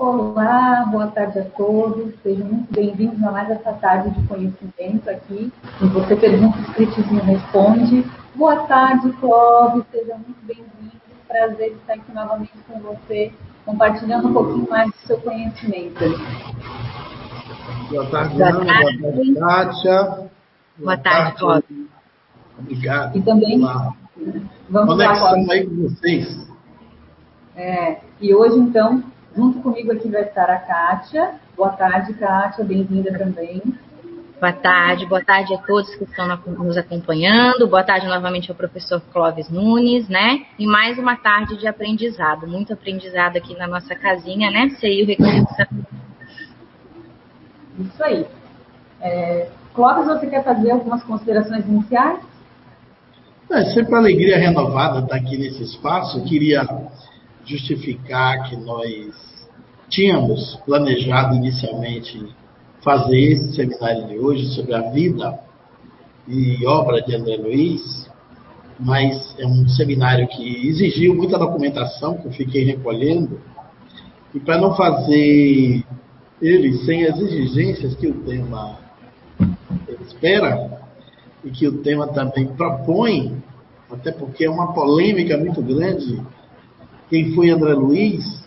Olá, boa tarde a todos. Sejam muito bem-vindos a mais essa tarde de conhecimento aqui. E você pergunta, o Scriptzinho responde. Boa tarde, Clóvis. Seja muito bem-vindo. Prazer estar aqui novamente com você, compartilhando um pouquinho mais do seu conhecimento. Boa tarde, boa Ana. Tarde. Boa tarde, Kátia. Boa, boa tarde, Clóvis. Obrigado. E também vamos Conexão lá, aí com vocês. É, e hoje, então, Junto comigo aqui vai estar a Kátia. Boa tarde, Kátia, bem-vinda também. Boa tarde, boa tarde a todos que estão nos acompanhando. Boa tarde novamente ao professor Clóvis Nunes, né? E mais uma tarde de aprendizado, muito aprendizado aqui na nossa casinha, né? CI o Reconexão. Isso aí. É, Clóvis, você quer fazer algumas considerações iniciais? É sempre uma alegria renovada estar aqui nesse espaço. Eu queria justificar que nós tínhamos planejado inicialmente fazer esse seminário de hoje sobre a vida e obra de André Luiz, mas é um seminário que exigiu muita documentação que eu fiquei recolhendo, e para não fazer ele sem as exigências que o tema espera e que o tema também propõe, até porque é uma polêmica muito grande quem foi André Luiz,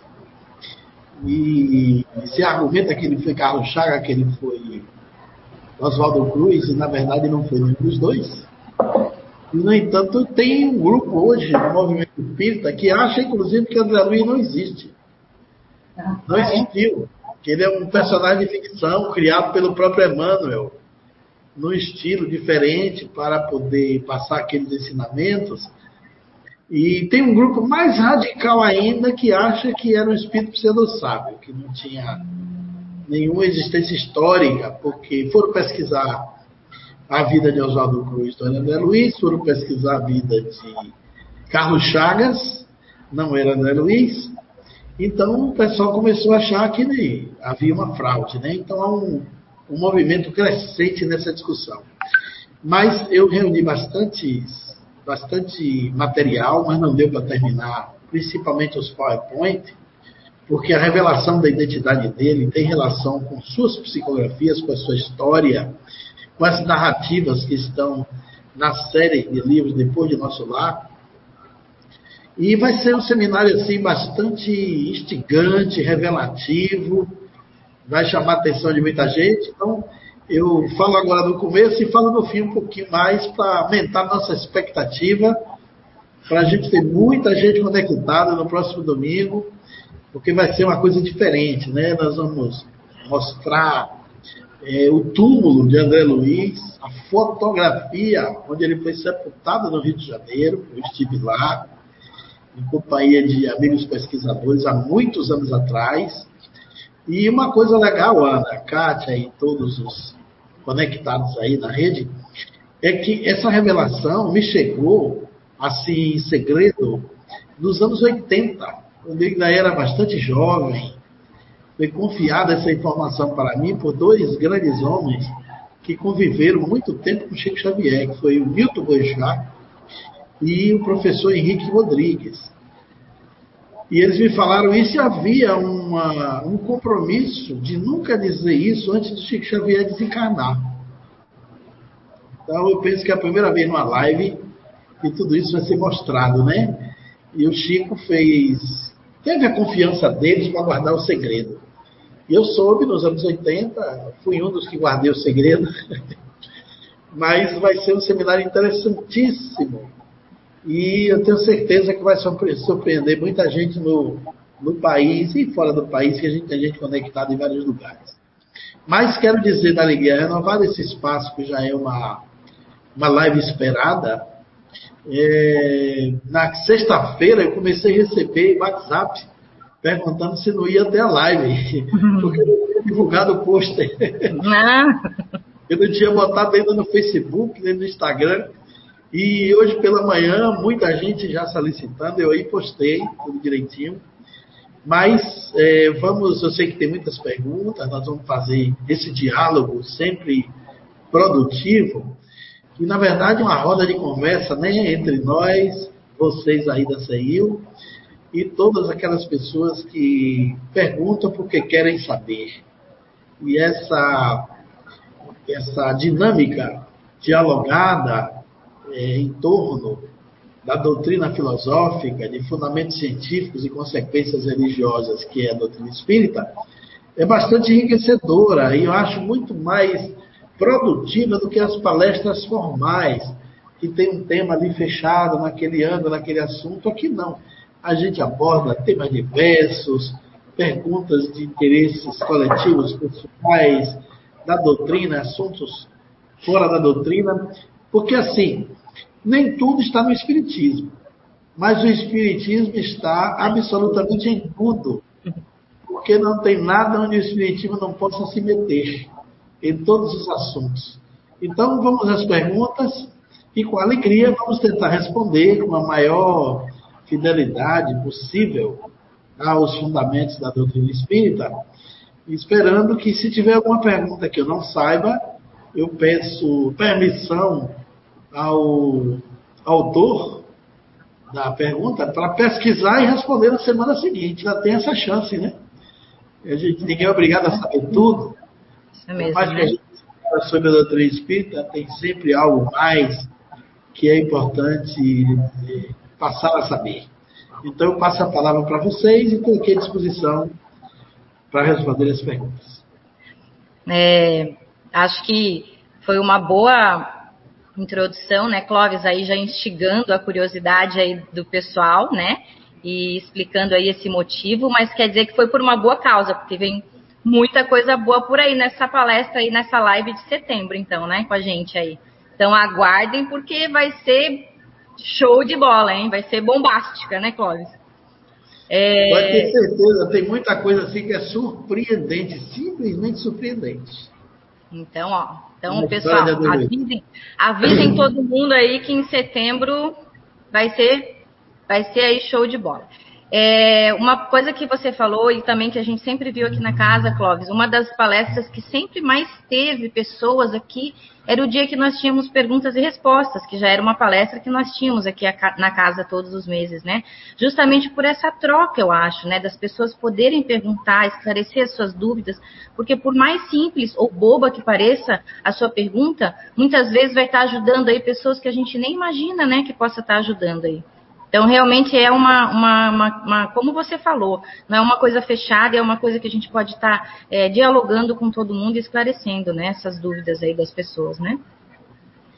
e se argumenta que ele foi Carlos Chaga, que ele foi Oswaldo Cruz, e na verdade não foi nenhum dos dois. E, no entanto, tem um grupo hoje no movimento espírita que acha, inclusive, que André Luiz não existe. Não existiu. Que ele é um personagem de ficção criado pelo próprio Emmanuel, num estilo diferente para poder passar aqueles ensinamentos e tem um grupo mais radical ainda que acha que era um espírito pseudo-sábio, que não tinha nenhuma existência histórica, porque foram pesquisar a vida de Oswaldo Cruz e André Luiz, foram pesquisar a vida de Carlos Chagas, não era André Luiz, então o pessoal começou a achar que havia uma fraude, né? Então há um, um movimento crescente nessa discussão. Mas eu reuni bastantes bastante material, mas não deu para terminar, principalmente os PowerPoint, porque a revelação da identidade dele tem relação com suas psicografias, com a sua história, com as narrativas que estão na série de livros Depois de Nosso Lar. E vai ser um seminário assim bastante instigante, revelativo, vai chamar a atenção de muita gente. Então, eu falo agora no começo e falo no fim um pouquinho mais para aumentar nossa expectativa, para a gente ter muita gente conectada no próximo domingo, porque vai ser uma coisa diferente, né? Nós vamos mostrar é, o túmulo de André Luiz, a fotografia onde ele foi sepultado no Rio de Janeiro. Eu estive lá, em companhia de amigos pesquisadores, há muitos anos atrás. E uma coisa legal, Ana, Kátia e todos os conectados aí na rede, é que essa revelação me chegou, assim, em segredo, nos anos 80, quando eu ainda era bastante jovem. Foi confiada essa informação para mim por dois grandes homens que conviveram muito tempo com Chico Xavier, que foi o Milton Boechat e o professor Henrique Rodrigues. E eles me falaram isso e havia uma, um compromisso de nunca dizer isso antes de Chico Xavier desencarnar. Então eu penso que é a primeira vez numa live que tudo isso vai ser mostrado, né? E o Chico fez. Teve a confiança deles para guardar o segredo. E eu soube nos anos 80, fui um dos que guardei o segredo. Mas vai ser um seminário interessantíssimo e eu tenho certeza que vai surpreender muita gente no, no país e fora do país, que a gente tem gente conectada em vários lugares. Mas quero dizer da alegria renovada esse espaço, que já é uma, uma live esperada. É, na sexta-feira eu comecei a receber WhatsApp perguntando se não ia ter a live, porque eu não tinha divulgado o pôster. Eu não tinha botado ainda no Facebook, nem no Instagram. E hoje pela manhã, muita gente já solicitando, eu aí postei tudo direitinho. Mas é, vamos, eu sei que tem muitas perguntas, nós vamos fazer esse diálogo sempre produtivo, que na verdade é uma roda de conversa né, entre nós, vocês aí da CEIU, e todas aquelas pessoas que perguntam porque querem saber. E essa, essa dinâmica dialogada em torno da doutrina filosófica, de fundamentos científicos e consequências religiosas, que é a doutrina espírita, é bastante enriquecedora e eu acho muito mais produtiva do que as palestras formais, que tem um tema ali fechado naquele ano, naquele assunto. Aqui não. A gente aborda temas diversos, perguntas de interesses coletivos, pessoais, da doutrina, assuntos fora da doutrina, porque assim, nem tudo está no Espiritismo, mas o Espiritismo está absolutamente em tudo, porque não tem nada onde o Espiritismo não possa se meter, em todos os assuntos. Então, vamos às perguntas e, com alegria, vamos tentar responder com a maior fidelidade possível aos fundamentos da doutrina espírita, esperando que, se tiver alguma pergunta que eu não saiba, eu peço permissão ao autor da pergunta para pesquisar e responder na semana seguinte. Já tem essa chance, né? A gente, ninguém é obrigado a saber tudo. Isso mesmo, Mas que a né? gente sobre a doutrina espírita, tem sempre algo mais que é importante eh, passar a saber. Então, eu passo a palavra para vocês e estou aqui à disposição para responder as perguntas. É, acho que foi uma boa introdução, né, Clóvis, aí já instigando a curiosidade aí do pessoal, né, e explicando aí esse motivo, mas quer dizer que foi por uma boa causa, porque vem muita coisa boa por aí nessa palestra aí, nessa live de setembro, então, né, com a gente aí. Então aguardem, porque vai ser show de bola, hein, vai ser bombástica, né, Clóvis? É... Pode ter certeza, tem muita coisa assim que é surpreendente, simplesmente surpreendente. Então, ó, então, pessoal, avisem, avisem todo mundo aí que em setembro vai ser, vai ser aí show de bola. É, uma coisa que você falou e também que a gente sempre viu aqui na casa, Clóvis, uma das palestras que sempre mais teve pessoas aqui era o dia que nós tínhamos perguntas e respostas, que já era uma palestra que nós tínhamos aqui na casa todos os meses, né? Justamente por essa troca, eu acho, né? Das pessoas poderem perguntar, esclarecer as suas dúvidas, porque por mais simples ou boba que pareça a sua pergunta, muitas vezes vai estar ajudando aí pessoas que a gente nem imagina, né? Que possa estar ajudando aí. Então, realmente é uma, uma, uma, uma, como você falou, não é uma coisa fechada, é uma coisa que a gente pode estar é, dialogando com todo mundo e esclarecendo, né, essas dúvidas aí das pessoas, né?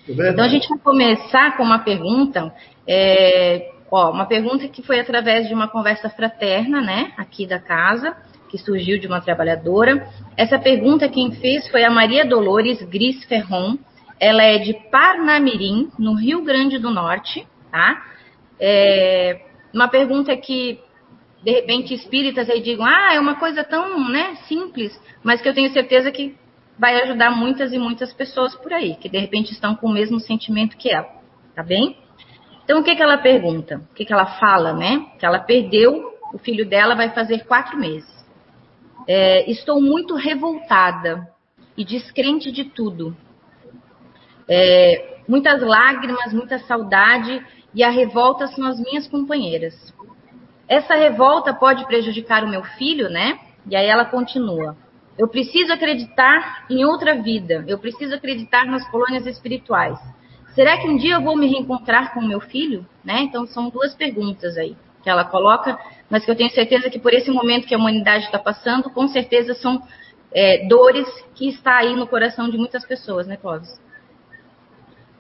É Então, a gente vai começar com uma pergunta, é, ó, uma pergunta que foi através de uma conversa fraterna, né, aqui da casa, que surgiu de uma trabalhadora. Essa pergunta quem fez foi a Maria Dolores Gris Ferron, ela é de Parnamirim, no Rio Grande do Norte, tá? É, uma pergunta que, de repente, espíritas aí digam, ah, é uma coisa tão né, simples, mas que eu tenho certeza que vai ajudar muitas e muitas pessoas por aí, que de repente estão com o mesmo sentimento que ela, tá bem? Então, o que, que ela pergunta? O que, que ela fala, né? Que ela perdeu, o filho dela vai fazer quatro meses. É, estou muito revoltada e descrente de tudo. É, muitas lágrimas, muita saudade e a revolta são as minhas companheiras. Essa revolta pode prejudicar o meu filho, né? E aí ela continua. Eu preciso acreditar em outra vida. Eu preciso acreditar nas colônias espirituais. Será que um dia eu vou me reencontrar com o meu filho? Né? Então são duas perguntas aí que ela coloca, mas que eu tenho certeza que por esse momento que a humanidade está passando, com certeza são é, dores que está aí no coração de muitas pessoas, né, Clóvis?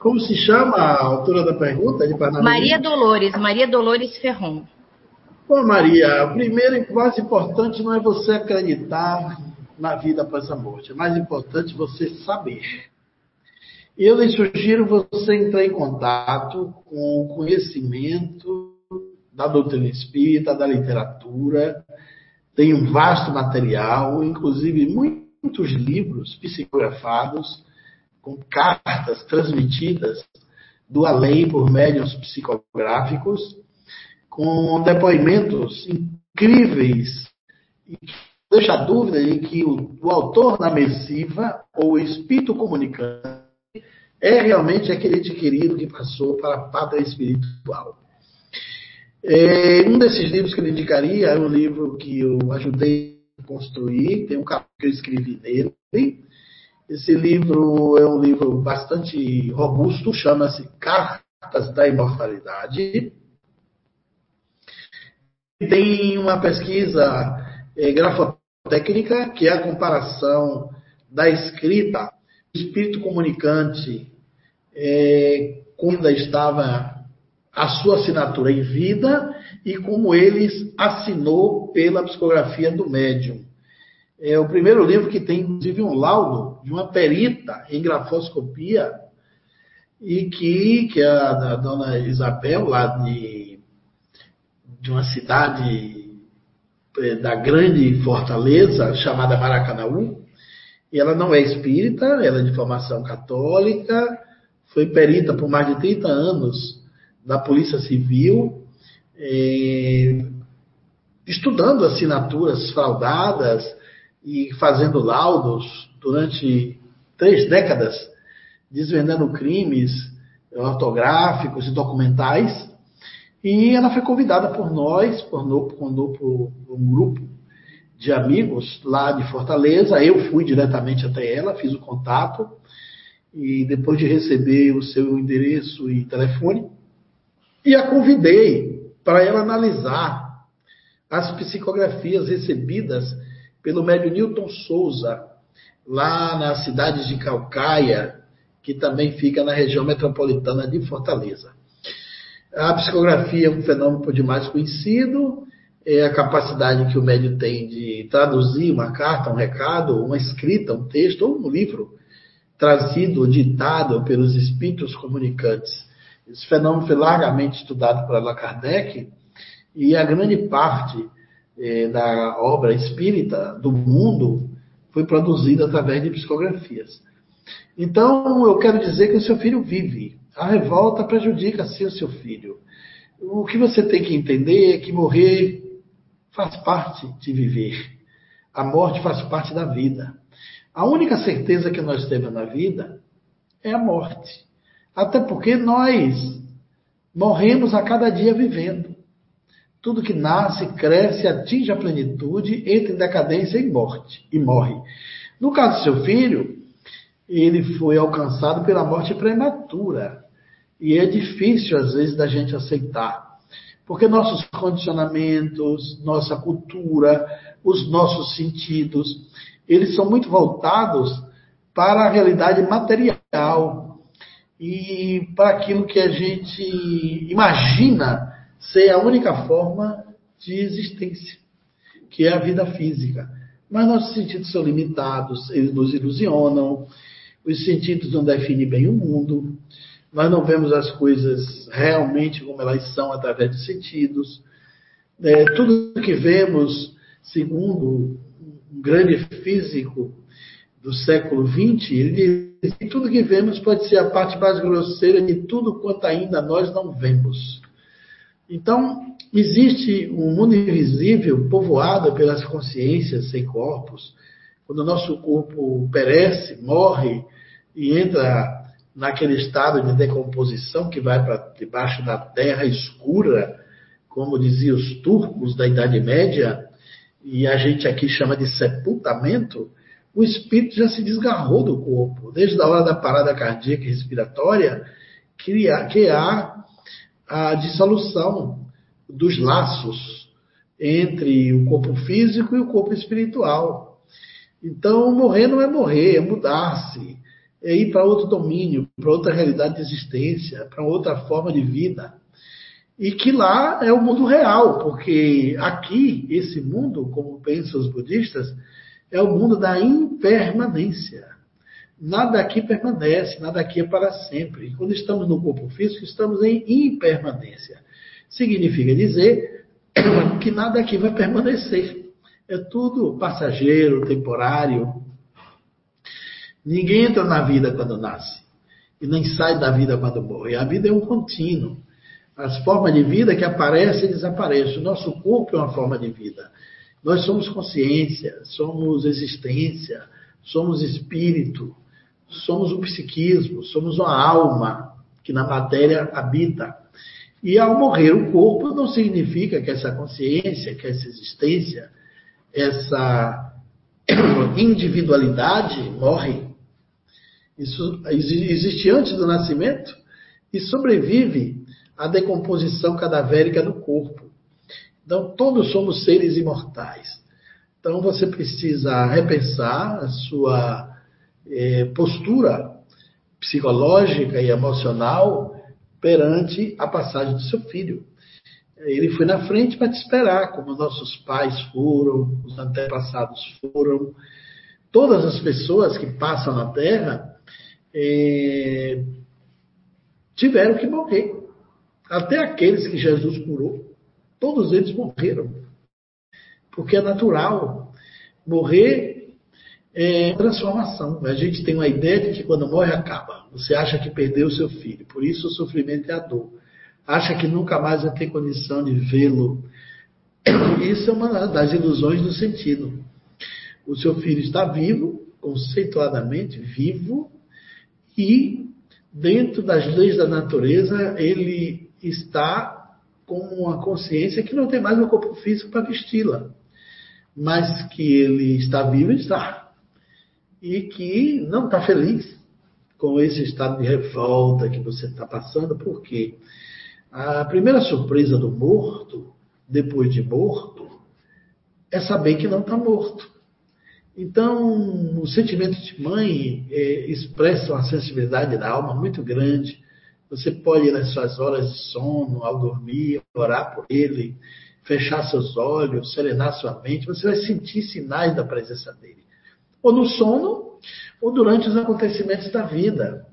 Como se chama a autora da pergunta de Parnamirim? Maria Dolores, Maria Dolores Ferron. Bom, Maria, o primeiro e mais importante não é você acreditar na vida após a morte. É mais importante você saber. Eu lhe sugiro você entrar em contato com o conhecimento da doutrina espírita, da literatura. Tem um vasto material, inclusive muitos livros psicografados com cartas transmitidas do além por médios psicográficos, com depoimentos incríveis e que deixa a dúvida de que o, o autor na missiva ou o espírito comunicante é realmente aquele ente querido que passou para a pátria espiritual. É, um desses livros que ele indicaria é um livro que eu ajudei a construir, tem um capítulo que eu escrevi nele. Esse livro é um livro bastante robusto, chama-se Cartas da Imortalidade. Tem uma pesquisa é, grafotécnica, que é a comparação da escrita do espírito comunicante é, quando estava a sua assinatura em vida e como ele assinou pela psicografia do médium. É o primeiro livro que tem, inclusive, um laudo de uma perita em grafoscopia e que, que a, a dona Isabel, lá de, de uma cidade é, da grande fortaleza chamada Maracanaú, ela não é espírita, ela é de formação católica, foi perita por mais de 30 anos da Polícia Civil, é, estudando assinaturas fraudadas e fazendo laudos durante três décadas, desvendando crimes ortográficos e documentais. E ela foi convidada por nós, por, por, por um grupo de amigos lá de Fortaleza. Eu fui diretamente até ela, fiz o contato e depois de receber o seu endereço e telefone, e a convidei para ela analisar as psicografias recebidas pelo médio Newton Souza, lá na cidade de Calcaia, que também fica na região metropolitana de Fortaleza. A psicografia é um fenômeno por demais conhecido, é a capacidade que o médio tem de traduzir uma carta, um recado, uma escrita, um texto ou um livro trazido, ditado pelos espíritos comunicantes esse fenômeno foi largamente estudado por Allan Kardec e a grande parte eh, da obra espírita do mundo foi produzida através de psicografias. Então, eu quero dizer que o seu filho vive. A revolta prejudica sim o seu filho. O que você tem que entender é que morrer faz parte de viver. A morte faz parte da vida. A única certeza que nós temos na vida é a morte. Até porque nós morremos a cada dia vivendo. Tudo que nasce, cresce, atinge a plenitude, entra em decadência e morte, e morre. No caso do seu filho, ele foi alcançado pela morte prematura. E é difícil, às vezes, da gente aceitar. Porque nossos condicionamentos, nossa cultura, os nossos sentidos, eles são muito voltados para a realidade material, e para aquilo que a gente imagina ser a única forma de existência, que é a vida física. Mas nossos sentidos são limitados, eles nos ilusionam, os sentidos não definem bem o mundo, nós não vemos as coisas realmente como elas são através dos sentidos. É, tudo que vemos, segundo um grande físico do século XX, ele diz que tudo que vemos pode ser a parte mais grosseira de tudo quanto ainda nós não vemos. Então, existe um mundo invisível povoado pelas consciências sem corpos. Quando o nosso corpo perece, morre e entra naquele estado de decomposição que vai para debaixo da terra escura, como diziam os turcos da Idade Média, e a gente aqui chama de sepultamento, o espírito já se desgarrou do corpo, desde a hora da parada cardíaca e respiratória, que há, a dissolução dos laços entre o corpo físico e o corpo espiritual. Então, morrer não é morrer, é mudar-se, é ir para outro domínio, para outra realidade de existência, para outra forma de vida. E que lá é o mundo real, porque aqui, esse mundo, como pensam os budistas, é o mundo da impermanência. Nada aqui permanece, nada aqui é para sempre. E quando estamos no corpo físico, estamos em impermanência. Significa dizer que nada aqui vai permanecer. É tudo passageiro, temporário. Ninguém entra na vida quando nasce e nem sai da vida quando morre. A vida é um contínuo. As formas de vida que aparecem e desaparecem. O nosso corpo é uma forma de vida. Nós somos consciência, somos existência, somos espírito, somos o psiquismo, somos uma alma que na matéria habita. E ao morrer o corpo, não significa que essa consciência, que essa existência, essa individualidade morre. Isso existe antes do nascimento e sobrevive à decomposição cadavérica do corpo. Então, todos somos seres imortais. Então, você precisa repensar a sua eh, postura psicológica e emocional perante a passagem do seu filho. Ele foi na frente para te esperar, como nossos pais foram, os antepassados foram. Todas as pessoas que passam na Terra é, tiveram que morrer. Até aqueles que Jesus curou, todos eles morreram. Porque é natural. Morrer é transformação. A gente tem uma ideia de que quando morre acaba. Você acha que perdeu seu filho, por isso o sofrimento e a dor. Acha que nunca mais vai ter condição de vê-lo. Isso é uma das ilusões do sentido. O seu filho está vivo, conceituadamente vivo, e dentro das leis da natureza ele está com uma consciência que não tem mais um corpo físico para vesti-la, mas que ele está vivo, está, e que não está feliz com esse estado de revolta que você está passando, porque a primeira surpresa do morto, depois de morto, é saber que não está morto. Então, o sentimento de mãe é, expressa uma sensibilidade da alma muito grande. Você pode, nas suas horas de sono, ao dormir, orar por ele, fechar seus olhos, serenar sua mente, você vai sentir sinais da presença dele. Ou no sono, ou durante os acontecimentos da vida.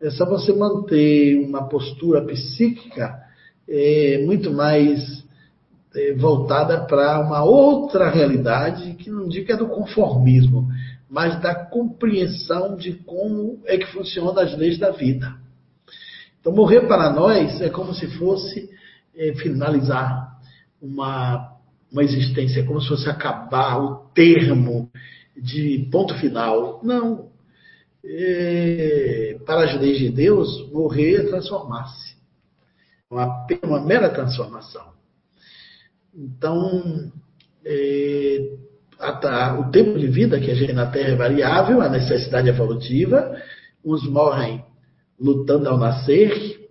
É só você manter uma postura psíquica é, muito mais é, voltada para uma outra realidade, que não digo que é do conformismo, mas da compreensão de como é que funcionam as leis da vida. Então, morrer para nós é como se fosse é, finalizar uma, uma existência, é como se fosse acabar o termo de ponto final. Não. É, para as leis de Deus, morrer é transformar-se. Uma, uma mera transformação. Então, é, a, o tempo de vida que a gente na Terra é variável, a necessidade evolutiva. Uns morrem lutando ao nascer,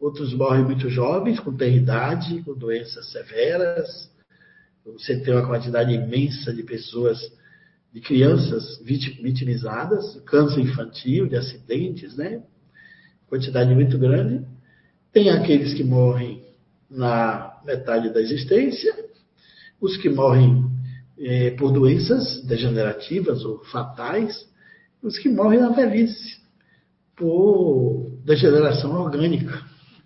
outros morrem muito jovens, com idade, com doenças severas. Você tem uma quantidade imensa de pessoas de crianças vitimizadas, câncer infantil, de acidentes, né? Quantidade muito grande. Tem aqueles que morrem na metade da existência, os que morrem é, por doenças degenerativas ou fatais, os que morrem na velhice por degeneração orgânica,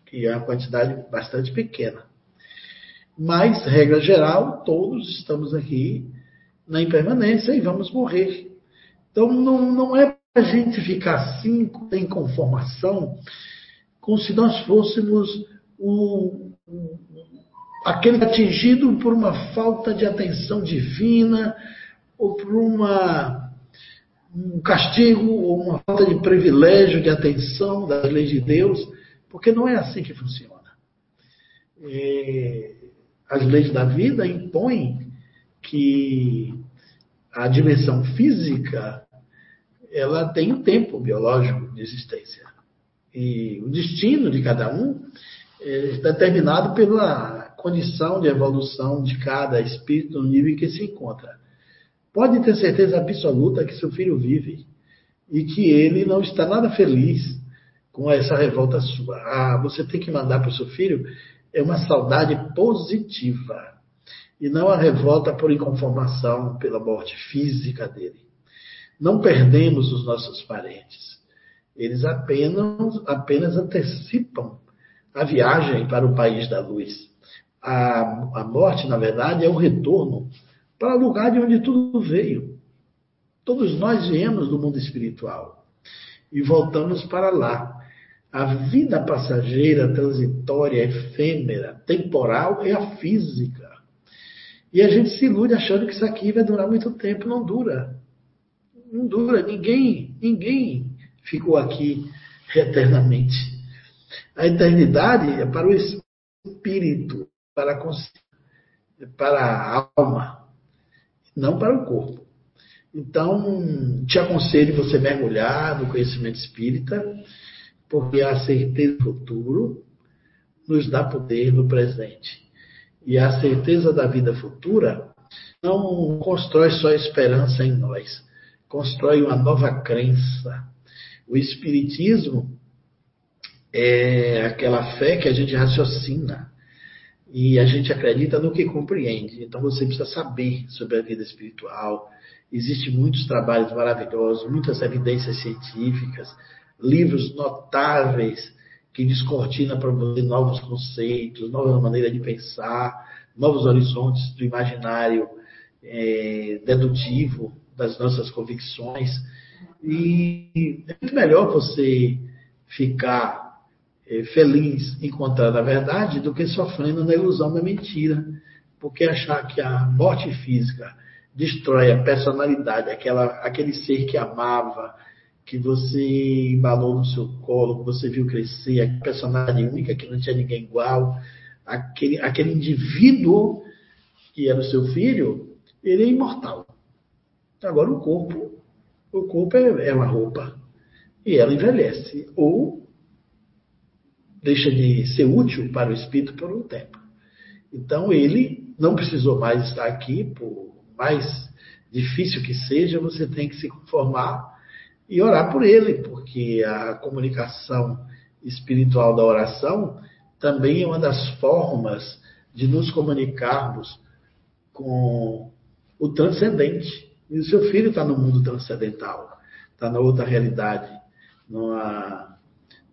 que é uma quantidade bastante pequena. Mas, regra geral, todos estamos aqui na impermanência e vamos morrer. Então não, não é para a gente ficar assim, em conformação, como se nós fôssemos o, aquele atingido por uma falta de atenção divina, ou por uma, um castigo, ou uma falta de privilégio de atenção das leis de Deus, porque não é assim que funciona. É, as leis da vida impõem que a dimensão física ela tem um tempo biológico de existência. E o destino de cada um é determinado pela condição de evolução de cada espírito no nível em que se encontra. Pode ter certeza absoluta que seu filho vive e que ele não está nada feliz com essa revolta sua. Ah, você tem que mandar para o seu filho é uma saudade positiva e não a revolta por inconformação pela morte física dele. Não perdemos os nossos parentes. Eles apenas, apenas antecipam a viagem para o país da luz. A, a morte, na verdade, é o retorno para o lugar de onde tudo veio. Todos nós viemos do mundo espiritual e voltamos para lá. A vida passageira, transitória, efêmera, temporal é a física. E a gente se ilude achando que isso aqui vai durar muito tempo. Não dura. Não dura. Ninguém, ninguém ficou aqui eternamente. A eternidade é para o espírito para a, para a alma, não para o corpo. Então, te aconselho você mergulhar no conhecimento espírita, porque a certeza do futuro nos dá poder no presente. E a certeza da vida futura não constrói só esperança em nós, constrói uma nova crença. O Espiritismo é aquela fé que a gente raciocina e a gente acredita no que compreende. Então você precisa saber sobre a vida espiritual. Existem muitos trabalhos maravilhosos, muitas evidências científicas, livros notáveis que descortina para você novos conceitos, nova maneira de pensar, novos horizontes do imaginário é, dedutivo das nossas convicções. E é muito melhor você ficar é, feliz encontrando a verdade do que sofrendo na ilusão da mentira. Porque achar que a morte física destrói a personalidade, aquela, aquele ser que amava, que você embalou no seu colo, que você viu crescer, a personagem única que não tinha ninguém igual, aquele, aquele indivíduo que era o seu filho, ele é imortal. Agora o corpo, o corpo é, é uma roupa e ela envelhece ou deixa de ser útil para o espírito por um tempo. Então ele não precisou mais estar aqui, por mais difícil que seja, você tem que se conformar e orar por ele, porque a comunicação espiritual da oração também é uma das formas de nos comunicarmos com o transcendente. E o seu filho está no mundo transcendental, está na outra realidade, numa,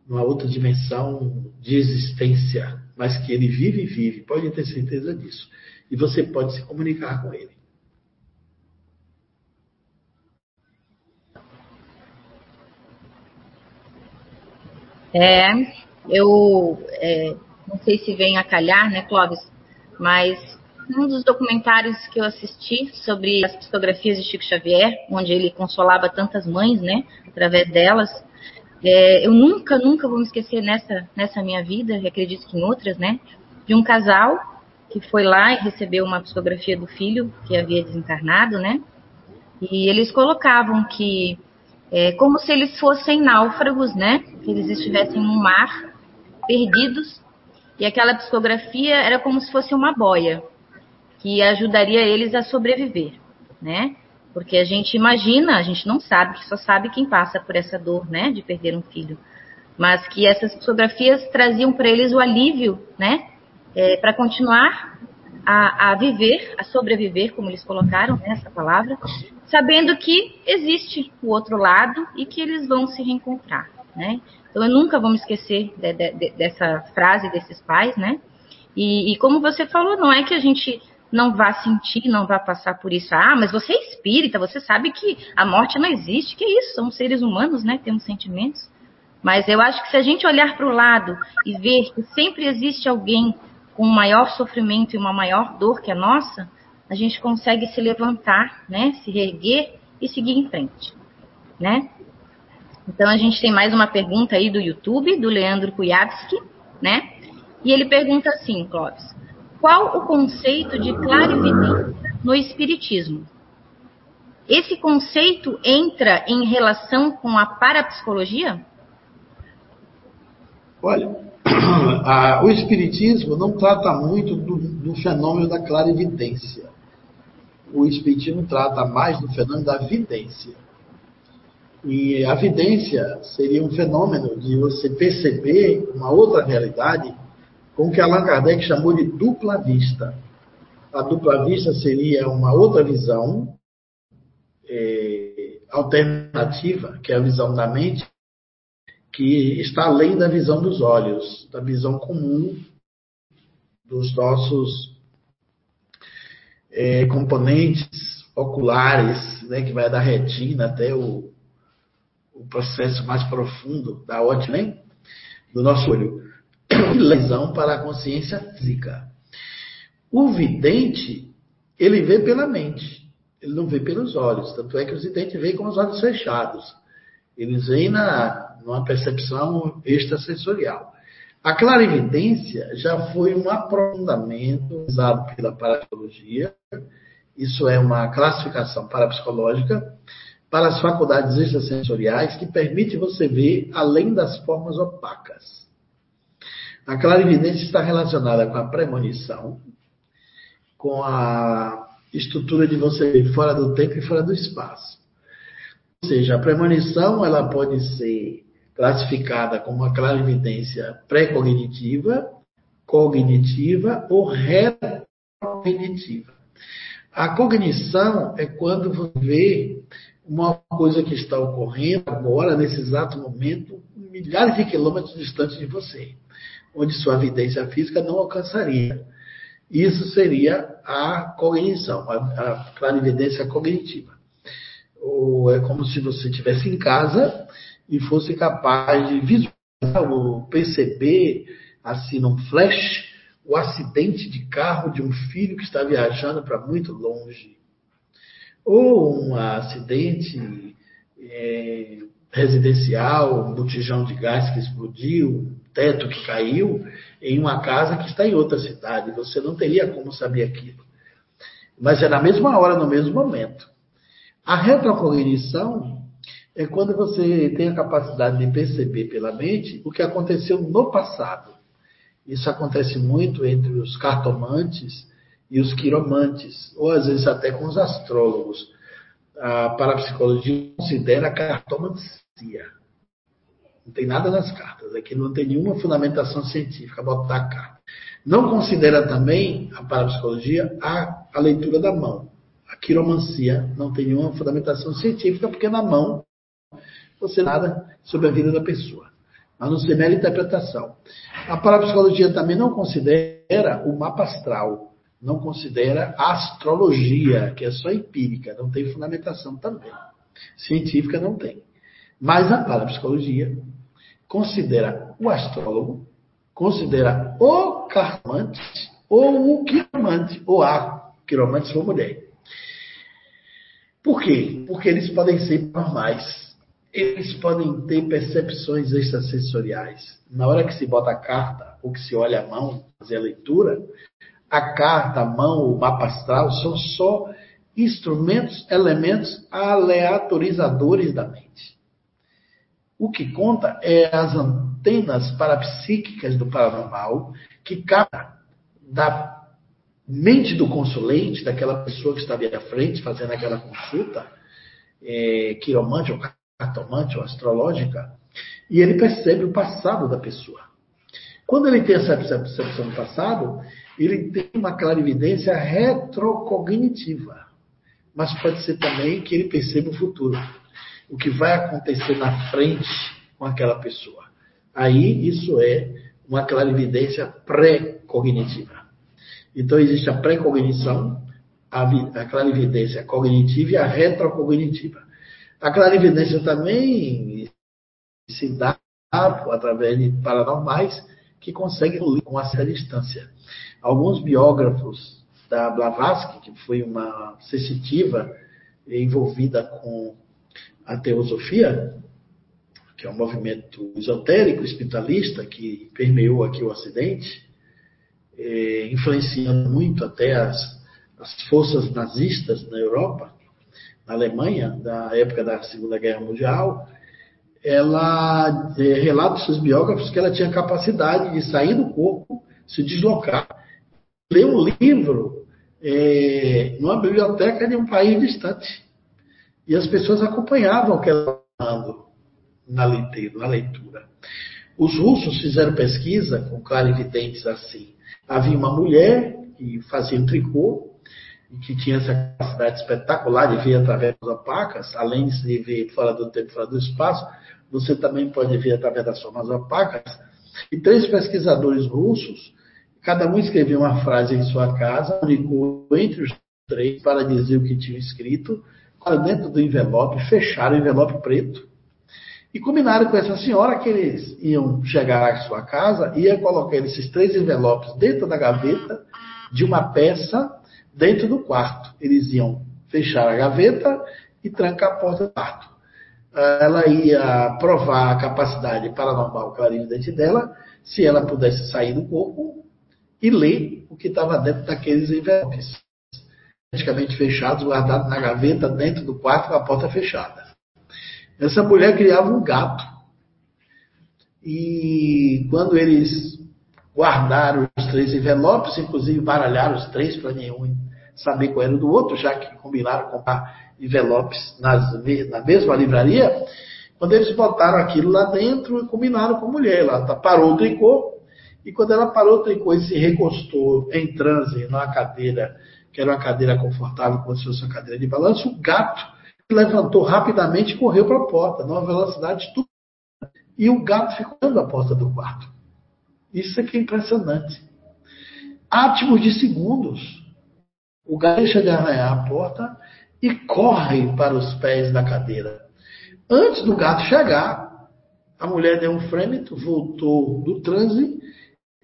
numa outra dimensão de existência, mas que ele vive e vive, pode ter certeza disso. E você pode se comunicar com ele. É, eu é, não sei se vem a calhar, né, Clóvis? Mas um dos documentários que eu assisti sobre as psicografias de Chico Xavier, onde ele consolava tantas mães, né, através delas, é, eu nunca, nunca vou me esquecer nessa, nessa minha vida, e acredito que em outras, né, de um casal que foi lá e recebeu uma psicografia do filho que havia desencarnado, né, e eles colocavam que é, como se eles fossem náufragos, né? Que eles estivessem no mar, perdidos, e aquela psicografia era como se fosse uma boia que ajudaria eles a sobreviver, né? Porque a gente imagina, a gente não sabe, só sabe quem passa por essa dor, né, de perder um filho, mas que essas psicografias traziam para eles o alívio, né, é, para continuar a, a, viver, a sobreviver, como eles colocaram né, essa palavra, sabendo que existe o outro lado e que eles vão se reencontrar, né? Então eu nunca vou me esquecer de, de, de, dessa frase desses pais, né? E, e, como você falou, não é que a gente não vá sentir, não vá passar por isso. Ah, mas você é espírita, você sabe que a morte não existe. Que isso? Somos seres humanos, né? Temos sentimentos. Mas eu acho que se a gente olhar para o lado e ver que sempre existe alguém com maior sofrimento e uma maior dor que a nossa, a gente consegue se levantar, né, se reerguer e seguir em frente, né? Então a gente tem mais uma pergunta aí do YouTube, do Leandro Kujavski, né? E ele pergunta assim, Clóvis, qual o conceito de clarividência no espiritismo? Esse conceito entra em relação com a parapsicologia? Olha, a, o Espiritismo não trata muito do, do fenômeno da clarividência. O Espiritismo trata mais do fenômeno da vidência. E a vidência seria um fenômeno de você perceber uma outra realidade com o que Allan Kardec chamou de dupla vista. A dupla vista seria uma outra visão é, alternativa, que é a visão da mente, que está além da visão dos olhos, da visão comum dos nossos é, componentes oculares, né, que vai da retina até o, o processo mais profundo da ótica, né, do nosso olho. Lesão para a consciência física. O vidente, ele vê pela mente, ele não vê pelos olhos. Tanto é que os videntes veem com os olhos fechados. Eles veem na, numa percepção extrasensorial. A clarividência já foi um aprofundamento usado pela parapsicologia, isso é uma classificação parapsicológica, para as faculdades extrasensoriais que permite você ver além das formas opacas. A clarividência está relacionada com a premonição, com a estrutura de você ver fora do tempo e fora do espaço. Ou seja, a premonição ela pode ser classificada como uma clarividência pré-cognitiva, cognitiva ou retrocognitiva. A cognição é quando você vê uma coisa que está ocorrendo agora, nesse exato momento, milhares de quilômetros distante de você, onde sua evidência física não alcançaria. Isso seria a cognição, a, a clarividência cognitiva. Ou é como se você estivesse em casa e fosse capaz de visualizar ou perceber, assim, num flash, o acidente de carro de um filho que está viajando para muito longe ou um acidente é, residencial, um botijão de gás que explodiu, teto que caiu em uma casa que está em outra cidade. Você não teria como saber aquilo. Mas é na mesma hora, no mesmo momento. A retrocognição é quando você tem a capacidade de perceber pela mente o que aconteceu no passado. Isso acontece muito entre os cartomantes e os quiromantes, ou às vezes até com os astrólogos. A parapsicologia considera a cartomancia. Não tem nada nas cartas, aqui não tem nenhuma fundamentação científica botar a carta. Não considera também a parapsicologia a, a leitura da mão. A quiromancia não tem nenhuma fundamentação científica, porque na mão você nada sobre a vida da pessoa. A não ser mera interpretação. A parapsicologia também não considera o mapa astral não considera a astrologia, que é só empírica, não tem fundamentação também. Científica não tem. Mas a parapsicologia considera o astrólogo, considera o cartomante ou o quiromante, ou a quiromante se for mulher. Por quê? Porque eles podem ser normais. Eles podem ter percepções extrasensoriais. Na hora que se bota a carta ou que se olha a mão, fazer a leitura, a carta, a mão, o mapa astral são só instrumentos, elementos aleatorizadores da mente. O que conta é as antenas parapsíquicas do paranormal que captam da mente do consulente, daquela pessoa que está ali à frente fazendo aquela consulta, é, quiromante ou cartomante ou astrológica, e ele percebe o passado da pessoa. Quando ele tem essa percepção do passado, ele tem uma clarividência retrocognitiva. Mas pode ser também que ele perceba o futuro. O que vai acontecer na frente com aquela pessoa. Aí isso é uma clarividência pré-cognitiva. Então existe a pré-cognição, a clarividência cognitiva e a retrocognitiva. A clarividência também se dá através de paranormais que conseguem ler com uma certa distância. Alguns biógrafos da Blavatsky, que foi uma sensitiva envolvida com a teosofia, que é um movimento esotérico, espiritualista, que permeou aqui o Ocidente, eh, influenciando muito até as, as forças nazistas na Europa, na Alemanha, da época da Segunda Guerra Mundial, ela é, relata seus biógrafos que ela tinha capacidade de sair do corpo, se deslocar, ler um livro é, numa biblioteca de um país distante. E as pessoas acompanhavam o que ela estava na leitura. Os russos fizeram pesquisa com clarividentes assim. Havia uma mulher que fazia um tricô e que tinha essa capacidade espetacular de ver através das opacas, além de ver fora do tempo, fora do espaço, você também pode ver através das formas opacas. E três pesquisadores russos, cada um escreveu uma frase em sua casa, unicou entre os três para dizer o que tinha escrito, para dentro do envelope, fecharam o envelope preto. E combinaram com essa senhora que eles iam chegar à sua casa ia colocar esses três envelopes dentro da gaveta de uma peça dentro do quarto. Eles iam fechar a gaveta e trancar a porta do quarto. ela ia provar a capacidade paranormal clarividente dela se ela pudesse sair do corpo e ler o que estava dentro daqueles envelopes, praticamente fechados, guardados na gaveta, dentro do quarto com a porta fechada. Essa mulher criava um gato. E quando eles guardaram os três envelopes, inclusive baralharam os três para nenhum saber qual era do outro, já que combinaram comprar envelopes nas, na mesma livraria, quando eles botaram aquilo lá dentro, combinaram com a mulher. Ela parou o tricô, e quando ela parou o tricô e se recostou em transe numa cadeira, que era uma cadeira confortável, como se fosse uma cadeira de balanço, o gato levantou rapidamente e correu para a porta, numa velocidade tudo. E o gato ficou dentro da porta do quarto. Isso é que é impressionante. Átimos de segundos. O gato deixa de arranhar a porta e corre para os pés da cadeira. Antes do gato chegar, a mulher deu um frêmito, voltou do transe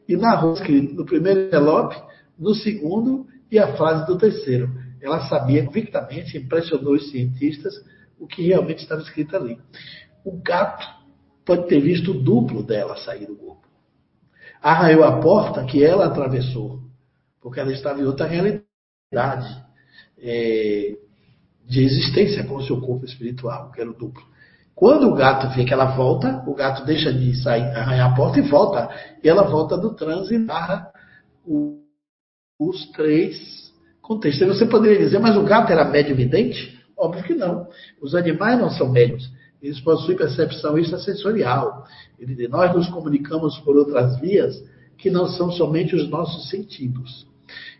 e narrou escrito no primeiro envelope, no segundo e a frase do terceiro. Ela sabia convictamente, impressionou os cientistas, o que realmente estava escrito ali. O gato pode ter visto o duplo dela sair do corpo. Arraiou a porta que ela atravessou, porque ela estava em outra realidade é, de existência com o seu corpo espiritual, que era o duplo. Quando o gato vê que ela volta, o gato deixa de sair, arranhar a porta e volta. E ela volta do transe e narra o, os três contextos. você poderia dizer, mas o gato era médio vidente? Óbvio que não. Os animais não são médios. Eles possuem percepção extrasensorial. Nós nos comunicamos por outras vias que não são somente os nossos sentidos.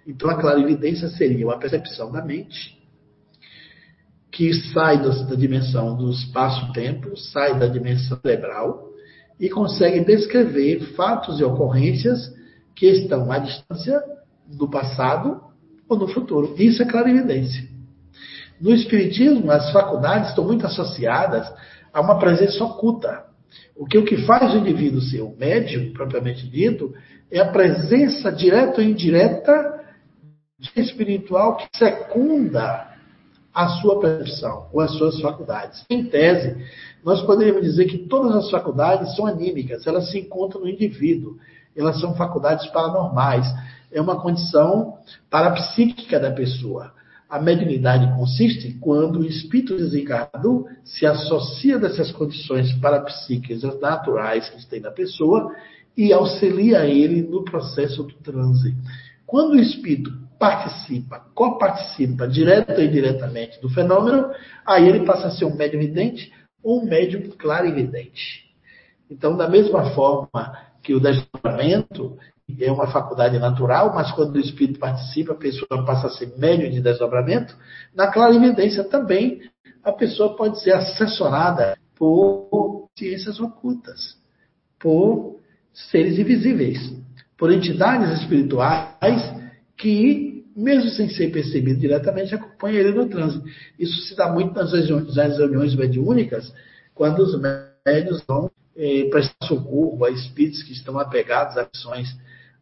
Então a clarividência seria uma percepção da mente que sai da dimensão do espaço-tempo, sai da dimensão cerebral e consegue descrever fatos e ocorrências que estão à distância do passado ou no futuro. Isso é clarividência. No Espiritismo, as faculdades estão muito associadas a uma presença oculta. O que, o que faz o indivíduo ser o médium, propriamente dito, é a presença direta ou indireta espiritual que secunda a sua percepção ou as suas faculdades. Em tese, nós poderíamos dizer que todas as faculdades são anímicas, elas se encontram no indivíduo, elas são faculdades paranormais, é uma condição parapsíquica da pessoa. A mediunidade consiste quando o espírito desencarnado se associa dessas condições parapsíquicas naturais que tem na pessoa e auxilia ele no processo do transe. Quando o espírito participa, coparticipa direta ou indiretamente do fenômeno, aí ele passa a ser um médium vidente ou um médium clarividente. Então, da mesma forma que o desdobramento é uma faculdade natural, mas quando o espírito participa, a pessoa passa a ser médium de desdobramento, na clarividência também a pessoa pode ser assessorada por ciências ocultas, por seres invisíveis, por entidades espirituais que mesmo sem ser percebido diretamente, acompanha ele no trânsito. Isso se dá muito nas reuniões, nas reuniões mediúnicas, quando os médios vão eh, prestar socorro a espíritos que estão apegados a ações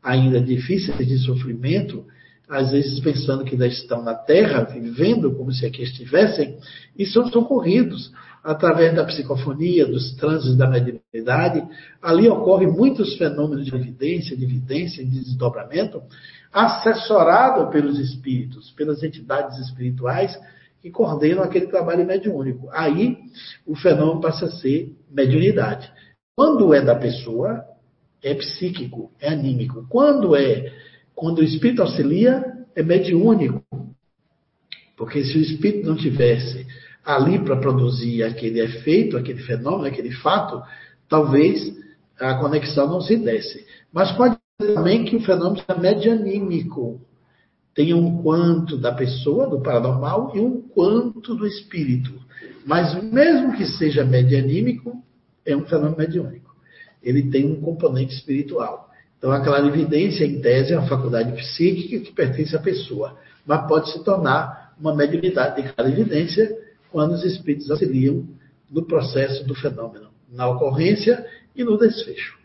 ainda difíceis de sofrimento, às vezes pensando que ainda estão na Terra, vivendo como se aqui estivessem, e são socorridos através da psicofonia, dos trânsitos da mediunidade. Ali ocorrem muitos fenômenos de evidência, de evidência, de desdobramento, assessorado pelos espíritos, pelas entidades espirituais que coordenam aquele trabalho mediúnico. Aí o fenômeno passa a ser mediunidade. Quando é da pessoa, é psíquico, é anímico. Quando é, quando o espírito auxilia, é mediúnico. Porque se o espírito não tivesse ali para produzir aquele efeito, aquele fenômeno, aquele fato, talvez a conexão não se desse. Mas pode também que o fenômeno é medianímico. Tem um quanto da pessoa, do paranormal, e um quanto do espírito. Mas mesmo que seja medianímico, é um fenômeno mediúnico. Ele tem um componente espiritual. Então, a clarividência, em tese, é uma faculdade psíquica que pertence à pessoa, mas pode se tornar uma mediunidade de clarividência quando os espíritos auxiliam no processo do fenômeno, na ocorrência e no desfecho.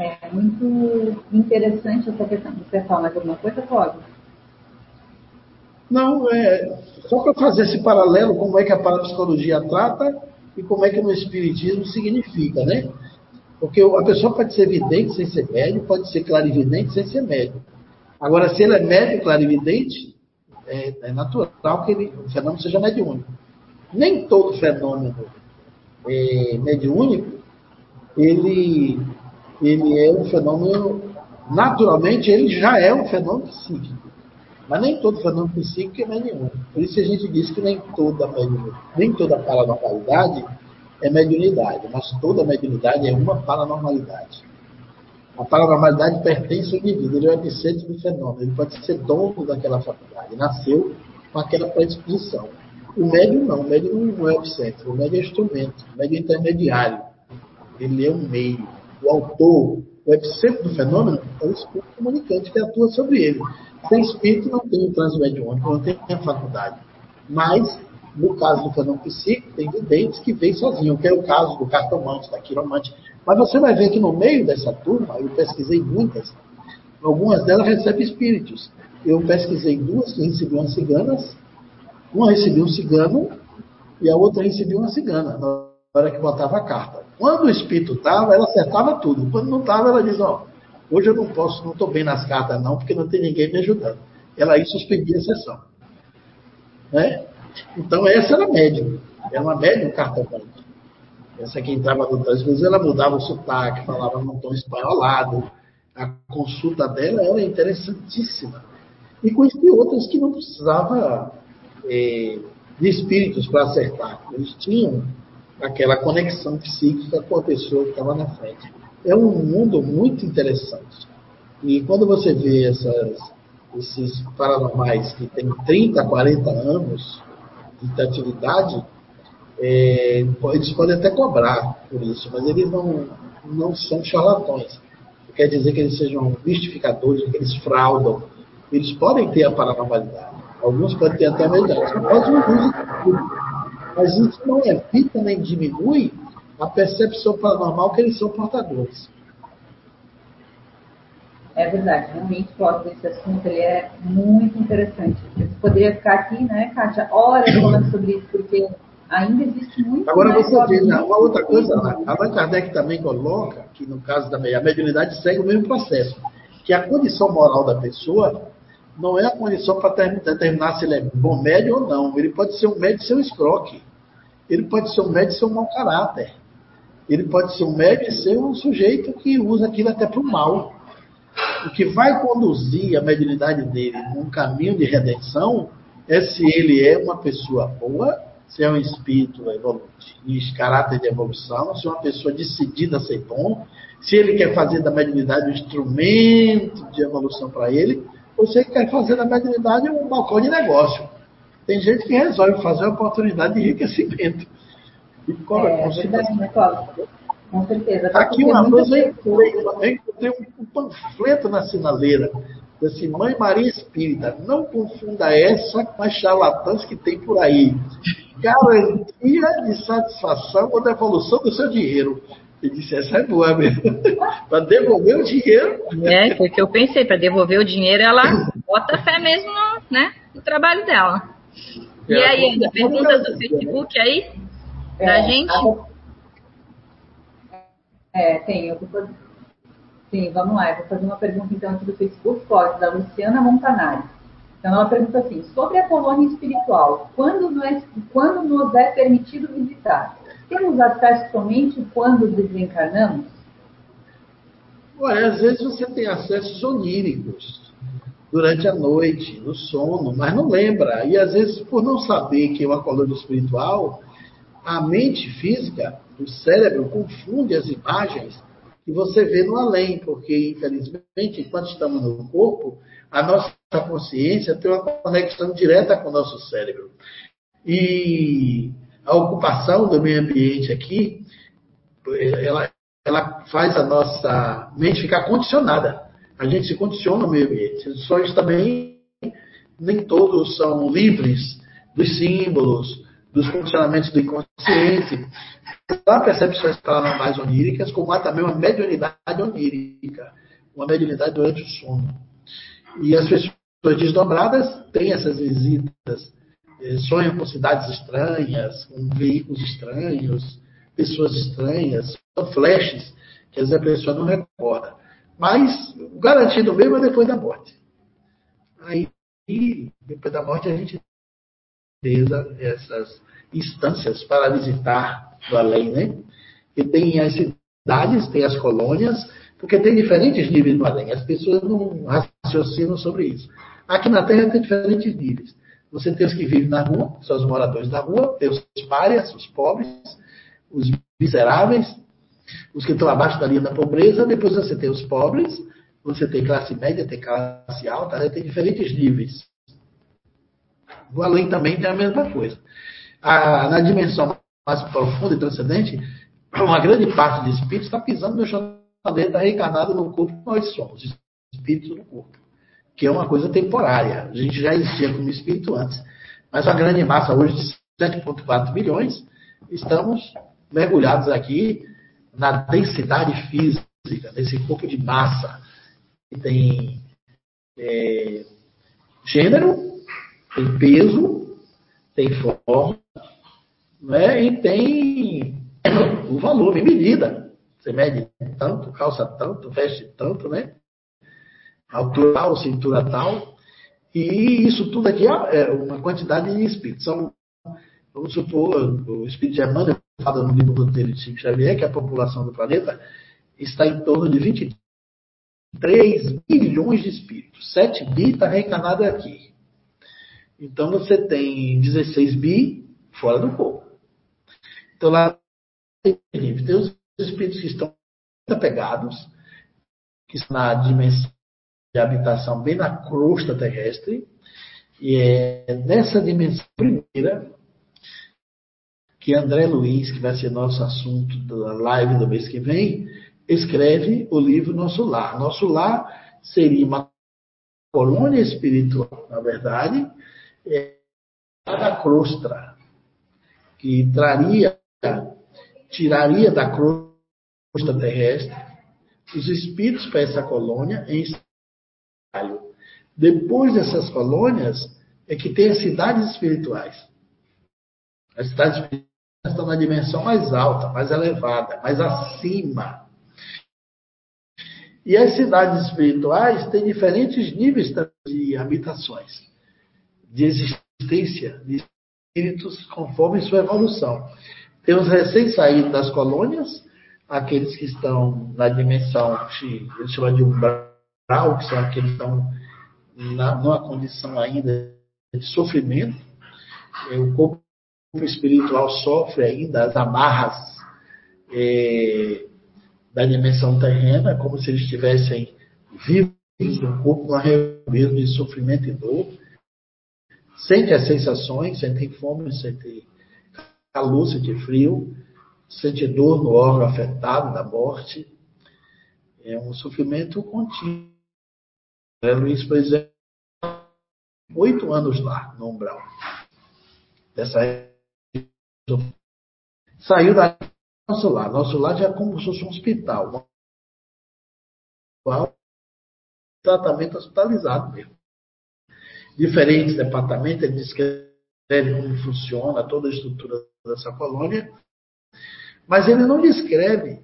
É muito interessante essa questão. Você falar mais alguma coisa, Cláudio? Não, é só para fazer esse paralelo, como é que a parapsicologia trata e como é que no Espiritismo significa, né? Porque a pessoa pode ser vidente sem ser médio, pode ser clarividente sem ser médio. Agora, se ele é médio clarividente, é, é natural que ele, o fenômeno seja mediúnico. Nem todo fenômeno é, mediúnico, ele, ele é um fenômeno, naturalmente, ele já é um fenômeno psíquico. Mas nem todo fenômeno psíquico é mediúnico. Por isso a gente diz que nem toda, nem toda paranormalidade é mediunidade, mas toda mediunidade é uma paranormalidade. A paranormalidade pertence ao indivíduo, ele é o epicentro do fenômeno, ele pode ser dono daquela faculdade, nasceu com aquela predisposição. O médium não, o médium não é o epicentro, o médium é instrumento, o médium é intermediário, ele é um meio. O autor, o epicentro do fenômeno é o espírito comunicante que atua sobre ele. Sem espírito não tem o transmediônico, não tem a faculdade. Mas, no caso do fenômeno psíquico, tem videntes que vêm sozinho, que é o caso do cartomante, da quiromante. Mas você vai ver que no meio dessa turma, eu pesquisei muitas, algumas delas recebem espíritos. Eu pesquisei duas que recebiam ciganas, uma recebeu um cigano e a outra recebeu uma cigana, na hora que botava a carta. Quando o espírito estava, ela acertava tudo. Quando não estava, ela diz, ó, Hoje eu não posso, não estou bem nas cartas, não, porque não tem ninguém me ajudando. Ela aí suspendia a sessão. Né? Então, essa era a médium. Era uma médium cartomante. Essa que entrava no vezes ela mudava o sotaque, falava num tom espanholado. A consulta dela era interessantíssima. E conheci outras que não precisava é, de espíritos para acertar. Eles tinham aquela conexão psíquica com a pessoa que estava na frente é um mundo muito interessante. E quando você vê essas, esses paranormais que têm 30, 40 anos de atividade, é, eles podem até cobrar por isso, mas eles não, não são charlatões. Não quer dizer que eles sejam mistificadores, que eles fraudam. Eles podem ter a paranormalidade. Alguns podem ter até a mediunidade. Pode um Mas isso não evita nem diminui a percepção paranormal que eles são portadores. É verdade, realmente, Cláudio, esse assunto ele é muito interessante. Poderia ficar aqui, né, Kátia, horas falando sobre isso, porque ainda existe muito. Agora você vê, né, uma outra coisa, Allan Kardec também coloca que no caso da a mediunidade segue o mesmo processo, que a condição moral da pessoa não é a condição para determinar se ele é bom médio ou não. Ele pode ser um médio e ser um escroque. Ele pode ser um médio e ser um mau caráter ele pode ser um médio e ser um sujeito que usa aquilo até para o mal. O que vai conduzir a mediunidade dele num caminho de redenção é se ele é uma pessoa boa, se é um espírito de caráter de evolução, se é uma pessoa decidida a ser bom, se ele quer fazer da mediunidade um instrumento de evolução para ele, ou se ele quer fazer da mediunidade um balcão de negócio. Tem gente que resolve fazer uma oportunidade de enriquecimento. E cobra é, verdade, né, Cláudio? Com certeza. Aqui uma coisa, eu encontrei um panfleto na sinaleira. Assim, Mãe Maria Espírita, não confunda essa com as charlatãs que tem por aí. Garantia de satisfação ou devolução do seu dinheiro. Eu disse, essa é boa mesmo. para devolver o dinheiro. É, foi o que eu pensei. Para devolver o dinheiro, ela bota fé mesmo no, né, no trabalho dela. É, e aí, ainda perguntas do Facebook aí? É, da gente? É, tem. Eu vou fazer... Sim, vamos lá. Eu vou fazer uma pergunta então aqui do Facebook, pode, da Luciana Montanari. Então ela pergunta assim, sobre a colônia espiritual, quando nos, quando nos é permitido visitar? Temos acesso somente quando desencarnamos? Olha, às vezes você tem acessos oníricos durante a noite, no sono, mas não lembra. E às vezes, por não saber que é uma colônia espiritual, a mente física, o cérebro, confunde as imagens que você vê no além, porque, infelizmente, enquanto estamos no corpo, a nossa consciência tem uma conexão direta com o nosso cérebro. E a ocupação do meio ambiente aqui, ela, ela faz a nossa mente ficar condicionada. A gente se condiciona no meio ambiente. Os sonhos também, nem todos são livres dos símbolos, dos funcionamentos do inconsciente. Há percepções paranormais oníricas, como há também uma mediunidade onírica, uma mediunidade durante o sono. E as pessoas desdobradas têm essas visitas, eh, sonham com cidades estranhas, com veículos estranhos, pessoas estranhas, são flashes que às vezes a pessoa não recorda. Mas garantido mesmo é depois da morte. Aí, depois da morte, a gente tem essas instâncias para visitar o além, né? E tem as cidades, tem as colônias, porque tem diferentes níveis no além. As pessoas não raciocinam sobre isso. Aqui na Terra tem diferentes níveis. Você tem os que vivem na rua, são os moradores da rua, tem os párias, os pobres, os miseráveis, os que estão abaixo da linha da pobreza, depois você tem os pobres, você tem classe média, tem classe alta, né? tem diferentes níveis. O além também tem a mesma coisa. A, na dimensão mais profunda e transcendente, uma grande parte de espíritos está pisando no chão está reencarnado no corpo que nós somos, espíritos no corpo, que é uma coisa temporária. A gente já existia como espírito antes. Mas a grande massa hoje de 7,4 milhões, estamos mergulhados aqui na densidade física, nesse corpo de massa. Tem é, gênero, tem peso, tem forma, né? e tem o valor, em medida. Você mede tanto, calça tanto, veste tanto, né? Altura tal, cintura tal. E isso tudo aqui é uma quantidade de espíritos. São, vamos supor, o espírito de Emmanuel fala no livro roteiro de Chico Xavier que a população do planeta está em torno de 23 bilhões de espíritos. 7 bi está reencarnado aqui. Então você tem 16 bi fora do corpo. Então lá tem os espíritos que estão apegados, que estão na dimensão de habitação bem na crosta terrestre, e é nessa dimensão primeira que André Luiz, que vai ser nosso assunto da live do mês que vem, escreve o livro Nosso Lar. Nosso Lar seria uma colônia espiritual, na verdade, é, da crosta, que traria, tiraria da crosta terrestre, os espíritos para essa colônia em trabalho. Depois dessas colônias é que tem as cidades espirituais. As cidades espirituais estão na dimensão mais alta, mais elevada, mais acima. E as cidades espirituais têm diferentes níveis de habitações, de existência, de espíritos conforme sua evolução. Temos recém-saídos das colônias, aqueles que estão na dimensão que eles chamam de umbral, que são aqueles que estão na, numa condição ainda de sofrimento. É, o corpo espiritual sofre ainda as amarras é, da dimensão terrena, como se eles estivessem vivos no corpo, numa mesmo de sofrimento e dor. Sente as sensações, sentem fome, sentem calor, sentem frio sente dor no órgão afetado da morte. É um sofrimento contínuo. É, Luiz, por exemplo, oito anos lá, no umbral. Dessa Saiu da nosso lar. Nosso lar já é como se fosse um hospital. Tratamento hospitalizado mesmo. Diferentes departamentos, ele descreve como funciona toda a estrutura dessa colônia mas ele não descreve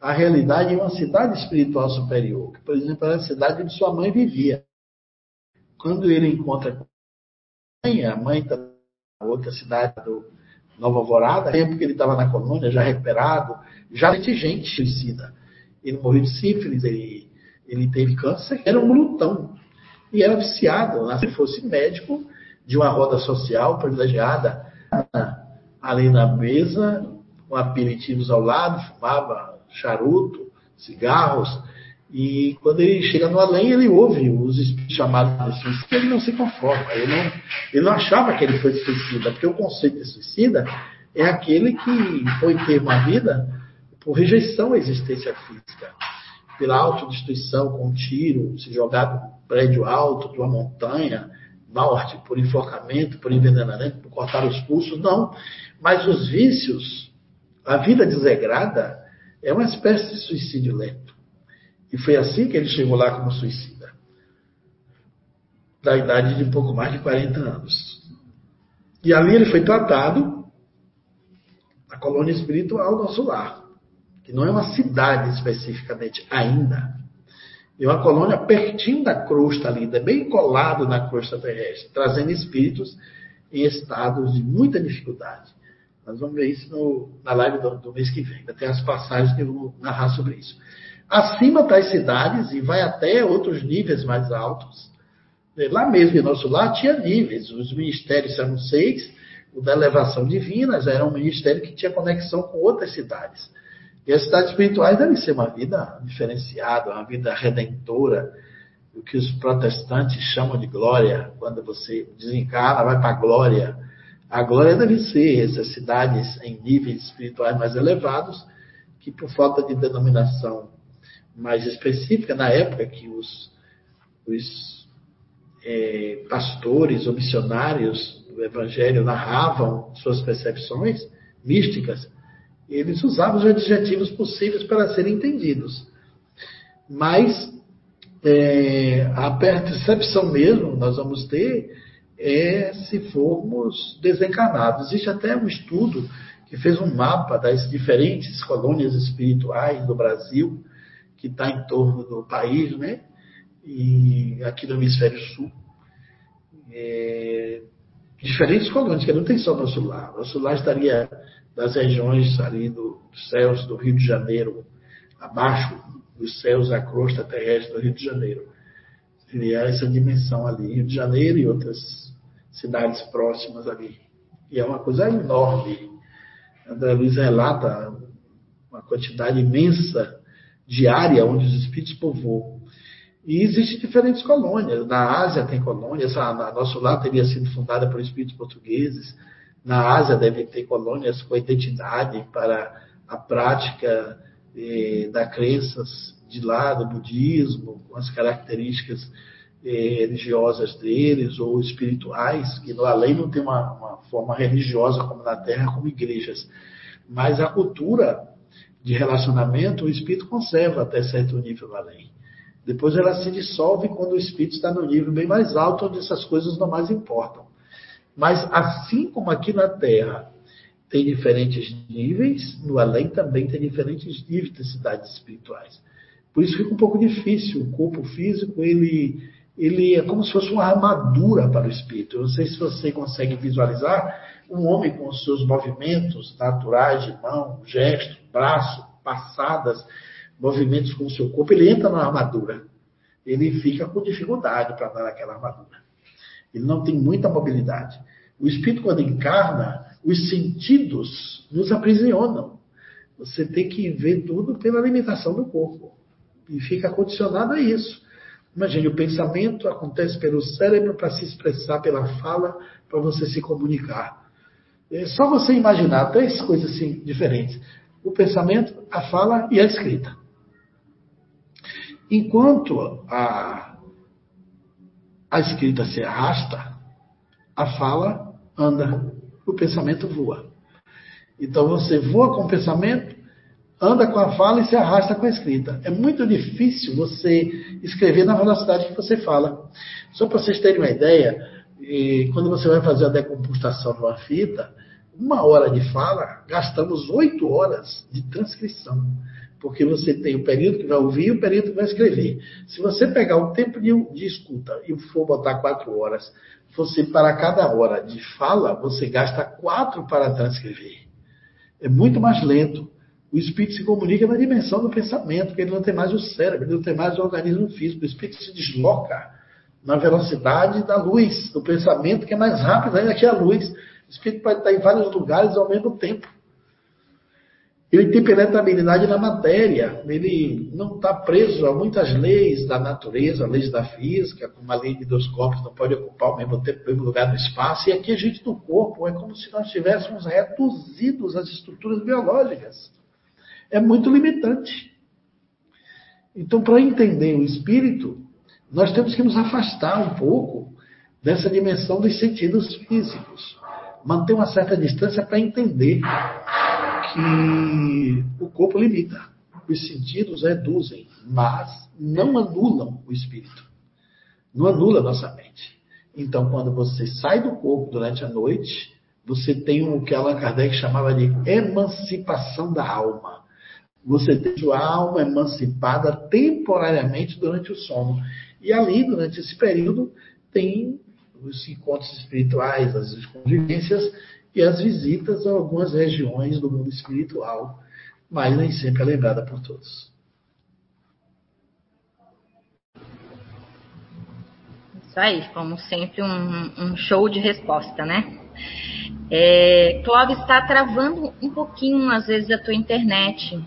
a realidade em uma cidade espiritual superior, que, por exemplo, era a cidade onde sua mãe vivia. Quando ele encontra a mãe, a mãe está na outra cidade do Nova Alvorada, tempo que ele estava na colônia, já recuperado, já tinha gente suicida. Ele morreu de sífilis, ele, ele teve câncer, era um glutão. E era viciado, né? se fosse médico de uma roda social privilegiada, ali na mesa, com aperitivos ao lado, fumava charuto, cigarros, e quando ele chega no além, ele ouve os espíritos chamados de suicida, ele não se conforma, ele não, ele não achava que ele foi suicida, porque o conceito de suicida é aquele que foi ter uma vida por rejeição à existência física, pela autodestruição com um tiro, se jogar de um prédio alto, de uma montanha, morte por enforcamento, por envenenamento, por cortar os pulsos, não. Mas os vícios a vida desregrada é uma espécie de suicídio lento. E foi assim que ele chegou lá como suicida. da idade de um pouco mais de 40 anos. E ali ele foi tratado na colônia espiritual Nosso Lar, que não é uma cidade especificamente ainda. É uma colônia pertinho da crosta ali, bem colado na crosta terrestre, trazendo espíritos em estados de muita dificuldade. Nós vamos ver isso no, na live do, do, mês que vem. Ainda tem as passagens que eu vou narrar sobre isso. Acima das cidades e vai até outros níveis mais altos. Lá mesmo em nosso lar tinha níveis. Os ministérios eram seis. O da elevação divina já era um ministério que tinha conexão com outras cidades. E as cidades espirituais devem ser uma vida diferenciada, uma vida redentora, o que os protestantes chamam de glória. Quando você desencarna, vai para a glória a glória deve ser essas cidades em níveis espirituais mais elevados, que por falta de denominação mais específica, na época que os, os é, pastores ou missionários do Evangelho narravam suas percepções místicas, eles usavam os adjetivos possíveis para serem entendidos. Mas é, a percepção mesmo nós vamos ter é se formos desencarnados. Existe até um estudo que fez um mapa das diferentes colônias espirituais do Brasil, que está em torno do país, né? E aqui no hemisfério sul. É, diferentes colônias, que não tem só nosso lar. Nosso lar estaria das regiões ali do, dos céus do Rio de Janeiro, abaixo dos céus da crosta terrestre do Rio de Janeiro. Seria essa dimensão ali, Rio de Janeiro e outras cidades próximas ali. E é uma coisa enorme. André Luiz relata uma quantidade imensa de área onde os espíritos povoam. E existem diferentes colônias. Na Ásia tem colônias, a, nosso lar teria sido fundada por espíritos portugueses. Na Ásia deve ter colônias com identidade para a prática eh, da crenças de lá, do budismo, com as características eh, religiosas deles ou espirituais, que no além não tem uma, uma forma religiosa como na Terra, como igrejas. Mas a cultura de relacionamento, o espírito conserva até certo nível além. Depois ela se dissolve quando o espírito está no nível bem mais alto, onde essas coisas não mais importam. Mas assim como aqui na Terra tem diferentes níveis, no além também tem diferentes níveis de cidades espirituais. Por isso fica um pouco difícil. O corpo físico ele ele é como se fosse uma armadura para o espírito. Eu não sei se você consegue visualizar um homem com os seus movimentos naturais de mão, gesto, braço, passadas, movimentos com o seu corpo, ele entra na armadura. Ele fica com dificuldade para dar aquela armadura. Ele não tem muita mobilidade. O espírito, quando encarna, os sentidos nos aprisionam. Você tem que ver tudo pela limitação do corpo. E fica condicionado a isso. Imagine, o pensamento acontece pelo cérebro para se expressar pela fala, para você se comunicar. É só você imaginar três coisas assim diferentes: o pensamento, a fala e a escrita. Enquanto a, a escrita se arrasta, a fala anda, o pensamento voa. Então você voa com o pensamento, anda com a fala e se arrasta com a escrita. É muito difícil você escrever na velocidade que você fala. Só para vocês terem uma ideia, quando você vai fazer a decompostação de uma fita, uma hora de fala, gastamos oito horas de transcrição. Porque você tem o período que vai ouvir e o período que vai escrever. Se você pegar o tempo de, de escuta e for botar quatro horas, você, para cada hora de fala, você gasta quatro para transcrever. É muito mais lento o espírito se comunica na dimensão do pensamento, porque ele não tem mais o cérebro, ele não tem mais o organismo físico. O espírito se desloca na velocidade da luz, do pensamento, que é mais rápido ainda que a luz. Espírito pode estar em vários lugares ao mesmo tempo. Ele tem penetrabilidade na matéria, ele não está preso a muitas leis da natureza, leis da física, como a lei de dois corpos não pode ocupar ao mesmo tempo o mesmo lugar no espaço. E aqui a gente do corpo é como se nós tivéssemos reduzidos as estruturas biológicas é muito limitante. Então, para entender o espírito, nós temos que nos afastar um pouco dessa dimensão dos sentidos físicos. Manter uma certa distância para entender que o corpo limita. Os sentidos reduzem, mas não anulam o espírito. não anula a nossa mente. Então, quando você sai do corpo durante a noite, você tem o que Allan Kardec chamava de emancipação da alma. Você tem sua alma emancipada temporariamente durante o sono. E ali, durante esse período, tem os encontros espirituais, as convivências e as visitas a algumas regiões do mundo espiritual, mas nem sempre é lembrada por todos. Isso aí, como sempre, um, um show de resposta, né? É, Clóvis está travando um pouquinho, às vezes, a tua internet.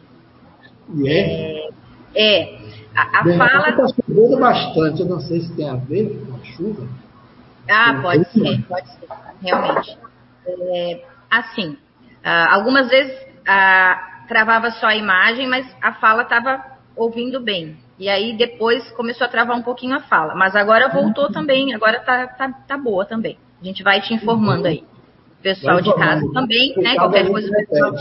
É? É, é a, a Bem, fala. Está chovendo bastante, eu não sei se tem a ver com a chuva. Ah, pode ser, pode ser, realmente. É, assim, ah, algumas vezes ah, travava só a imagem, mas a fala estava ouvindo bem. E aí depois começou a travar um pouquinho a fala. Mas agora voltou também, agora tá, tá, tá boa também. A gente vai te informando aí. Pessoal de casa também, né? Qualquer coisa. Pessoal...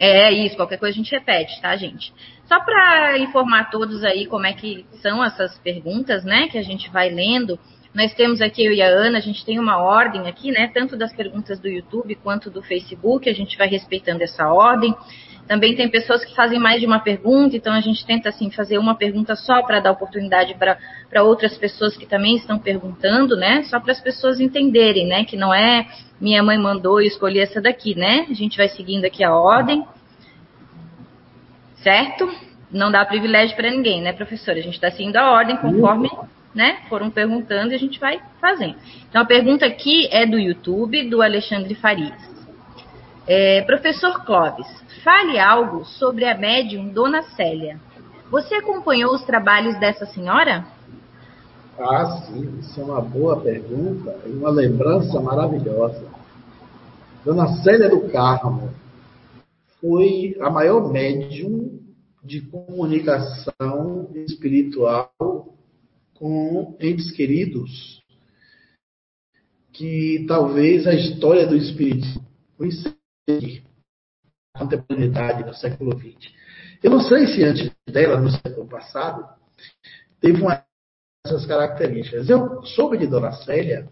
É isso, qualquer coisa a gente repete, tá, gente? Só para informar todos aí como é que são essas perguntas, né? Que a gente vai lendo. Nós temos aqui, eu e a Ana, a gente tem uma ordem aqui, né? Tanto das perguntas do YouTube quanto do Facebook, a gente vai respeitando essa ordem. Também tem pessoas que fazem mais de uma pergunta, então a gente tenta assim fazer uma pergunta só para dar oportunidade para outras pessoas que também estão perguntando, né? Só para as pessoas entenderem, né? Que não é minha mãe mandou e escolhi essa daqui, né? A gente vai seguindo aqui a ordem. Certo? Não dá privilégio para ninguém, né, professora? A gente está seguindo a ordem conforme né, foram perguntando e a gente vai fazendo. Então a pergunta aqui é do YouTube, do Alexandre Farias. É, professor Clóvis, fale algo sobre a médium Dona Célia. Você acompanhou os trabalhos dessa senhora? Ah, sim, isso é uma boa pergunta e uma lembrança maravilhosa. Dona Célia do Carmo foi a maior médium de comunicação espiritual com entes queridos que talvez a história do espiritismo contemporaneidade no século XX. Eu não sei se antes dela, no século passado, teve uma dessas características. Eu soube de Dona Célia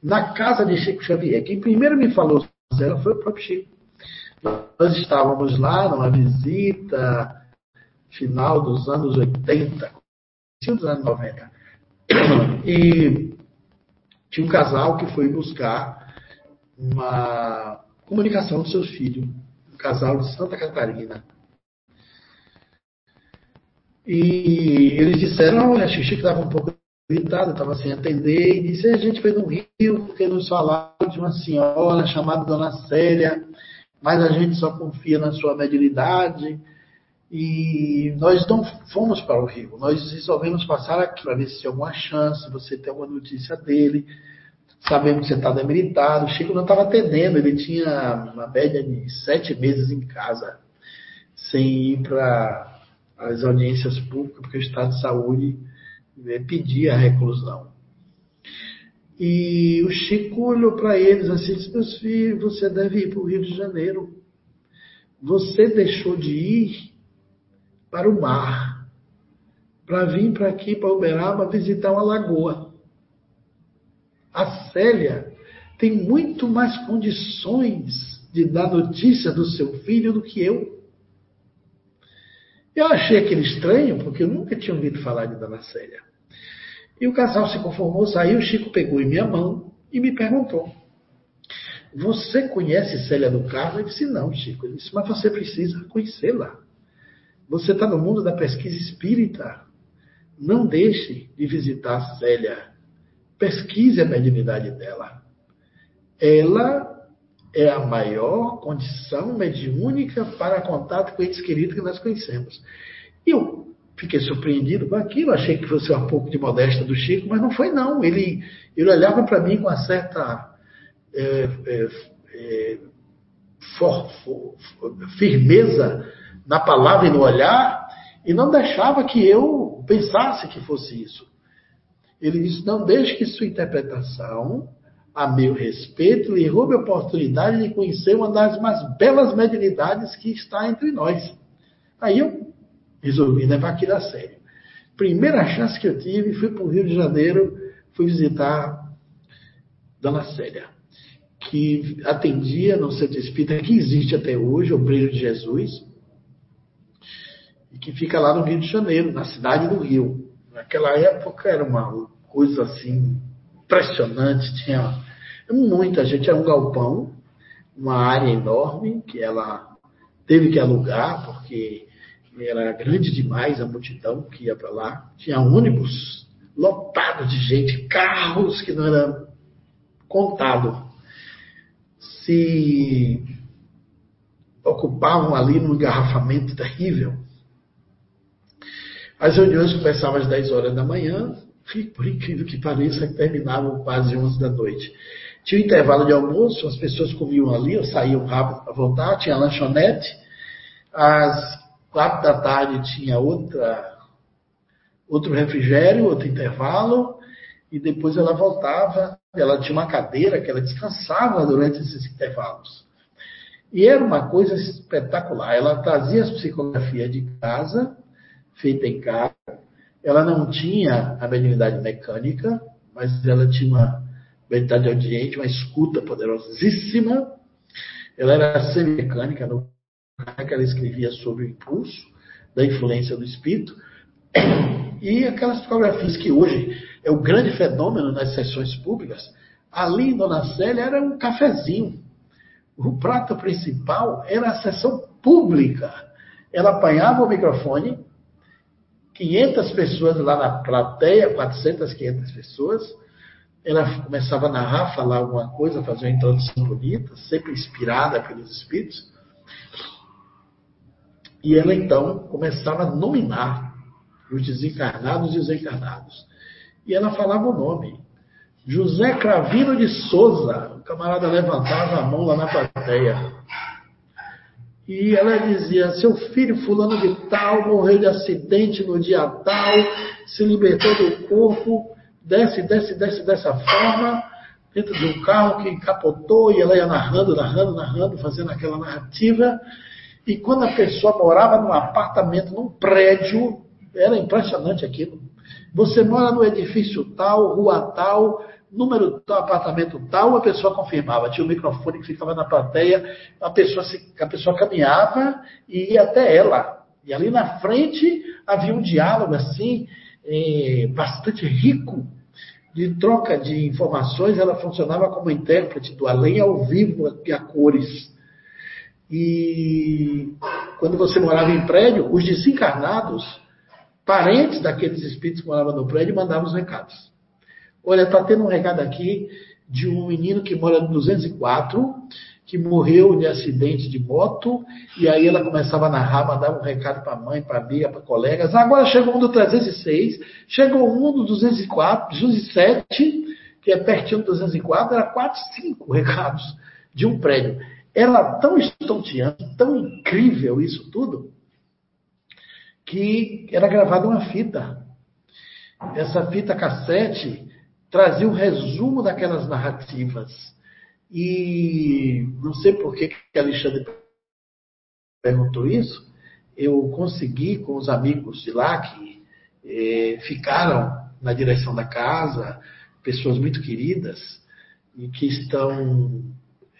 na casa de Chico Xavier. Quem primeiro me falou dela foi o próprio Chico. Nós estávamos lá numa visita final dos anos 80, dos anos 90. E tinha um casal que foi buscar uma comunicação do seu filho, um casal de Santa Catarina. E eles disseram, olha, Xixi que estava um pouco irritado, estava sem atender, e disse, a gente foi no Rio porque nos falaram de uma senhora chamada Dona Célia, mas a gente só confia na sua mediunidade, e nós não fomos para o Rio, nós resolvemos passar aqui para ver se tinha alguma chance, você ter alguma notícia dele. Sabemos que você está debilitado. O Chico não estava atendendo, ele tinha uma média de sete meses em casa, sem ir para as audiências públicas, porque o estado de saúde né, pedia a reclusão. E o Chico olhou para eles assim disse: Meus filhos, você deve ir para o Rio de Janeiro. Você deixou de ir para o mar, para vir para aqui, para Uberaba, visitar uma lagoa. A Célia tem muito mais condições de dar notícia do seu filho do que eu. Eu achei aquele estranho, porque eu nunca tinha ouvido falar de Dona Célia. E o casal se conformou, saiu, o Chico pegou em minha mão e me perguntou: Você conhece Célia do Carmo? Eu disse: Não, Chico. Ele disse: Mas você precisa conhecê-la. Você está no mundo da pesquisa espírita. Não deixe de visitar Célia. Pesquise a mediunidade dela. Ela é a maior condição mediúnica para contato com entes queridos que nós conhecemos. Eu fiquei surpreendido com aquilo, achei que fosse um pouco de modéstia do Chico, mas não foi não. Ele, ele olhava para mim com uma certa é, é, é, for, for, firmeza na palavra e no olhar, e não deixava que eu pensasse que fosse isso. Ele disse: não deixe que sua interpretação, a meu respeito, lhe roube a oportunidade de conhecer uma das mais belas mediunidades que está entre nós. Aí eu resolvi levar aquilo a sério. primeira chance que eu tive, fui para o Rio de Janeiro, fui visitar Dona Célia, que atendia no centro espírita que existe até hoje, o Brilho de Jesus, e que fica lá no Rio de Janeiro, na cidade do Rio. Naquela época era uma coisa assim impressionante, tinha muita gente, era um galpão, uma área enorme que ela teve que alugar porque era grande demais a multidão que ia para lá. Tinha ônibus lotado de gente, carros que não era contado. Se ocupavam ali num engarrafamento terrível. As reuniões começavam às 10 horas da manhã, e por incrível que pareça, terminavam quase 11 da noite. Tinha um intervalo de almoço, as pessoas comiam ali, ou saíam rápido para voltar, tinha lanchonete. Às quatro da tarde tinha outra, outro refrigério, outro intervalo, e depois ela voltava. Ela tinha uma cadeira que ela descansava durante esses intervalos. E era uma coisa espetacular. Ela trazia as psicografias de casa, feita em casa. Ela não tinha a mediunidade mecânica, mas ela tinha uma habilidade audiente, uma escuta poderosíssima. Ela era semimecânica, no que ela escrevia sobre o impulso da influência do espírito. E aquelas fotografias que hoje é o grande fenômeno nas sessões públicas, ali em Dona Célia era um cafezinho. O prato principal era a sessão pública. Ela apanhava o microfone, 500 pessoas lá na plateia, 400, 500 pessoas, ela começava a narrar, falar alguma coisa, fazer uma introdução bonita, sempre inspirada pelos espíritos. E ela então começava a nominar os desencarnados e os encarnados. E ela falava o nome. José Cravino de Souza. O camarada levantava a mão lá na plateia. E ela dizia: Seu filho, fulano de tal, morreu de acidente no dia tal, se libertou do corpo desce, desce, desce dessa forma, dentro de um carro que capotou e ela ia narrando, narrando, narrando, fazendo aquela narrativa. E quando a pessoa morava num apartamento, num prédio, era impressionante aquilo. Você mora no edifício tal, rua tal, número tal, apartamento tal, a pessoa confirmava. Tinha um microfone que ficava na plateia, a pessoa, se, a pessoa caminhava e ia até ela. E ali na frente havia um diálogo assim, eh, bastante rico, de troca de informações, ela funcionava como intérprete do além ao vivo e a cores. E quando você morava em prédio, os desencarnados, parentes daqueles espíritos que moravam no prédio, mandavam os recados. Olha, está tendo um recado aqui de um menino que mora no 204 que morreu de acidente de moto, e aí ela começava a narrar, mandava um recado para a mãe, para a amiga, para colegas. Agora chegou um do 306, chegou um do 204, 207, que é pertinho do 204, era 4, 5 recados de um prédio. Era tão estonteante, tão incrível isso tudo, que era gravada uma fita. Essa fita cassete trazia um resumo daquelas narrativas e não sei por que, que Alexandre perguntou isso. Eu consegui com os amigos de lá que eh, ficaram na direção da casa, pessoas muito queridas e que estão,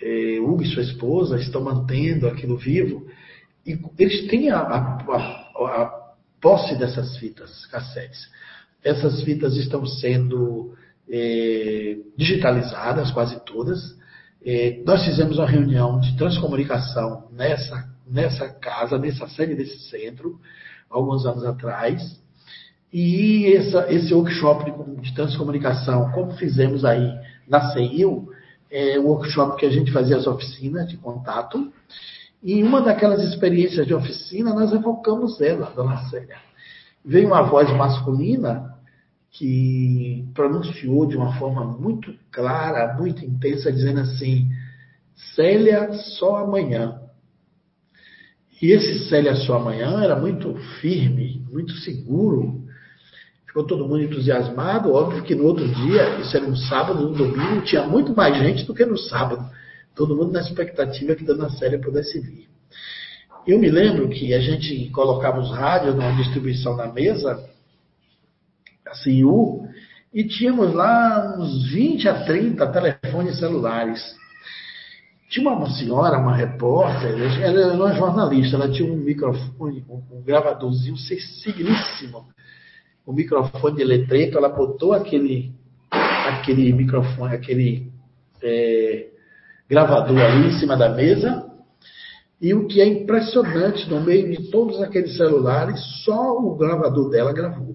eh, Hugo e sua esposa, estão mantendo aquilo vivo. E eles têm a, a, a posse dessas fitas cassetes. Essas fitas estão sendo eh, digitalizadas, quase todas. É, nós fizemos uma reunião de transcomunicação nessa, nessa casa, nessa sede desse centro, alguns anos atrás. E essa, esse workshop de, de transcomunicação, como fizemos aí na CEIU, é um workshop que a gente fazia as oficinas de contato. E uma daquelas experiências de oficina, nós evocamos ela, Dona Célia. Veio uma voz masculina que pronunciou de uma forma muito clara, muito intensa, dizendo assim: Célia, só amanhã. E esse Célia só amanhã era muito firme, muito seguro. Ficou todo mundo entusiasmado. Óbvio que no outro dia, isso era um sábado, no domingo, tinha muito mais gente do que no sábado. Todo mundo na expectativa que Dona Célia pudesse vir. Eu me lembro que a gente colocava os rádios numa distribuição na mesa a CIU, e tínhamos lá uns 20 a 30 telefones celulares. Tinha uma senhora, uma repórter, ela era uma jornalista, ela tinha um microfone, um gravadorzinho signíssimo, um microfone de letreto, ela botou aquele, aquele microfone, aquele é, gravador ali em cima da mesa, e o que é impressionante, no meio de todos aqueles celulares, só o gravador dela gravou.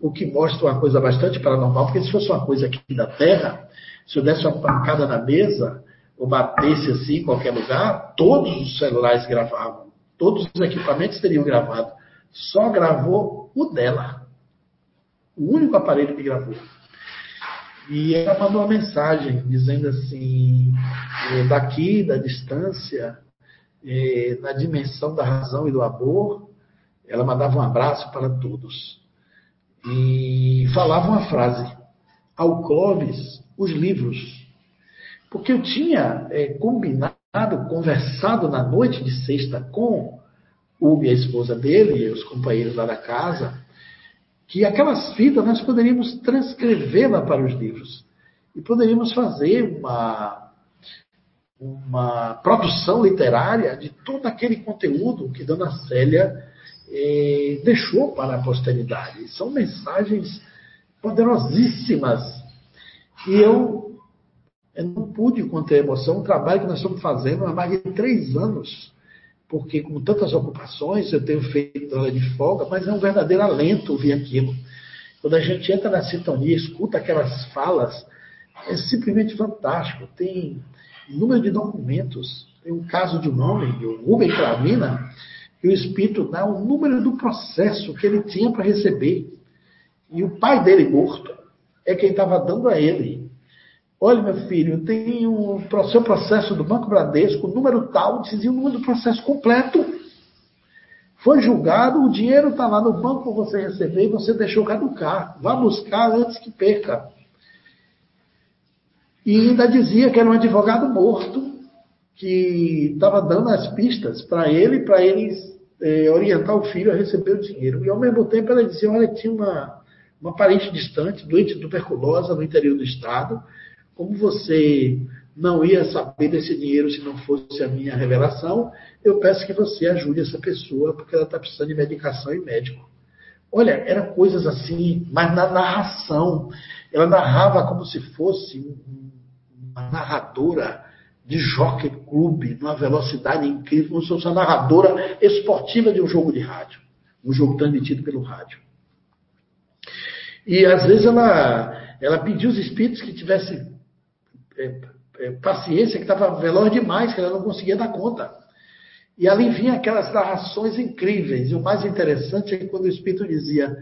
O que mostra uma coisa bastante paranormal, porque se fosse uma coisa aqui da Terra, se eu desse uma pancada na mesa, ou batesse assim em qualquer lugar, todos os celulares gravavam. Todos os equipamentos teriam gravado. Só gravou o dela. O único aparelho que gravou. E ela mandou uma mensagem dizendo assim: é, daqui, da distância, é, na dimensão da razão e do amor, ela mandava um abraço para todos. E falava uma frase: ao Clóvis, os livros. Porque eu tinha é, combinado, conversado na noite de sexta com o e a esposa dele e os companheiros lá da casa, que aquelas fitas nós poderíamos transcrevê-la para os livros. E poderíamos fazer uma, uma produção literária de todo aquele conteúdo que Dona Célia deixou para a posteridade. São mensagens poderosíssimas. E eu eu não pude conter a emoção. Um trabalho que nós estamos fazendo há mais de três anos, porque com tantas ocupações eu tenho feito hora de folga, mas é um verdadeiro alento ouvir aquilo. Quando a gente entra na sintonia, escuta aquelas falas, é simplesmente fantástico. Tem número de documentos. Tem um caso de um homem, o Rubem Clavina, que o Espírito dá o número do processo que ele tinha para receber. E o pai dele, morto, é quem estava dando a ele Olha, meu filho, tem o seu processo do Banco Bradesco, o número tal, dizia o número do processo completo. Foi julgado, o dinheiro está lá no banco para você receber e você deixou caducar. Vá buscar antes que perca. E ainda dizia que era um advogado morto, que estava dando as pistas para ele, para ele é, orientar o filho a receber o dinheiro. E ao mesmo tempo ela dizia: olha, tinha uma, uma parente distante, doente de tuberculosa no interior do estado como você não ia saber desse dinheiro se não fosse a minha revelação, eu peço que você ajude essa pessoa, porque ela está precisando de medicação e médico. Olha, eram coisas assim, mas na narração. Ela narrava como se fosse uma narradora de jockey clube, numa velocidade incrível, como se fosse uma narradora esportiva de um jogo de rádio. Um jogo transmitido pelo rádio. E às vezes ela, ela pediu os espíritos que tivessem é, é, paciência que estava veloz demais, que ela não conseguia dar conta. E ali vinha aquelas narrações incríveis. E o mais interessante é que quando o Espírito dizia: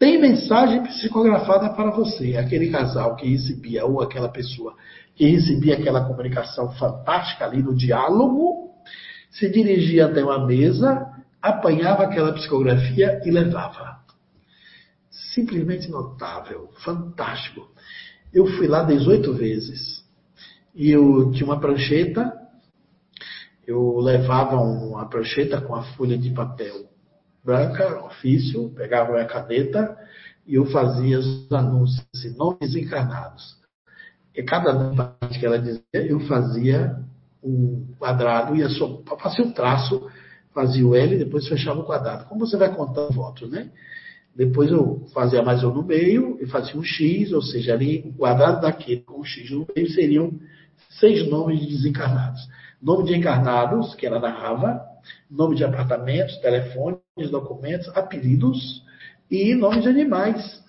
tem mensagem psicografada para você. Aquele casal que recebia, ou aquela pessoa que recebia aquela comunicação fantástica ali no diálogo, se dirigia até uma mesa, apanhava aquela psicografia e levava. Simplesmente notável, fantástico. Eu fui lá 18 vezes e eu tinha uma prancheta, eu levava uma prancheta com a folha de papel branca, ofício, pegava a caneta e eu fazia os anúncios, assim, nomes encarnados. E cada nome que ela dizia, eu fazia um quadrado, só, fazia o traço, fazia o L e depois fechava o quadrado. Como você vai contando votos, né? Depois eu fazia mais um no meio e fazia um X, ou seja, ali o quadrado daquele com o X no meio seriam seis nomes de desencarnados. Nome de encarnados, que ela narrava, nome de apartamentos, telefones, documentos, apelidos e nomes de animais,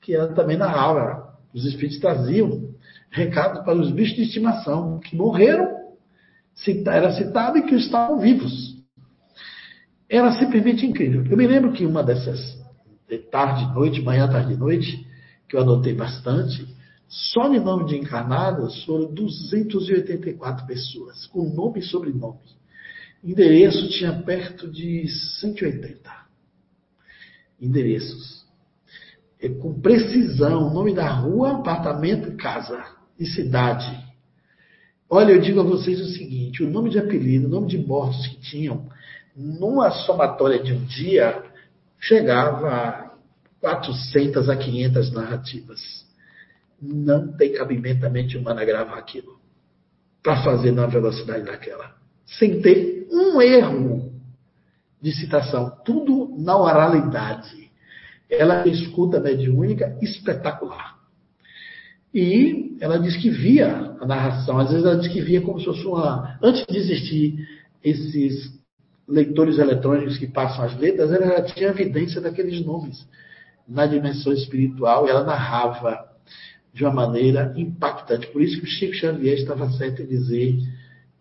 que ela também narrava. Os espíritos traziam recado para os bichos de estimação que morreram, era citado e que estavam vivos. Era simplesmente incrível. Eu me lembro que uma dessas, de tarde, noite, manhã, tarde, noite, que eu anotei bastante, só de nome de encarnados foram 284 pessoas, com nome e sobrenome. Endereço tinha perto de 180 endereços. É, com precisão, nome da rua, apartamento, casa e cidade. Olha, eu digo a vocês o seguinte: o nome de apelido, o nome de mortos que tinham, numa somatória de um dia, chegava a 400 a 500 narrativas. Não tem cabimento a mente humana gravar aquilo para fazer na velocidade daquela, sem ter um erro de citação, tudo na oralidade. Ela escuta mediúnica espetacular. E ela diz que via a narração, às vezes ela diz que via como se fosse uma. Antes de existir esses leitores eletrônicos que passam as letras, ela já tinha evidência daqueles nomes na dimensão espiritual e ela narrava de uma maneira impactante. Por isso que o Chico Xavier estava certo em dizer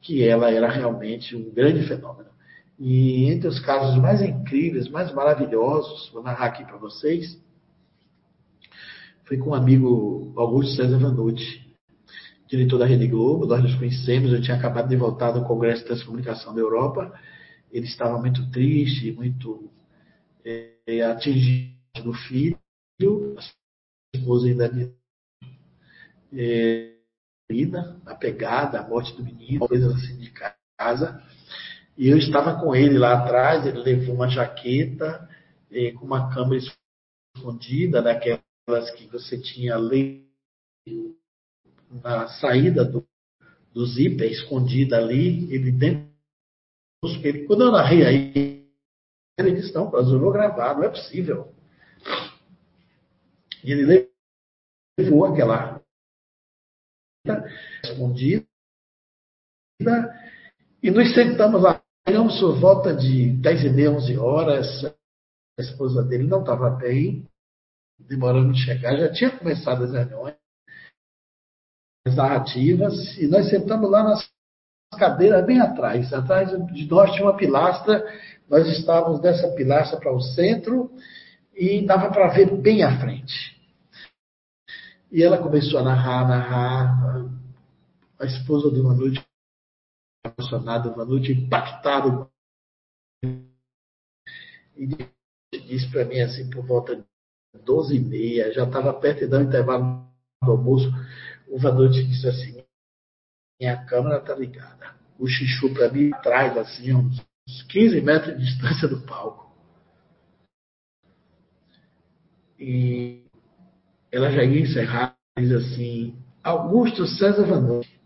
que ela era realmente um grande fenômeno. E entre os casos mais incríveis, mais maravilhosos, vou narrar aqui para vocês, foi com um amigo Augusto César Vanucci, diretor da Rede Globo, nós nos conhecemos, eu tinha acabado de voltar do Congresso de Transcomunicação da Europa, ele estava muito triste, muito é, atingido do filho, a esposa ainda é, a pegada, a morte do menino, coisas assim de casa. E eu estava com ele lá atrás, ele levou uma jaqueta é, com uma câmera escondida, daquelas que você tinha ali na saída do, do zíper, escondida ali, ele dentro quando eu narrei aí, ele disse, não, eu vou gravar, não é possível. E ele levou aquela escondida e nos sentamos lá. Chegamos por volta de 10 e meia, 11 horas. A esposa dele não estava bem, demorando de chegar. Já tinha começado as reuniões, as narrativas, e nós sentamos lá nas cadeiras bem atrás. Atrás de nós tinha uma pilastra. Nós estávamos dessa pilastra para o centro e dava para ver bem à frente. E ela começou a narrar, narrar. A esposa do Vanucci, emocionada, o Vanucci impactado. E disse para mim assim, por volta de 12 e meia, já estava perto de o intervalo do almoço, o Vanucci disse assim, minha câmera está ligada. O Xixu para mim atrás, assim, uns 15 metros de distância do palco. E ela já ia encerrar, diz assim, Augusto César Vanucci.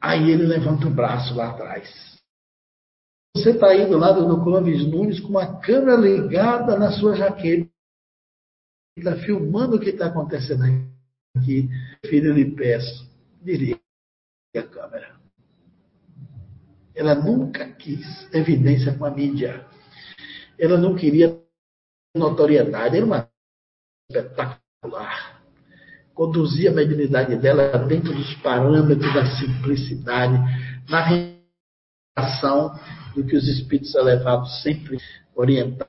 Aí ele levanta o braço lá atrás. Você está aí do lado do Clóvis Nunes com uma câmera ligada na sua jaqueta, está filmando o que está acontecendo aqui. Filho, lhe peço, desligue a câmera. Ela nunca quis evidência com a mídia. Ela não queria notoriedade. Era uma espetacular. Conduzia a mediunidade dela dentro dos parâmetros da simplicidade, na relação do que os espíritos elevados sempre orientam.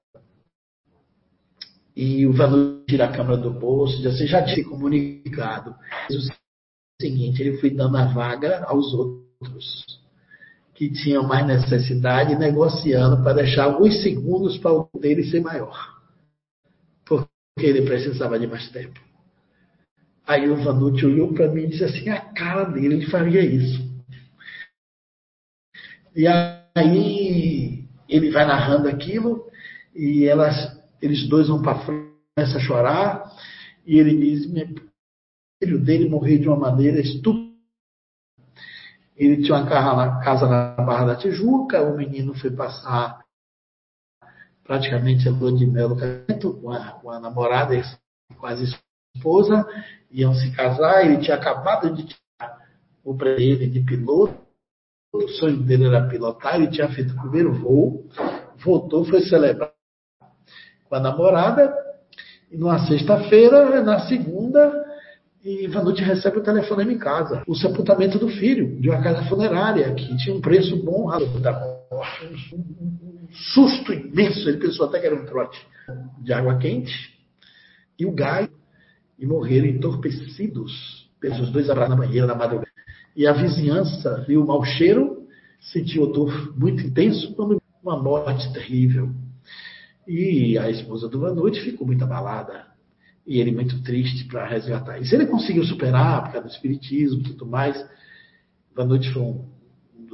E o valor tira a câmera do bolso, diz assim, já tinha comunicado. o seguinte, ele foi dando a vaga aos outros que tinham mais necessidade, negociando para deixar alguns segundos para o dele ser maior porque ele precisava de mais tempo. Aí o Vanucci olhou para mim e disse assim: a cara dele, ele faria isso. E aí ele vai narrando aquilo e elas, eles dois vão para frente, a chorar e ele diz: o filho dele morreu de uma maneira estúpida. Ele tinha uma casa na Barra da Tijuca, o menino foi passar praticamente a lua de mel com a, com a namorada e a esposa, iam se casar, ele tinha acabado de tirar o prêmio de piloto, o sonho dele era pilotar, ele tinha feito o primeiro voo, voltou, foi celebrar com a namorada, e numa sexta-feira, na segunda, e Vanucci recebe o telefonema em casa. O sepultamento do filho, de uma casa funerária, que tinha um preço bom da. Um, susto imenso, ele pensou até que era um trote de água quente, e o Gai, e morreram entorpecidos pelos dois abraços na banheira na madrugada. E a vizinhança viu o mau cheiro, sentiu odor muito intenso, uma morte terrível. E a esposa do Vanucci ficou muito abalada. E ele muito triste para resgatar isso. Ele conseguiu superar por causa do espiritismo e tudo mais. Vanucci foi um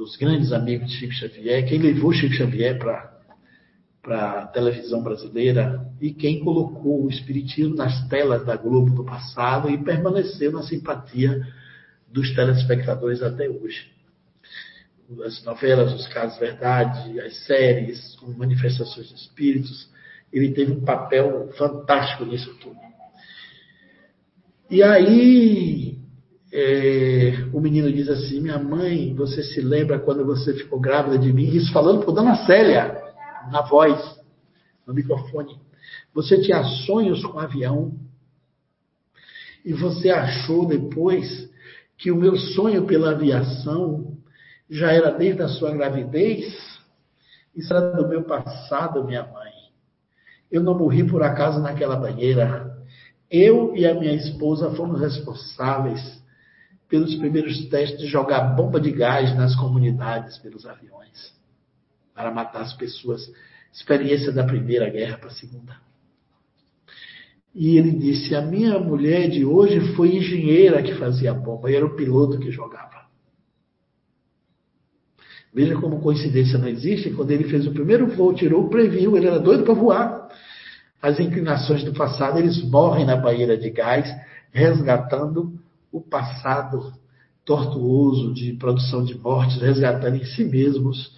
dos grandes amigos de Chico Xavier. Quem levou Chico Xavier para para a televisão brasileira e quem colocou o Espiritismo nas telas da Globo no passado e permaneceu na simpatia dos telespectadores até hoje. As novelas, os casos verdade, as séries, com manifestações de espíritos, ele teve um papel fantástico nisso tudo. E aí é, o menino diz assim: Minha mãe, você se lembra quando você ficou grávida de mim? Isso falando por Dona Célia na voz, no microfone. Você tinha sonhos com avião e você achou depois que o meu sonho pela aviação já era desde a sua gravidez? Isso era do meu passado, minha mãe. Eu não morri por acaso naquela banheira. Eu e a minha esposa fomos responsáveis pelos primeiros testes de jogar bomba de gás nas comunidades pelos aviões para matar as pessoas. Experiência da Primeira Guerra para a Segunda. E ele disse: A minha mulher de hoje foi engenheira que fazia bomba, e era o piloto que jogava. Veja como coincidência não existe. Quando ele fez o primeiro voo, tirou, previu, ele era doido para voar. As inclinações do passado, eles morrem na banheira de gás, resgatando o passado tortuoso de produção de mortes, resgatando em si mesmos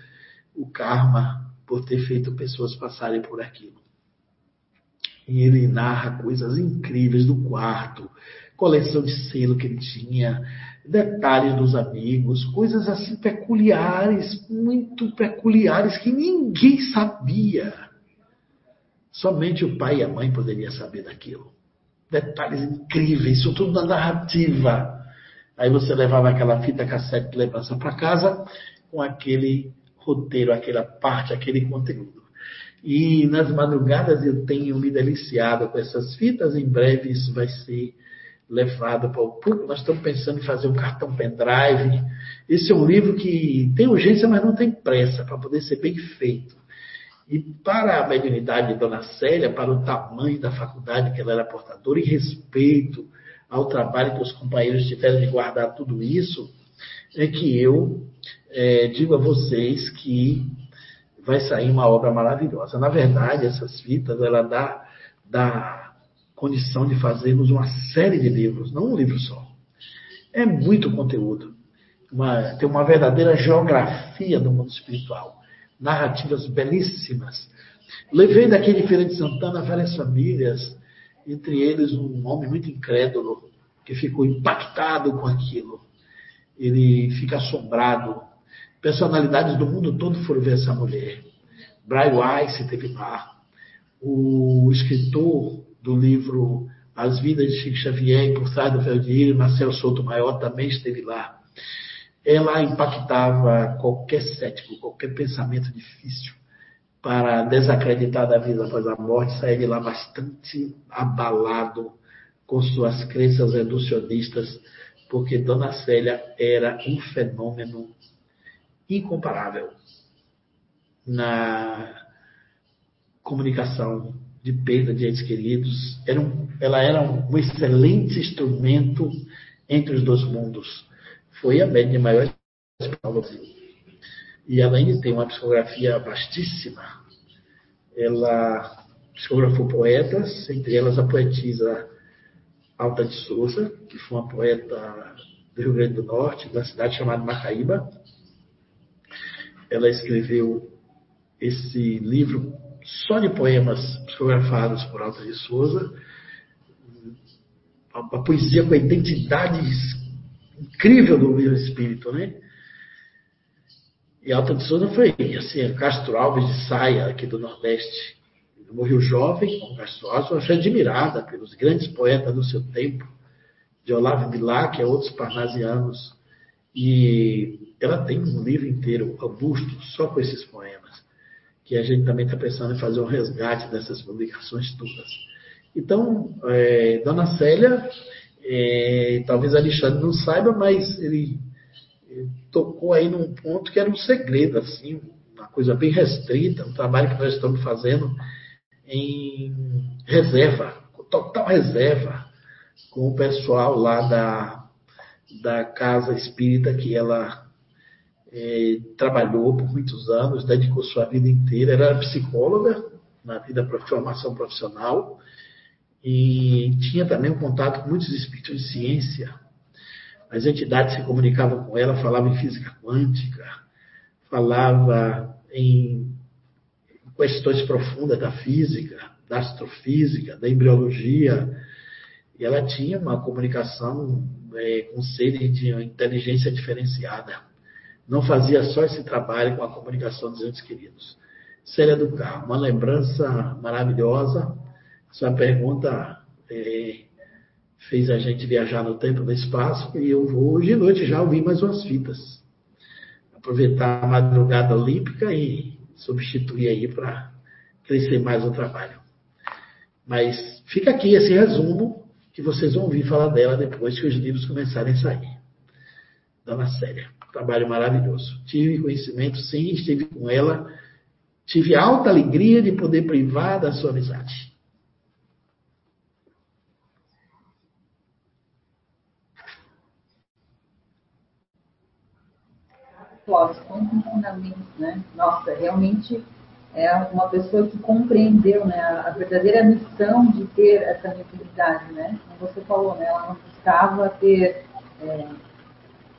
o karma por ter feito pessoas passarem por aquilo. E ele narra coisas incríveis do quarto, coleção de selo que ele tinha, detalhes dos amigos, coisas assim peculiares, muito peculiares que ninguém sabia. Somente o pai e a mãe poderiam saber daquilo. Detalhes incríveis, isso tudo na narrativa. Aí você levava aquela fita cassete de lembrança para casa com aquele roteiro, aquela parte, aquele conteúdo. E nas madrugadas eu tenho me deliciado com essas fitas. Em breve isso vai ser levado para o público. Nós estamos pensando em fazer um cartão pendrive. Esse é um livro que tem urgência, mas não tem pressa, para poder ser bem feito. E para a mediunidade de Dona Célia, para o tamanho da faculdade que ela era portadora, e respeito ao trabalho que os companheiros tiveram de guardar tudo isso, é que eu é, digo a vocês que vai sair uma obra maravilhosa. Na verdade, essas fitas, ela dá, dá condição de fazermos uma série de livros, não um livro só. É muito conteúdo. Uma, tem uma verdadeira geografia do mundo espiritual. Narrativas belíssimas. Levei daqui de Feira de Santana várias famílias, entre eles um homem muito incrédulo, que ficou impactado com aquilo. Ele fica assombrado Personalidades do mundo todo foram ver essa mulher. Brian Weiss esteve lá. O escritor do livro As Vidas de Chico Xavier Por Trás do Véu Marcelo Souto Maior, também esteve lá. Ela impactava qualquer cético, qualquer pensamento difícil para desacreditar da vida após a morte, sair de lá bastante abalado com suas crenças reducionistas, porque Dona Célia era um fenômeno incomparável na comunicação de perda de entes queridos. Era um, ela era um, excelente instrumento entre os dois mundos. Foi a média maior e ela ainda tem uma psicografia vastíssima. Ela psicografou poetas, entre elas a poetisa Alta de Souza, que foi uma poeta do Rio Grande do Norte, da cidade chamada Macaíba, ela escreveu esse livro só de poemas psicografados por Alta de Souza, a, poesia com a identidade incrível do meu espírito, né? E Alta de Souza foi assim, Castro Alves de Saia, aqui do Nordeste. Morreu jovem, Castro Alves, eu achei admirada pelos grandes poetas do seu tempo, de Olavo Bilac e outros parnasianos. E ela tem um livro inteiro, robusto, só com esses poemas, que a gente também está pensando em fazer um resgate dessas publicações todas. Então, é, Dona Célia, é, talvez Alexandre não saiba, mas ele, tocou aí num ponto que era um segredo, assim, uma coisa bem restrita, um trabalho que nós estamos fazendo em reserva, total reserva, com o pessoal lá da, da casa espírita que ela é, trabalhou por muitos anos, dedicou sua vida inteira, era psicóloga na vida formação profissional e tinha também um contato com muitos espíritos de ciência. As entidades se comunicavam com ela, falavam em física quântica, falava em questões profundas da física, da astrofísica, da embriologia, e ela tinha uma comunicação é, com seres de inteligência diferenciada não fazia só esse trabalho com a comunicação dos entes queridos. Célia do Carmo, uma lembrança maravilhosa. Sua pergunta é, fez a gente viajar no tempo e no espaço e eu vou hoje de noite já ouvir mais umas fitas. Aproveitar a madrugada olímpica e substituir aí para crescer mais o trabalho. Mas fica aqui esse resumo que vocês vão ouvir falar dela depois que os livros começarem a sair. Dona Célia trabalho maravilhoso. Tive conhecimento, sim, estive com ela. Tive alta alegria de poder privar da sua amizade. Clóvis, quantos fundamentos, né? Nossa, realmente é uma pessoa que compreendeu né, a verdadeira missão de ter essa mediunidade, né? Como você falou, né? Ela não buscava ter é,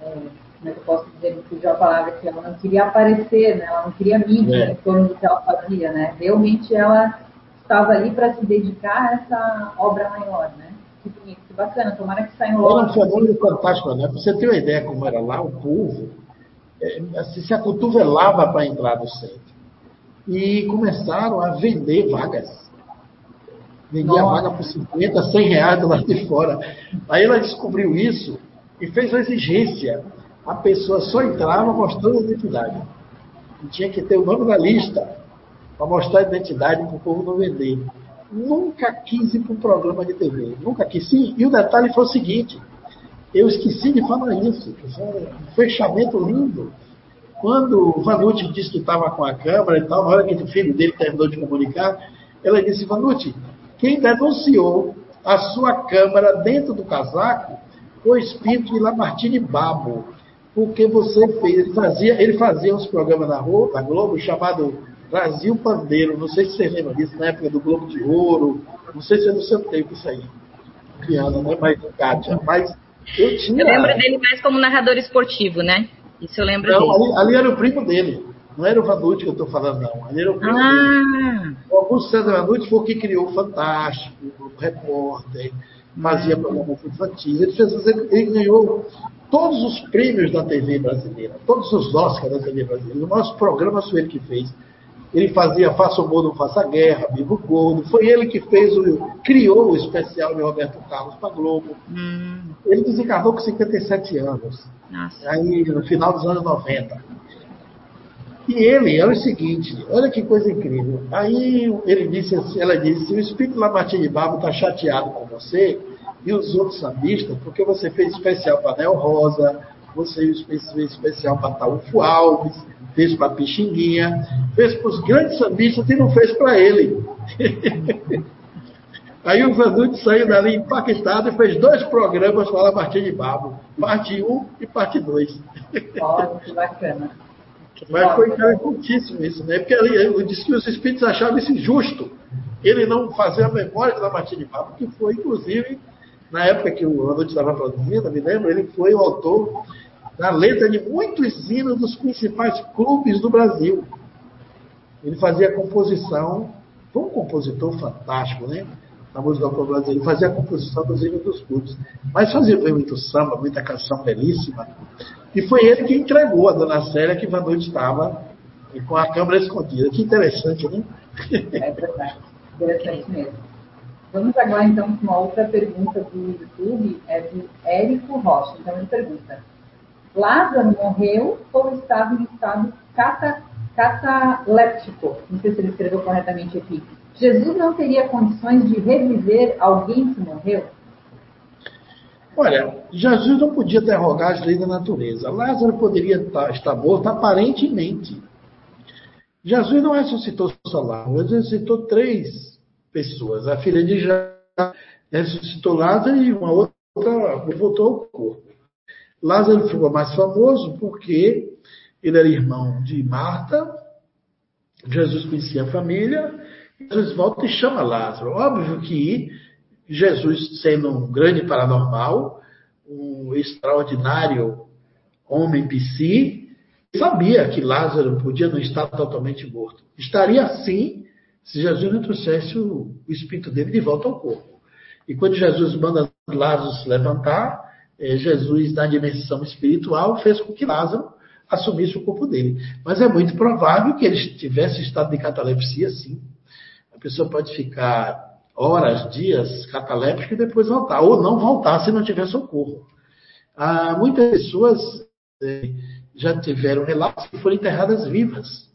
é, como é que eu posso dizer, me fugiu a palavra, que ela não queria aparecer, né? ela não queria mídia é. em torno do que ela fazia, né? Realmente ela estava ali para se dedicar a essa obra maior, né? Que bonito, que bacana, tomara que saiam logo. Era um fenômeno fantástico, né? Pra você ter uma ideia como era lá, o povo é, assim, se acotovelava para entrar no centro. E começaram a vender vagas. Vendia Nossa. vaga por 50, 100 reais lado de fora. Aí ela descobriu isso e fez uma exigência a pessoa só entrava mostrando a identidade. E tinha que ter o nome na lista para mostrar a identidade para o povo não vender. Nunca quis ir para um programa de TV. Nunca quis. Sim, e o detalhe foi o seguinte: eu esqueci de falar isso. Um fechamento lindo. Quando o Vanucci disse que estava com a câmera e tal, na hora que o filho dele terminou de comunicar, ela disse: Vanucci, quem denunciou a sua câmera dentro do casaco foi o espírito de Lamartine Babo porque você fez. Ele fazia, ele fazia uns programas na, Globo chamado Brasil Pandeiro. Não sei se você lembra disso, na época do Globo de Ouro. Não sei se é do seu tempo isso aí. Criando, né? Mas, Kátia, mas eu tinha. Eu lembro dele mais como narrador esportivo, né? Isso eu lembro não, dele. Ali, ali era o primo dele. Não era o Vanucci que eu estou falando, não. Ali era o primo ah. dele. O Augusto César Vanucci foi o que criou o Fantástico, o Repórter, fazia programas infantis. Ele, fez, ele ganhou todos os prêmios da TV brasileira, todos os Oscars da TV brasileira. O nosso programa foi ele que fez. Ele fazia Faça o Mundo, Faça a Guerra, Viva o Gordo. Foi ele que fez o, criou o especial de Roberto Carlos para Globo. Hum. Ele desencarnou com 57 anos. Nossa. Aí, no final dos anos 90. E ele, é o seguinte, olha que coisa incrível. Aí ele disse assim, ela disse, o espírito Lamartine Babo está chateado com você, e os outros sambistas, porque você fez especial para Nel Rosa, você fez especial para Taúfo Alves, fez para Pixinguinha, fez para os grandes sambistas e não fez para ele. Aí o Vanucci saiu dali impactado e fez dois programas para Lamartine de Babo, parte 1 e parte 2. Olha, que bacana. Mas foi interessantíssimo isso, né? Porque ali, eu disse que os espíritos achavam isso injusto. Ele não fazer a memória de Lamartine de Babo, que foi, inclusive, na época que o Ronald estava produzindo, me lembro, ele foi o autor da letra de muitos hinos dos principais clubes do Brasil. Ele fazia composição, foi um compositor fantástico, né? Na música do Brasil, ele fazia a composição dos hinos dos clubes. Mas fazia muito samba, muita canção belíssima. E foi ele que entregou a dona Célia que Van estava com a câmera escondida. Que interessante, né? É verdade. Interessante mesmo. Vamos agora então com uma outra pergunta do YouTube, é do Érico Rocha. Então ele pergunta: Lázaro morreu ou estava em estado cata, cataléptico? Não sei se ele escreveu corretamente aqui. Jesus não teria condições de reviver alguém que morreu? Olha, Jesus não podia derrogar as leis da natureza. Lázaro poderia estar morto aparentemente. Jesus não ressuscitou só Lázaro, ele ressuscitou três pessoas. A filha de Jacó ressuscitou Lázaro e uma outra voltou ao corpo. Lázaro ficou mais famoso porque Ele era irmão de Marta. Jesus conhecia a família. Jesus volta e chama Lázaro. Óbvio que Jesus, sendo um grande paranormal, um extraordinário homem psi, sabia que Lázaro podia não estar totalmente morto. Estaria assim se Jesus não trouxesse o, espírito dele de volta ao corpo. E quando Jesus manda Lázaro se levantar, Jesus, na dimensão espiritual, fez com que Lázaro assumisse o corpo dele. Mas é muito provável que ele tivesse estado de catalepsia, sim. A pessoa pode ficar horas, dias cataléptico e depois voltar, ou não voltar se não tiver socorro. Ah, muitas pessoas é, já tiveram relatos que foram enterradas vivas.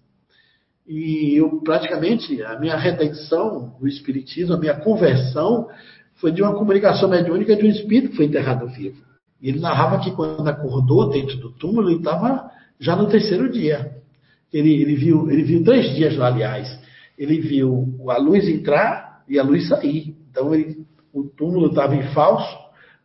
E eu praticamente, a minha redenção do Espiritismo, a minha conversão, foi de uma comunicação mediúnica de um espírito que foi enterrado vivo. E ele narrava que quando acordou dentro do túmulo, ele estava já no terceiro dia. Ele, ele, viu, ele viu três dias lá, aliás. Ele viu a luz entrar e a luz sair. Então ele, o túmulo estava em falso,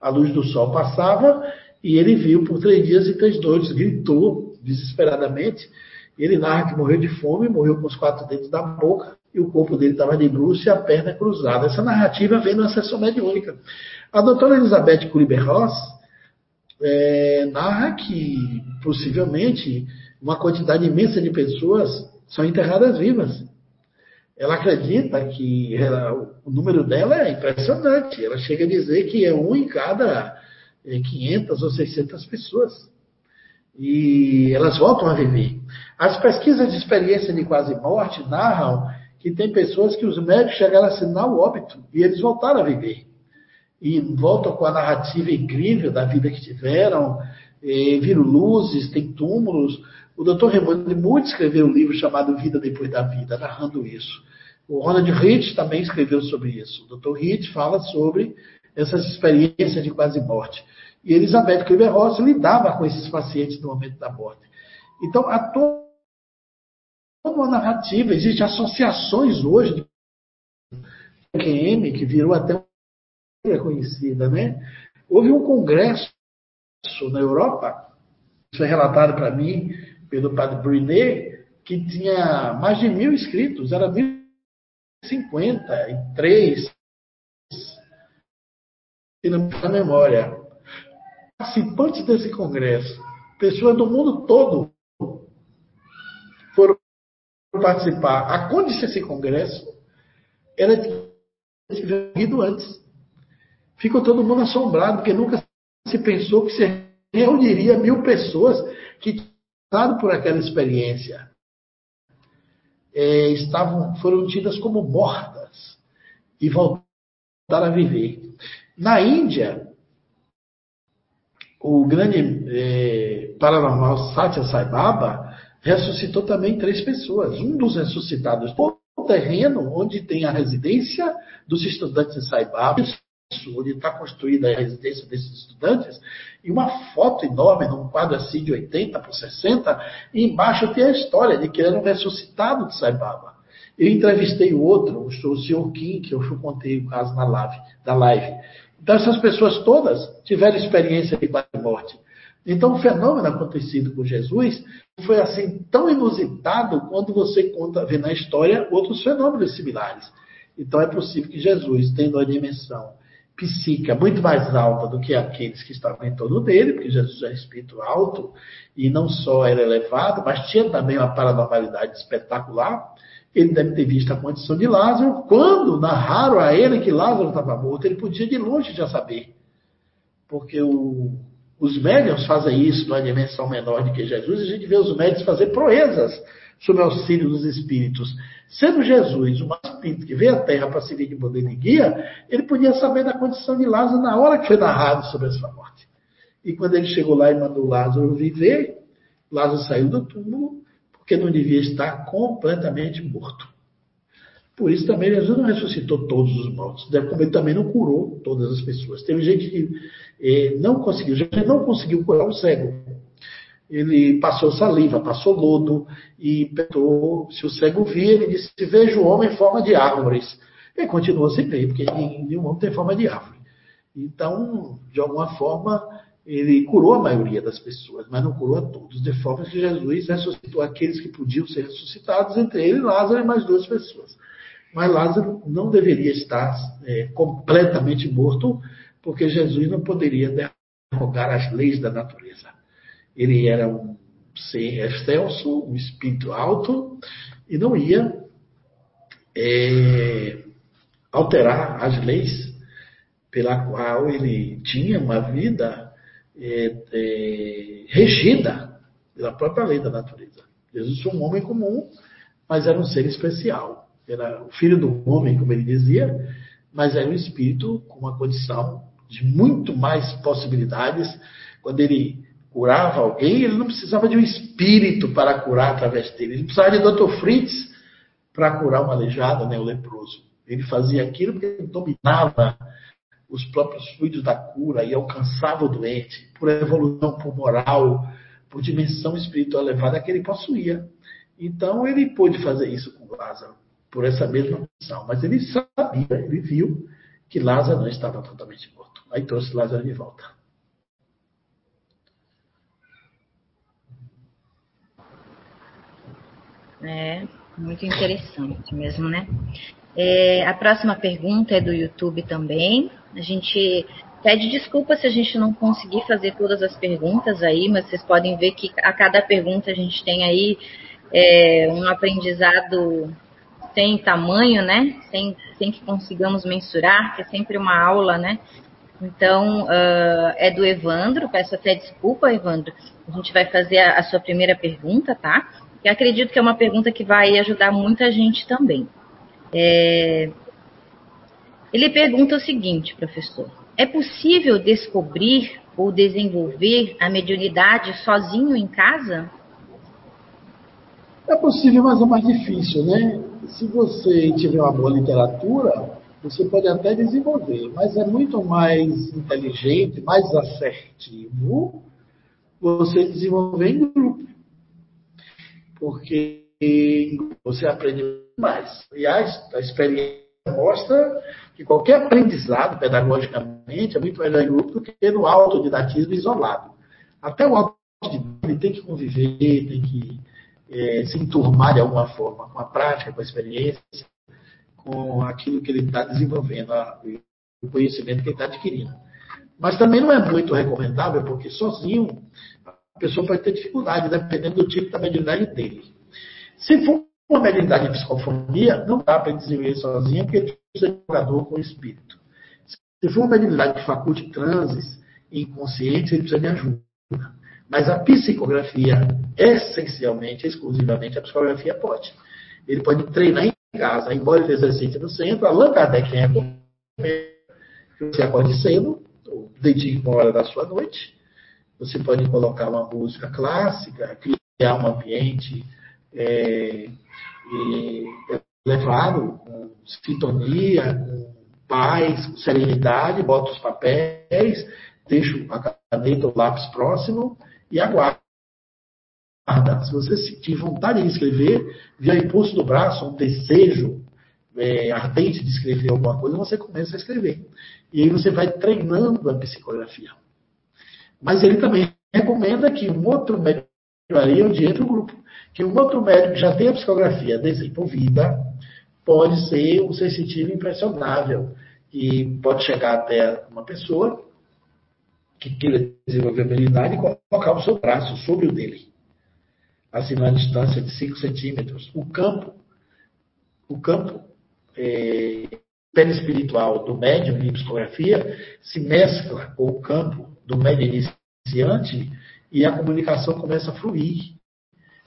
a luz do sol passava e ele viu por três dias e três noites, gritou desesperadamente. Ele narra que morreu de fome, morreu com os quatro dentes da boca e o corpo dele estava de bruxo e a perna cruzada. Essa narrativa vem na sessão mediúnica. A doutora Elizabeth Kuliber-Ross é, narra que possivelmente uma quantidade imensa de pessoas são enterradas vivas. Ela acredita que ela, o número dela é impressionante. Ela chega a dizer que é um em cada 500 é, ou 600 pessoas. E elas voltam a viver. As pesquisas de experiência de quase morte narram que tem pessoas que os médicos chegaram a assinar o óbito e eles voltaram a viver e voltam com a narrativa incrível da vida que tiveram, viram luzes, tem túmulos. O Dr. Raymond Moody escreveu um livro chamado Vida Depois da Vida, narrando isso. O Ronald Rich também escreveu sobre isso. O Dr. Rich fala sobre essas experiências de quase morte. E Elizabeth Kleber-Ross lidava com esses pacientes no momento da morte. Então, há toda uma narrativa, existem associações hoje de QM, que virou até conhecida, né? Houve um congresso na Europa, isso é relatado para mim pelo padre Brunet, que tinha mais de mil inscritos, era 1053, e na memória. Participantes desse congresso, pessoas do mundo todo, participar. A condição desse congresso era ido antes. Ficou todo mundo assombrado, porque nunca se pensou que se reuniria mil pessoas que passaram por aquela experiência. É, estavam, foram tidas como mortas e voltaram a viver. Na Índia, o grande é, paranormal Satya Sai Baba ressuscitou também três pessoas. Um dos ressuscitados, o terreno onde tem a residência dos estudantes de Sai Baba, onde está construída a residência desses estudantes, e uma foto enorme, num quadro assim de 80 por 60, e embaixo tem a história de que ele era um ressuscitado de Saibaba. Eu entrevistei o outro, o senhor Kim, que eu contei o caso na live, da live. Então, essas pessoas todas tiveram experiência de quase morte. Então, o fenômeno acontecido com Jesus foi assim tão inusitado quando você conta, vê na história outros fenômenos similares. Então, é possível que Jesus, tendo a dimensão psíquica muito mais alta do que aqueles que estavam em torno dele, porque Jesus é um espírito alto e não só era elevado, mas tinha também uma paranormalidade espetacular. Ele deve ter visto a condição de Lázaro. Quando narraram a ele que Lázaro estava morto, ele podia de longe já saber. Porque o, os médiums fazem isso numa dimensão menor do que Jesus, e a gente vê os médiums fazer proezas sob auxílio dos espíritos. Sendo Jesus um espírito que veio à Terra para servir de modelo e guia, ele podia saber da condição de Lázaro na hora que foi narrado sobre a sua morte. E quando ele chegou lá e mandou Lázaro viver, Lázaro saiu do túmulo porque não devia estar completamente morto. Por isso também Jesus não ressuscitou todos os mortos, como ele também não curou todas as pessoas. Teve gente que eh, não conseguiu, Jesus não conseguiu curar o cego ele passou saliva, passou lodo e perguntou se o cego via. Ele disse: Vejo o homem em forma de árvores. Ele continuou sem ver, porque nenhum homem tem forma de árvore. Então, de alguma forma, ele curou a maioria das pessoas, mas não curou a todos, de forma que Jesus ressuscitou aqueles que podiam ser ressuscitados, entre eles Lázaro e mais duas pessoas. Mas Lázaro não deveria estar é, completamente morto, porque Jesus não poderia derrogar as leis da natureza. Ele era um ser excelso, um espírito alto, e não ia é, alterar as leis pela qual ele tinha uma vida é, é, regida pela própria lei da natureza. Jesus foi um homem comum, mas era um ser especial. Era o filho do homem, como ele dizia, mas era um espírito com uma condição de muito mais possibilidades. Quando ele curava alguém, ele não precisava de um espírito para curar através dele. Ele precisava de Dr. Fritz para curar um aleijado, né, o leproso. Ele fazia aquilo porque ele dominava os próprios fluidos da cura e alcançava o doente por evolução, por moral, por dimensão espiritual elevada que ele possuía. Então ele pôde fazer isso com Lázaro, por essa mesma missão. Mas ele sabia, ele viu que Lázaro não estava totalmente morto. Aí trouxe Lázaro de volta. É, muito interessante mesmo, né? É, a próxima pergunta é do YouTube também. A gente pede desculpa se a gente não conseguir fazer todas as perguntas aí, mas vocês podem ver que a cada pergunta a gente tem aí é, um aprendizado sem tamanho, né? Sem, sem que consigamos mensurar, que é sempre uma aula, né? Então, uh, é do Evandro, peço até desculpa, Evandro. A gente vai fazer a, a sua primeira pergunta, tá? E acredito que é uma pergunta que vai ajudar muita gente também. É... Ele pergunta o seguinte, professor: é possível descobrir ou desenvolver a mediunidade sozinho em casa? É possível, mas é mais difícil, né? Se você tiver uma boa literatura, você pode até desenvolver, mas é muito mais inteligente, mais assertivo você desenvolver em grupo. Porque você aprende mais. Aliás, a experiência mostra que qualquer aprendizado, pedagogicamente, é muito melhor em grupo do que no autodidatismo isolado. Até o autodidatismo tem que conviver, tem que é, se enturmar de alguma forma com a prática, com a experiência, com aquilo que ele está desenvolvendo, o conhecimento que ele está adquirindo. Mas também não é muito recomendável, porque sozinho a pessoa pode ter dificuldade, dependendo do tipo da mediunidade dele. Se for uma mediunidade de psicofonia, não dá para desenvolver sozinha, porque precisa de jogador com espírito. Se for uma mediunidade de faculte transes inconsciente, ele precisa de ajuda. Mas a psicografia, essencialmente, exclusivamente, a psicografia pode. Ele pode treinar em casa, embora ele exercite no centro. Allan Kardec recomenda que você acorde cedo, dedique uma hora da sua noite. Você pode colocar uma música clássica, criar um ambiente é, é, elevado, com sintonia, com paz, com serenidade, bota os papéis, deixa a caneta ou lápis próximo e aguarda. Se você sentir vontade de escrever, via impulso do braço, um desejo é, ardente de escrever alguma coisa, você começa a escrever. E aí você vai treinando a psicografia. Mas ele também recomenda que um outro médico aí onde entra o grupo que um outro médico que já tem a psicografia desenvolvida pode ser um sensitivo impressionável e pode chegar até uma pessoa que queira desenvolver habilidade e colocar o seu braço sobre o dele, na distância de 5 centímetros. O campo, o campo é, perispiritual do médium de psicografia se mescla com o campo do médium iniciante e a comunicação começa a fluir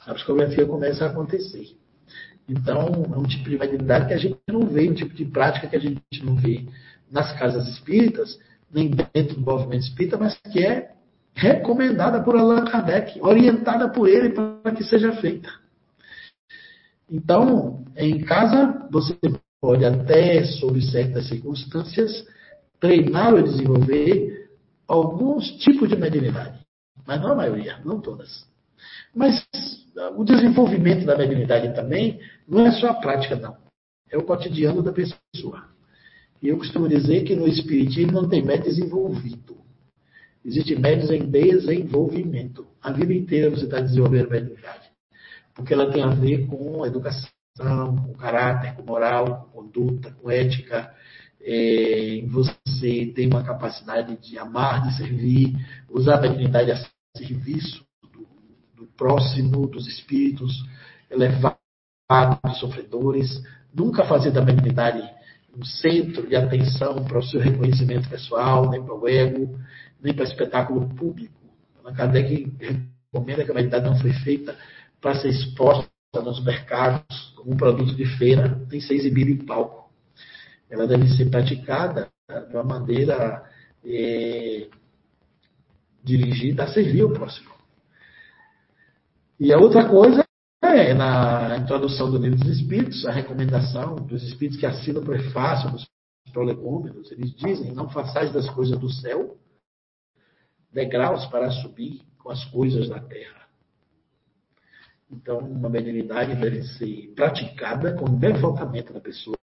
a psicografia começa a acontecer. Então, é um tipo de mediunidade que a gente não vê, um tipo de prática que a gente não vê nas casas espíritas, dentro do movimento espírita, mas que é recomendada por Allan Kardec, orientada por ele para que seja feita. Então, em casa, você pode até, sob certas circunstâncias, treinar ou desenvolver alguns tipos de mediunidade, mas não a maioria, não todas. Mas o desenvolvimento da mediunidade também não é só a prática, não. É o cotidiano da pessoa. E eu costumo dizer que no Espiritismo não tem médio desenvolvido. Existem médios em desenvolvimento. A vida inteira você está desenvolvendo mediunidade. Porque ela tem a ver com educação, com caráter, com moral, com conduta, com ética. É, você tem uma capacidade de amar, de servir, usar a mediunidade a serviço do, do próximo, dos espíritos elevados, dos sofredores. Nunca fazer da mediunidade um centro de atenção para o seu reconhecimento pessoal, nem para o ego, nem para espetáculo público. A Kardec recomenda que a mediunidade não foi feita para ser exposta nos mercados como um produto de feira, nem ser exibida em palco. Ela deve ser praticada de uma maneira é, dirigida a servir o próximo. E a outra coisa é, na introdução do livro dos Espíritos, a recomendação dos Espíritos que assinam o prefácio dos prolegômenos, eles dizem: não façais das coisas do céu degraus para subir com as coisas da terra. Então, uma benignidade deve ser praticada com devotamento da pessoa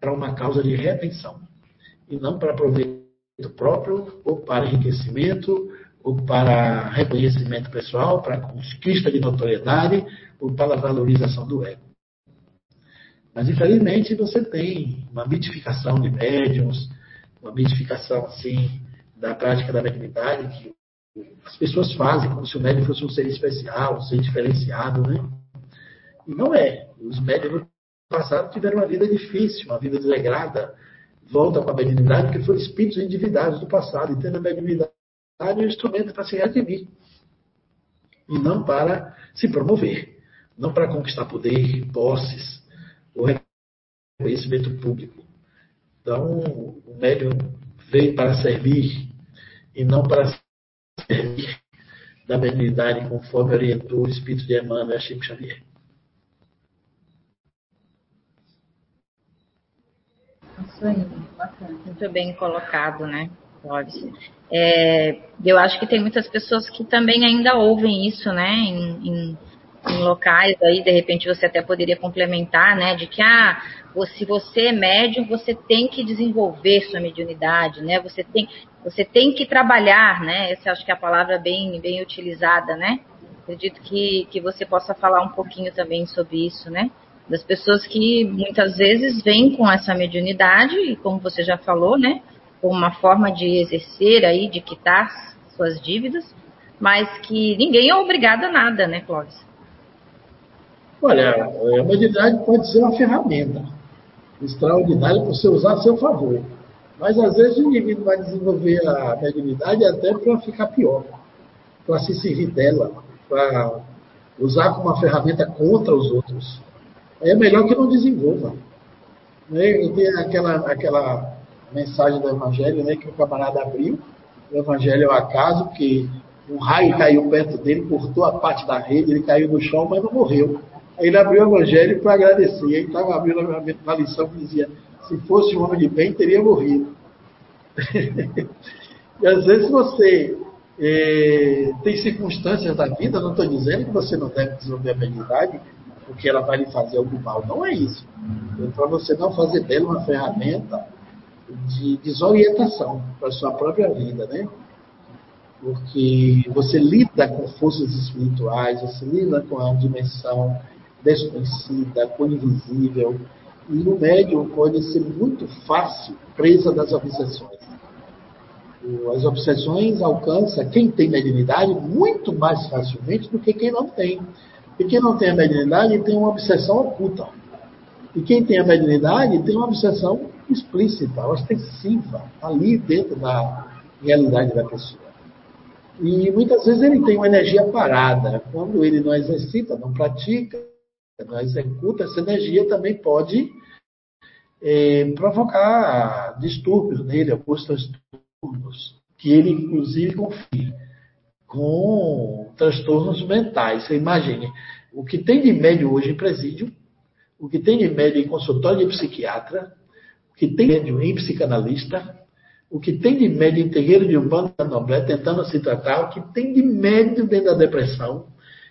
para uma causa de redenção e não para proveito próprio ou para enriquecimento ou para reconhecimento pessoal, para conquista de notoriedade, ou para valorização do ego. Mas, infelizmente, você tem uma mitificação de médiums, uma mitificação, assim, da prática da mediunidade, que as pessoas fazem como se o médium fosse um ser especial, um ser diferenciado, né? E não é. Os médiums no passado tiveram uma vida difícil, uma vida desregrada. Volta com a mediunidade, porque foram espíritos endividados do passado, e tendo a mediunidade é um instrumento para se redimir e não para se promover, não para conquistar poder, posses ou reconhecimento público. Então, o médium veio para servir e não para servir da benignidade, conforme orientou o Espírito de Emmanuel Chico Xavier. Isso aí, bacana. Muito bem colocado, né? Pode. É, eu acho que tem muitas pessoas que também ainda ouvem isso, né, em, em, em, locais aí, de repente você até poderia complementar, né, de que, ah, se você é médium, você tem que desenvolver sua mediunidade, né, você tem, você tem que trabalhar, né, essa acho que é a palavra bem, bem utilizada, né, acredito que, que você possa falar um pouquinho também sobre isso, né, das pessoas que muitas vezes vêm com essa mediunidade, e como você já falou, né, como uma forma de exercer aí, de quitar suas dívidas, mas que ninguém é obrigado a nada, né, Clóvis? Olha, a mediunidade pode ser uma ferramenta extraordinária para você usar a seu favor. Mas às vezes o indivíduo vai desenvolver a mediunidade até para ficar pior, para se servir dela, para usar como uma ferramenta contra os outros. É melhor que não desenvolva. Né? Tem aquela, aquela mensagem do Evangelho, né, que o camarada abriu. O Evangelho é o acaso, que um raio caiu perto dele, cortou a parte da rede, ele caiu no chão, mas não morreu. Aí ele abriu o Evangelho para agradecer. Aí estava abrindo uma lição que dizia: se fosse um homem de bem, teria morrido. e às vezes você é, tem circunstâncias da vida, não estou dizendo que você não deve desenvolver a habilidade, porque ela vai lhe fazer algum mal. Não é isso. É para você não fazer dela uma ferramenta de desorientação para a sua própria vida, né? Porque você lida com forças espirituais, você lida com a dimensão desconhecida, com o invisível, e o médium pode ser muito fácil presa das obsessões. As obsessões alcançam quem tem mediunidade muito mais facilmente do que quem não tem. E quem não tem a mediunidade tem uma obsessão oculta. E quem tem a mediunidade tem uma obsessão explícita, ostensiva, ali dentro da realidade da pessoa. E muitas vezes ele tem uma energia parada. Quando ele não exercita, não pratica, não executa, essa energia também pode é, provocar distúrbios nele, alguns transtornos, que ele inclusive confia com transtornos mentais. Você imagine, o que tem de médio hoje em presídio, o que tem de médio em consultório de psiquiatra, que tem médium em psicanalista, o que tem de médio em terreiro de urbano candomblé tentando se tratar, o que tem de médio dentro da depressão,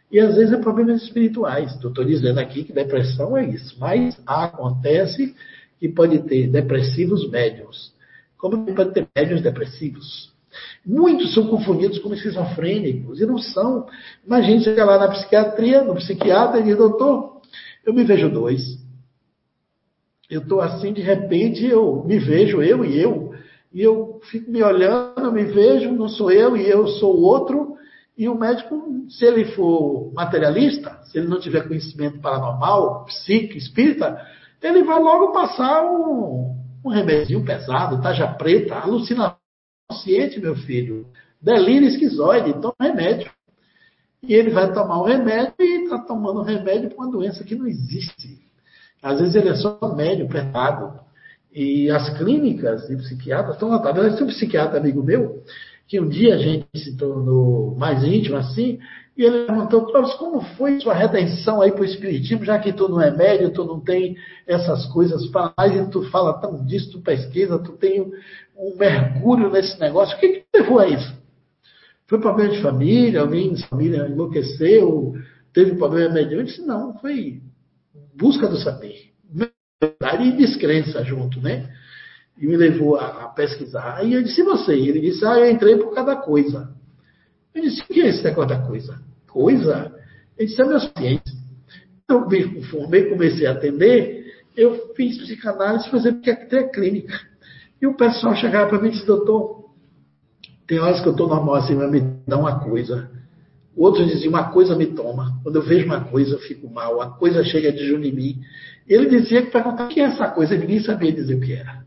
e às vezes é problemas espirituais. Estou dizendo aqui que depressão é isso, mas acontece que pode ter depressivos médiums, como pode ter médiums depressivos. Muitos são confundidos como esquizofrênicos, e não são. Imagina você lá na psiquiatria, no psiquiatra, e diz, doutor, eu me vejo dois. Eu estou assim, de repente, eu me vejo, eu e eu, e eu fico me olhando, me vejo, não sou eu e eu sou o outro, e o médico, se ele for materialista, se ele não tiver conhecimento paranormal, psíquico, espírita, ele vai logo passar um, um pesado, taja preta, alucinação consciente, meu filho. Delírio esquizoide, toma remédio. E ele vai tomar o remédio e está tomando remédio para uma doença que não existe. Às vezes ele é só médio, pesado. E as clínicas de psiquiatras estão lotadas. Tem um psiquiatra amigo meu, que um dia a gente se tornou mais íntimo assim, e ele perguntou, como foi sua redenção aí para o Espiritismo, já que tu não é médio, tu não tem essas coisas para mais, e tu fala tão disso, tu pesquisa, tu tem um mergulho nesse negócio. O que, que levou a isso? Foi problema de família, alguém de família enlouqueceu, teve problema mediante? Eu disse, não, foi busca do saber. Verdade e descrença junto, né? E me levou a, a pesquisar. Aí eu disse, e você? Ele disse, ah, eu entrei por cada coisa. Eu disse, o que é esse negócio da coisa? Coisa? Ele disse, é meu ciente. Eu me formei, comecei a atender, eu fiz psicanálise, fazer psiquiatria clínica. E o pessoal chegava para mim e disse, doutor, tem horas que eu estou normal assim, mas me dá uma coisa. Outros diziam, uma coisa me toma. Quando eu vejo uma coisa, eu fico mal. A coisa chega de junho em mim. Ele dizia que perguntava o que é essa coisa, ninguém sabia dizer o que era.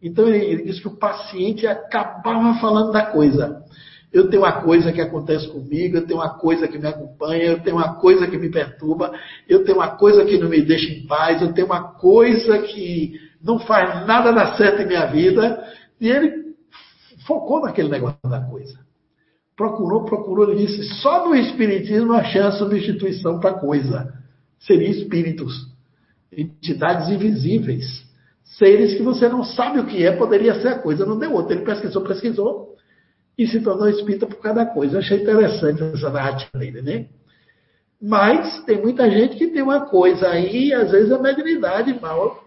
Então ele, ele disse que o paciente acabava falando da coisa. Eu tenho uma coisa que acontece comigo, eu tenho uma coisa que me acompanha, eu tenho uma coisa que me perturba, eu tenho uma coisa que não me deixa em paz, eu tenho uma coisa que não faz nada dar certo em minha vida. E ele focou naquele negócio da coisa. Procurou, procurou, ele disse: só no Espiritismo achei a substituição para coisa. Seria espíritos, entidades invisíveis, seres que você não sabe o que é, poderia ser a coisa, não deu outro. Ele pesquisou, pesquisou e se tornou espírita por cada coisa. Eu achei interessante essa narrativa dele, né? Mas tem muita gente que tem uma coisa aí, às vezes a mediunidade mal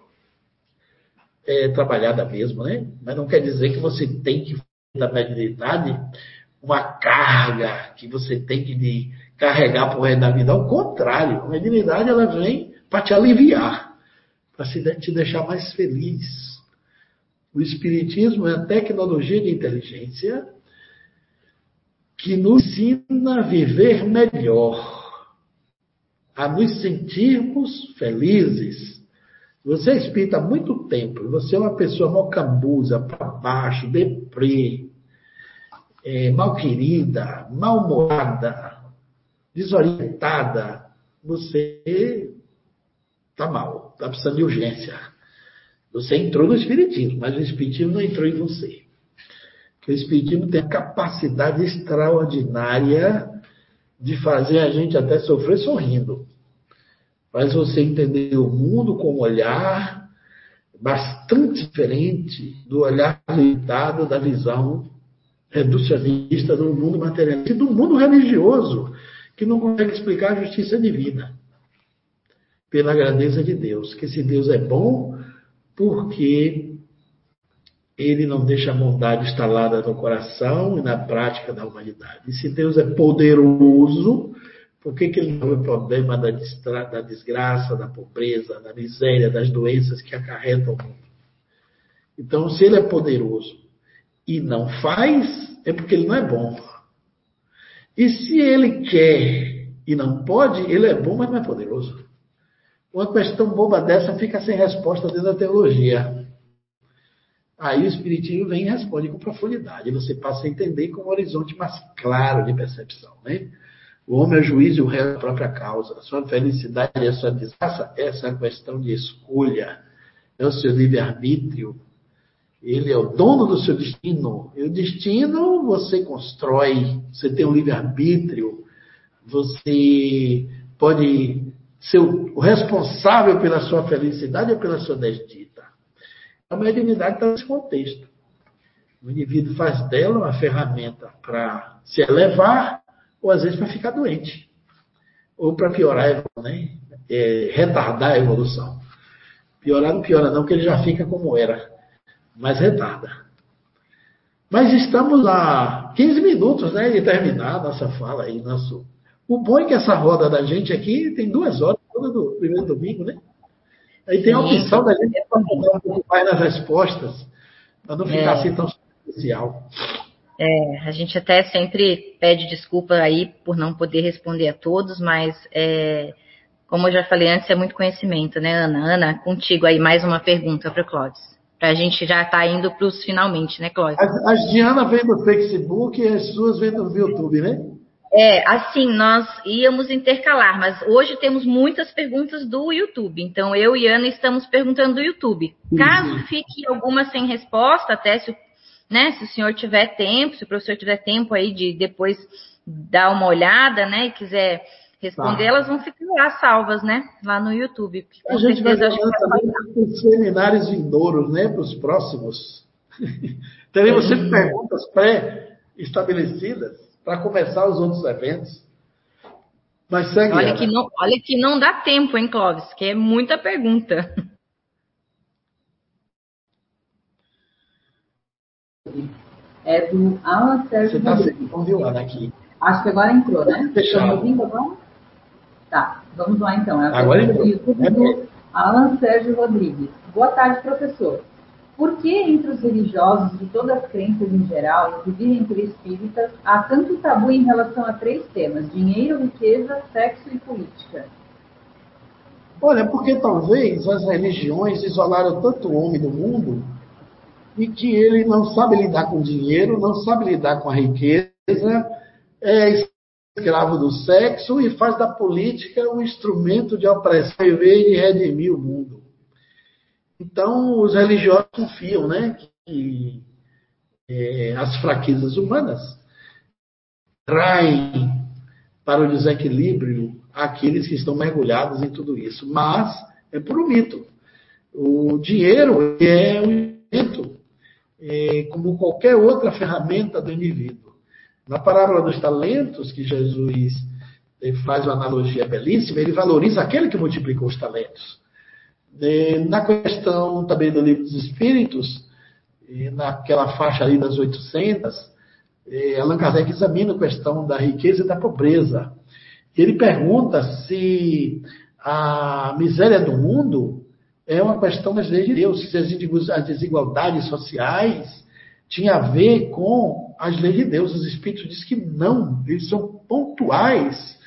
é, trabalhada mesmo, né? Mas não quer dizer que você tem que da mediunidade uma carga que você tem que carregar o resto da vida. Ao contrário, a mediunidade ela vem para te aliviar, para te deixar mais feliz. O Espiritismo é a tecnologia de inteligência que nos ensina a viver melhor, a nos sentirmos felizes. Você é espírita há muito tempo, você é uma pessoa mocambusa, para baixo, deprê, é, mal querida, mal-humorada, desorientada, você está mal, está precisando de urgência. Você entrou no Espiritismo, mas o Espiritismo não entrou em você. Porque o Espiritismo tem a capacidade extraordinária de fazer a gente até sofrer sorrindo. Faz você entender o mundo com um olhar bastante diferente do olhar limitado da visão reducionista do mundo materialista e do mundo religioso, que não consegue explicar a justiça divina. Pela grandeza de Deus, que esse Deus é bom porque ele não deixa a bondade instalada no coração e na prática da humanidade. E se Deus é poderoso, por que, que ele não vê o problema da, da desgraça, da pobreza, da miséria, das doenças que acarretam o mundo? Então, se ele é poderoso e não faz, é porque ele não é bom. E se ele quer e não pode, ele é bom, mas não é poderoso. Uma questão boba dessa fica sem resposta dentro da teologia. Aí o Espiritismo vem e responde com profundidade. Você passa a entender com um horizonte mais claro de percepção. Né? O homem é juiz e o réu é a própria causa. A sua felicidade e a sua desgraça, essa é a questão de escolha. É o seu livre-arbítrio. Ele é o dono do seu destino. E o destino você constrói, você tem um livre-arbítrio, você pode ser o responsável pela sua felicidade ou pela sua desdita. A mediunidade está nesse contexto. O indivíduo faz dela uma ferramenta para se elevar ou às vezes para ficar doente. Ou para piorar, né? É, retardar a evolução. Piorar não piora não, porque ele já fica como era mas retarda. Mas estamos a 15 minutos né, de terminar a nossa fala aí. Nosso... O bom é que essa roda da gente aqui tem duas horas, toda do primeiro domingo, né? Aí tem a opção da gente aprofundar um pouco mais nas respostas, para não ficar é. assim tão especial. É, a gente até sempre pede desculpa aí por não poder responder a todos, mas é, como eu já falei antes, é muito conhecimento, né, Ana? Ana, contigo aí mais uma pergunta para o Clóvis. A gente já está indo para os finalmente, né, Clóvis? As, as Diana vem do Facebook e as suas vêm do YouTube, né? É, assim, nós íamos intercalar, mas hoje temos muitas perguntas do YouTube. Então, eu e Ana estamos perguntando do YouTube. Caso fique alguma sem resposta, até se o né? Se o senhor tiver tempo, se o professor tiver tempo aí de depois dar uma olhada, né? E quiser responder, tá. elas vão ficar lá salvas, né? Lá no YouTube. Com a gente vai fazer também seminários vindouros, né? Para os próximos. Teremos sempre perguntas pré-estabelecidas para começar os outros eventos. Mas segue. Olha que, não, olha que não dá tempo, hein, Clóvis? Que é muita pergunta. É do Alan Sérgio Você está seguindo, aqui. Acho que agora entrou, né? Fechado. ouvindo agora? Tá, vamos lá então. É agora entrou. YouTube do Alan Sérgio Rodrigues. Boa tarde, professor. Por que entre os religiosos de todas as crenças em geral, inclusive entre espíritas, há tanto tabu em relação a três temas: dinheiro, riqueza, sexo e política? Olha, porque talvez as religiões isolaram tanto o homem do mundo e que ele não sabe lidar com dinheiro, não sabe lidar com a riqueza, é escravo do sexo e faz da política um instrumento de opressão em vez de redimir o mundo. Então, os religiosos confiam né, que é, as fraquezas humanas traem para o desequilíbrio aqueles que estão mergulhados em tudo isso. Mas é por um mito. O dinheiro é um instrumento é, como qualquer outra ferramenta do indivíduo. Na parábola dos talentos, que Jesus eh, faz uma analogia belíssima, ele valoriza aquele que multiplicou os talentos. É, na questão também do livro dos Espíritos, naquela faixa ali das 800, Allan Kardec examina a questão da riqueza e da pobreza. Ele pergunta se a miséria do mundo é uma questão das leis de Deus. Se as desigualdades sociais tinha a ver com as leis de Deus. Os Espíritos dizem que não, eles são pontuais.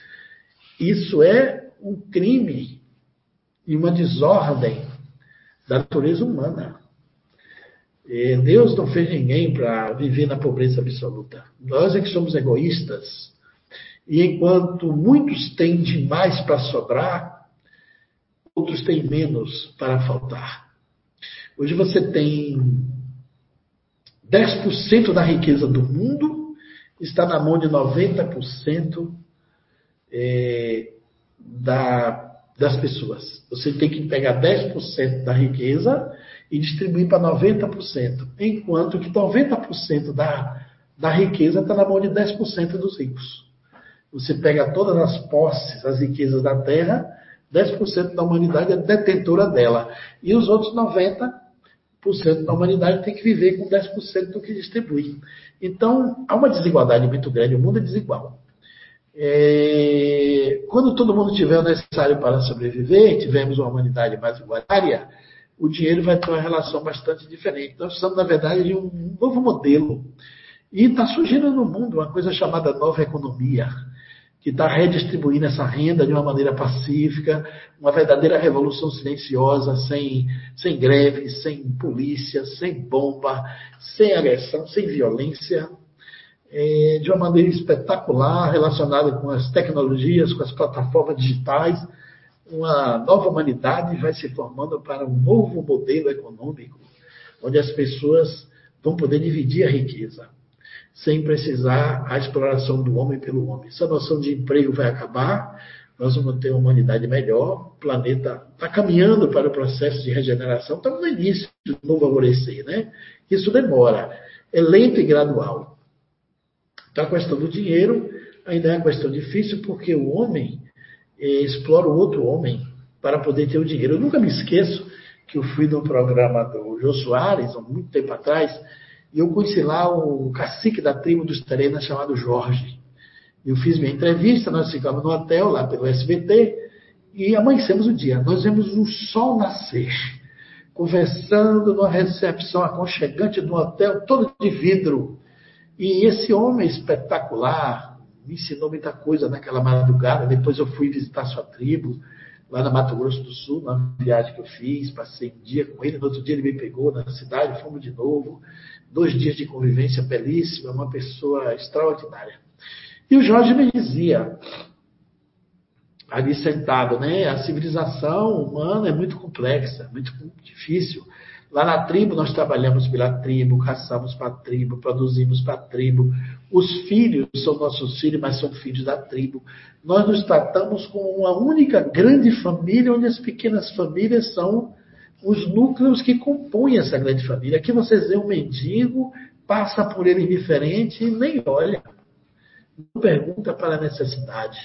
Isso é um crime e uma desordem da natureza humana. Deus não fez ninguém para viver na pobreza absoluta. Nós é que somos egoístas. E enquanto muitos têm demais para sobrar, outros têm menos para faltar. Hoje você tem 10% da riqueza do mundo está na mão de 90% é, da, das pessoas. Você tem que pegar 10% da riqueza e distribuir para 90%, enquanto que 90% da, da riqueza está na mão de 10% dos ricos. Você pega todas as posses, as riquezas da terra 10% da humanidade é detentora dela. E os outros 90% da humanidade tem que viver com 10% do que distribui. Então, há uma desigualdade muito grande, o mundo é desigual. É... Quando todo mundo tiver o necessário para sobreviver, tivermos uma humanidade mais igualitária, o dinheiro vai ter uma relação bastante diferente. Nós precisamos, na verdade, de um novo modelo. E está surgindo no mundo uma coisa chamada nova economia que está redistribuindo essa renda de uma maneira pacífica, uma verdadeira revolução silenciosa, sem, sem greve, sem polícia, sem bomba, sem agressão, sem violência, é, de uma maneira espetacular, relacionada com as tecnologias, com as plataformas digitais. Uma nova humanidade vai se formando para um novo modelo econômico, onde as pessoas vão poder dividir a riqueza sem precisar a exploração do homem pelo homem. Essa noção de emprego vai acabar, nós vamos ter uma humanidade melhor, o planeta está caminhando para o processo de regeneração, estamos no início do novo alvorecer, né? Isso demora, é lento e gradual. Então a questão do dinheiro ainda é uma questão difícil, porque o homem eh, explora o outro homem para poder ter o dinheiro. Eu nunca me esqueço que eu fui num programa do Jô Soares, há muito tempo atrás, E eu conheci lá o cacique da tribo dos Terenas chamado Jorge. Eu fiz minha entrevista, nós ficamos no hotel lá pelo SBT e amanhecemos o dia. Nós vemos o sol nascer, conversando numa recepção aconchegante do hotel, todo de vidro. E esse homem espetacular me ensinou muita coisa naquela madrugada. Depois eu fui visitar sua tribo, lá na Mato Grosso do Sul, na viagem que eu fiz. Passei um dia com ele, no outro dia ele me pegou na cidade, fomos de novo. Dois dias de convivência belíssima, uma pessoa extraordinária. E o Jorge me dizia, ali sentado, né? A civilização humana é muito complexa, muito difícil. Lá na tribo nós trabalhamos pela tribo, caçamos para a tribo, produzimos para a tribo. Os filhos são nossos filhos, mas são filhos da tribo. Nós nos tratamos com uma única grande família, onde as pequenas famílias são os núcleos que compõem essa grande família. Aqui vocês veem um mendigo, passa por ele indiferente e nem olha não pergunta para a necessidade.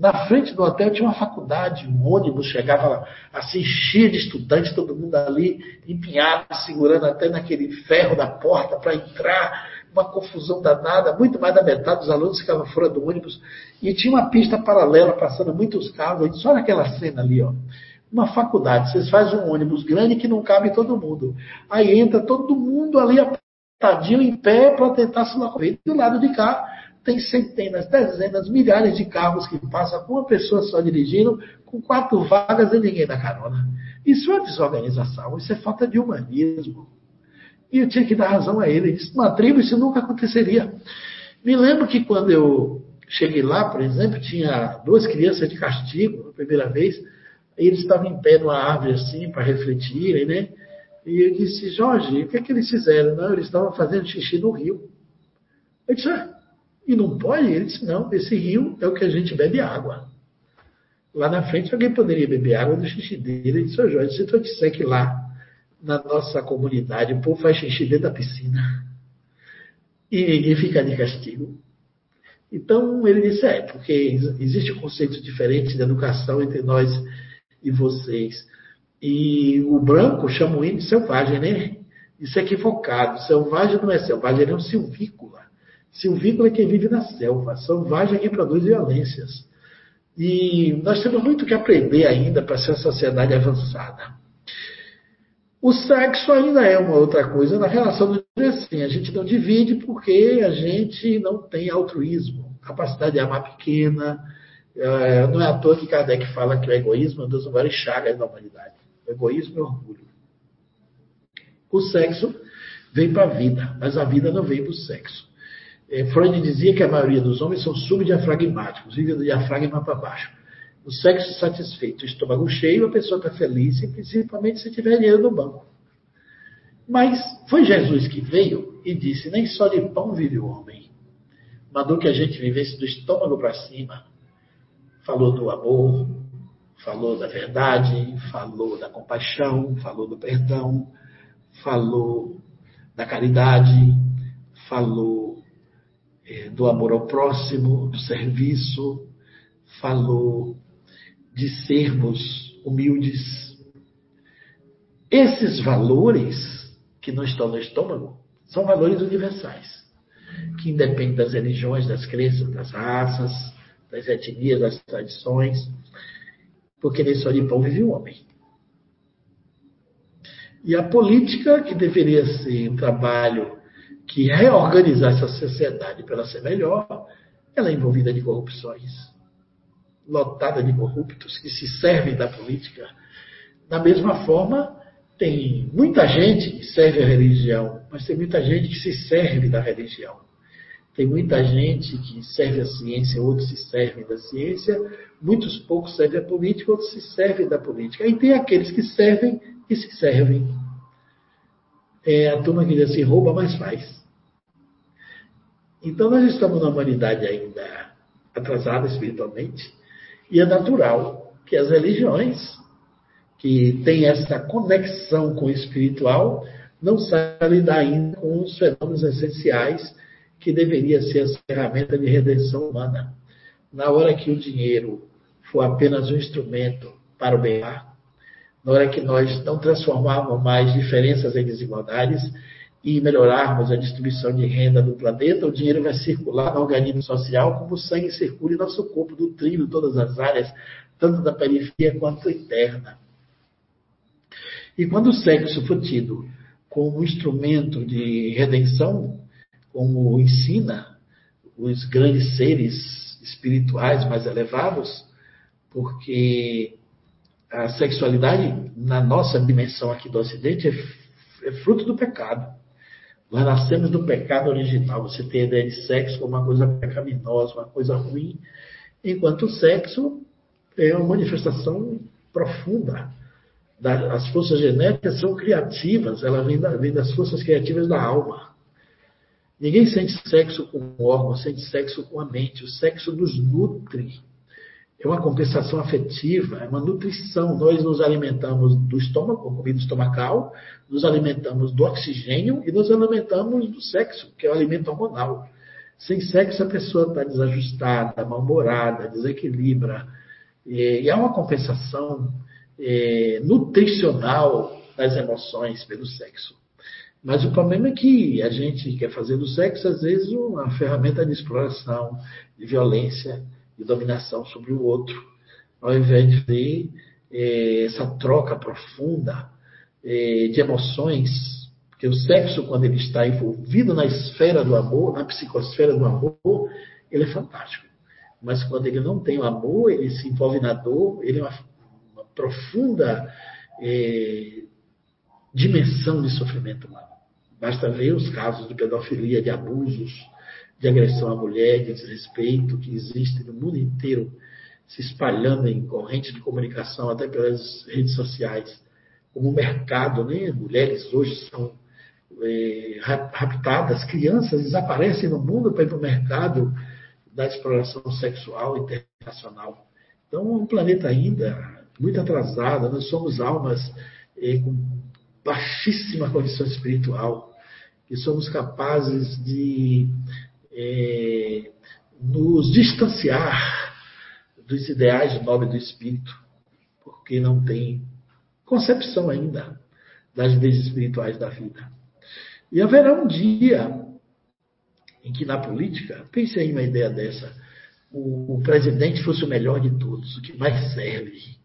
Na frente do hotel tinha uma faculdade, um ônibus chegava assim, cheio de estudantes, todo mundo ali empinhado, segurando até naquele ferro da porta para entrar, uma confusão danada, muito mais da metade dos alunos ficavam fora do ônibus, e tinha uma pista paralela passando muitos carros, só naquela cena ali, ó. Uma faculdade, vocês fazem um ônibus grande que não cabe todo mundo. Aí entra todo mundo ali apertadinho em pé para tentar se locomover. Do lado de cá, tem centenas, dezenas, milhares de carros que passam uma pessoa só dirigindo, com quatro vagas e ninguém dá carona. Isso é desorganização, isso é falta de humanismo. E eu tinha que dar razão a ele. Isso, numa tribo, isso nunca aconteceria. Me lembro que quando eu cheguei lá, por exemplo, tinha duas crianças de castigo, a primeira vez, e eles estavam em pé numa árvore assim, para refletirem, né? E eu disse, Jorge, o que é que eles fizeram? Não, eles estavam fazendo xixi no rio. Eu disse, ah, e não pode? Ele disse, não, esse rio é o que a gente bebe água. Lá na frente alguém poderia beber água do xixi dele. Ele disse, Jorge, se eu disser que lá na nossa comunidade o povo faz xixi dentro da piscina e ninguém fica de castigo. Então ele disse, é, porque existe um conceito diferente de educação entre nós e vocês. E o branco chama o índio selvagem, né? Isso é equivocado. Selvagem não é selvagem, ele é um silvícola. Silvícola é quem vive na selva, selvagem é quem produz violências. E nós temos muito que aprender ainda para ser uma sociedade avançada. O sexo ainda é uma outra coisa na relação do assim. A gente não divide porque a gente não tem altruísmo, capacidade de amar pequena. É, não é à toa que Kardec fala que o egoísmo é uma das maiores chagas da humanidade. O egoísmo o orgulho. O sexo vem para a vida, mas a vida não vem para o sexo. É, Freud dizia que a maioria dos homens são subdiafragmáticos, vivem do diafragma para baixo. O sexo satisfeito, o estômago cheio, a pessoa está feliz, principalmente se tiver dinheiro no banco. Mas foi Jesus que veio e disse: Nem só de pão vive o homem. Mandou que a gente vivesse do estômago para cima. Falou do amor, falou da verdade, falou da compaixão, falou do perdão, falou da caridade, falou do amor ao próximo, do serviço, falou de sermos humildes. Esses valores que não estão no estômago são valores universais, que independem das religiões, das crenças, das raças, das etnias, das tradições, porque nem só de pão vive o homem. E a política, que deveria ser um trabalho que reorganizar essa sociedade para ela ser melhor, ela é envolvida de corrupções, lotada de corruptos que se servem da política. Da mesma forma, tem muita gente que serve a religião, mas tem muita gente que se serve da religião. Tem muita gente que serve a ciência, outros se servem da ciência, muitos poucos servem a política, outros se servem da política. E tem aqueles que servem e se servem. É a turma que diz assim, rouba, mas faz. Então nós estamos na humanidade ainda atrasada espiritualmente, e é natural que as religiões que têm essa conexão com o espiritual não saibam lidar ainda com os fenômenos essenciais que deveria ser a ferramenta de redenção humana. Na hora que o dinheiro for apenas um instrumento para o bem-estar, na hora que nós não transformarmos mais diferenças em desigualdades, e melhorarmos a distribuição de renda no planeta, o dinheiro vai circular no organismo social como o sangue circula em nosso corpo, nutrindo todas as áreas, tanto da periferia quanto interna. E quando o sexo for tido como instrumento de redenção, como ensina os grandes seres espirituais mais elevados, porque a sexualidade, na nossa dimensão aqui do Ocidente, é, é fruto do pecado. Nós nascemos do pecado original. Você tem a ideia de sexo como uma coisa pecaminosa, uma coisa ruim, enquanto o sexo é uma manifestação profunda. As forças genéticas são criativas, ela vem, da, vem das forças criativas da alma. Ninguém sente sexo com o órgão, sente sexo com a mente. O sexo nos nutre é uma compensação afetiva, é uma nutrição. Nós nos alimentamos do estômago, com comida estomacal, nos alimentamos do oxigênio e nos alimentamos do sexo, que é o alimento hormonal. Sem sexo, a pessoa está desajustada, mal-humorada, desequilibra. E há uma compensação é, nutricional das emoções pelo sexo. Mas o problema é que a gente quer fazer do sexo, às vezes, uma ferramenta de exploração, de violência de dominação sobre o outro, ao invés de ver é, essa troca profunda é, de emoções, porque o sexo, quando ele está envolvido na esfera do amor, na psicosfera do amor, ele é fantástico. Mas quando ele não tem o amor, ele se envolve na dor, ele é uma, uma profunda é, dimensão de sofrimento humano. Basta ver os casos de pedofilia, de abusos, de agressão à mulher, de desrespeito que existe no mundo inteiro, se espalhando em correntes de comunicação, até pelas redes sociais, como mercado, né? Mulheres hoje são é, raptadas, crianças desaparecem no mundo para ir para o mercado da exploração sexual internacional. Então, é um planeta ainda muito atrasado, nós somos almas é, com baixíssima condição espiritual, e somos capazes de é, nos distanciar dos ideais de nome do espírito, porque não tem concepção ainda das leis espirituais da vida. E haverá um dia em que na política, pense aí uma ideia dessa, o, o presidente fosse o melhor de todos, o que mais serve.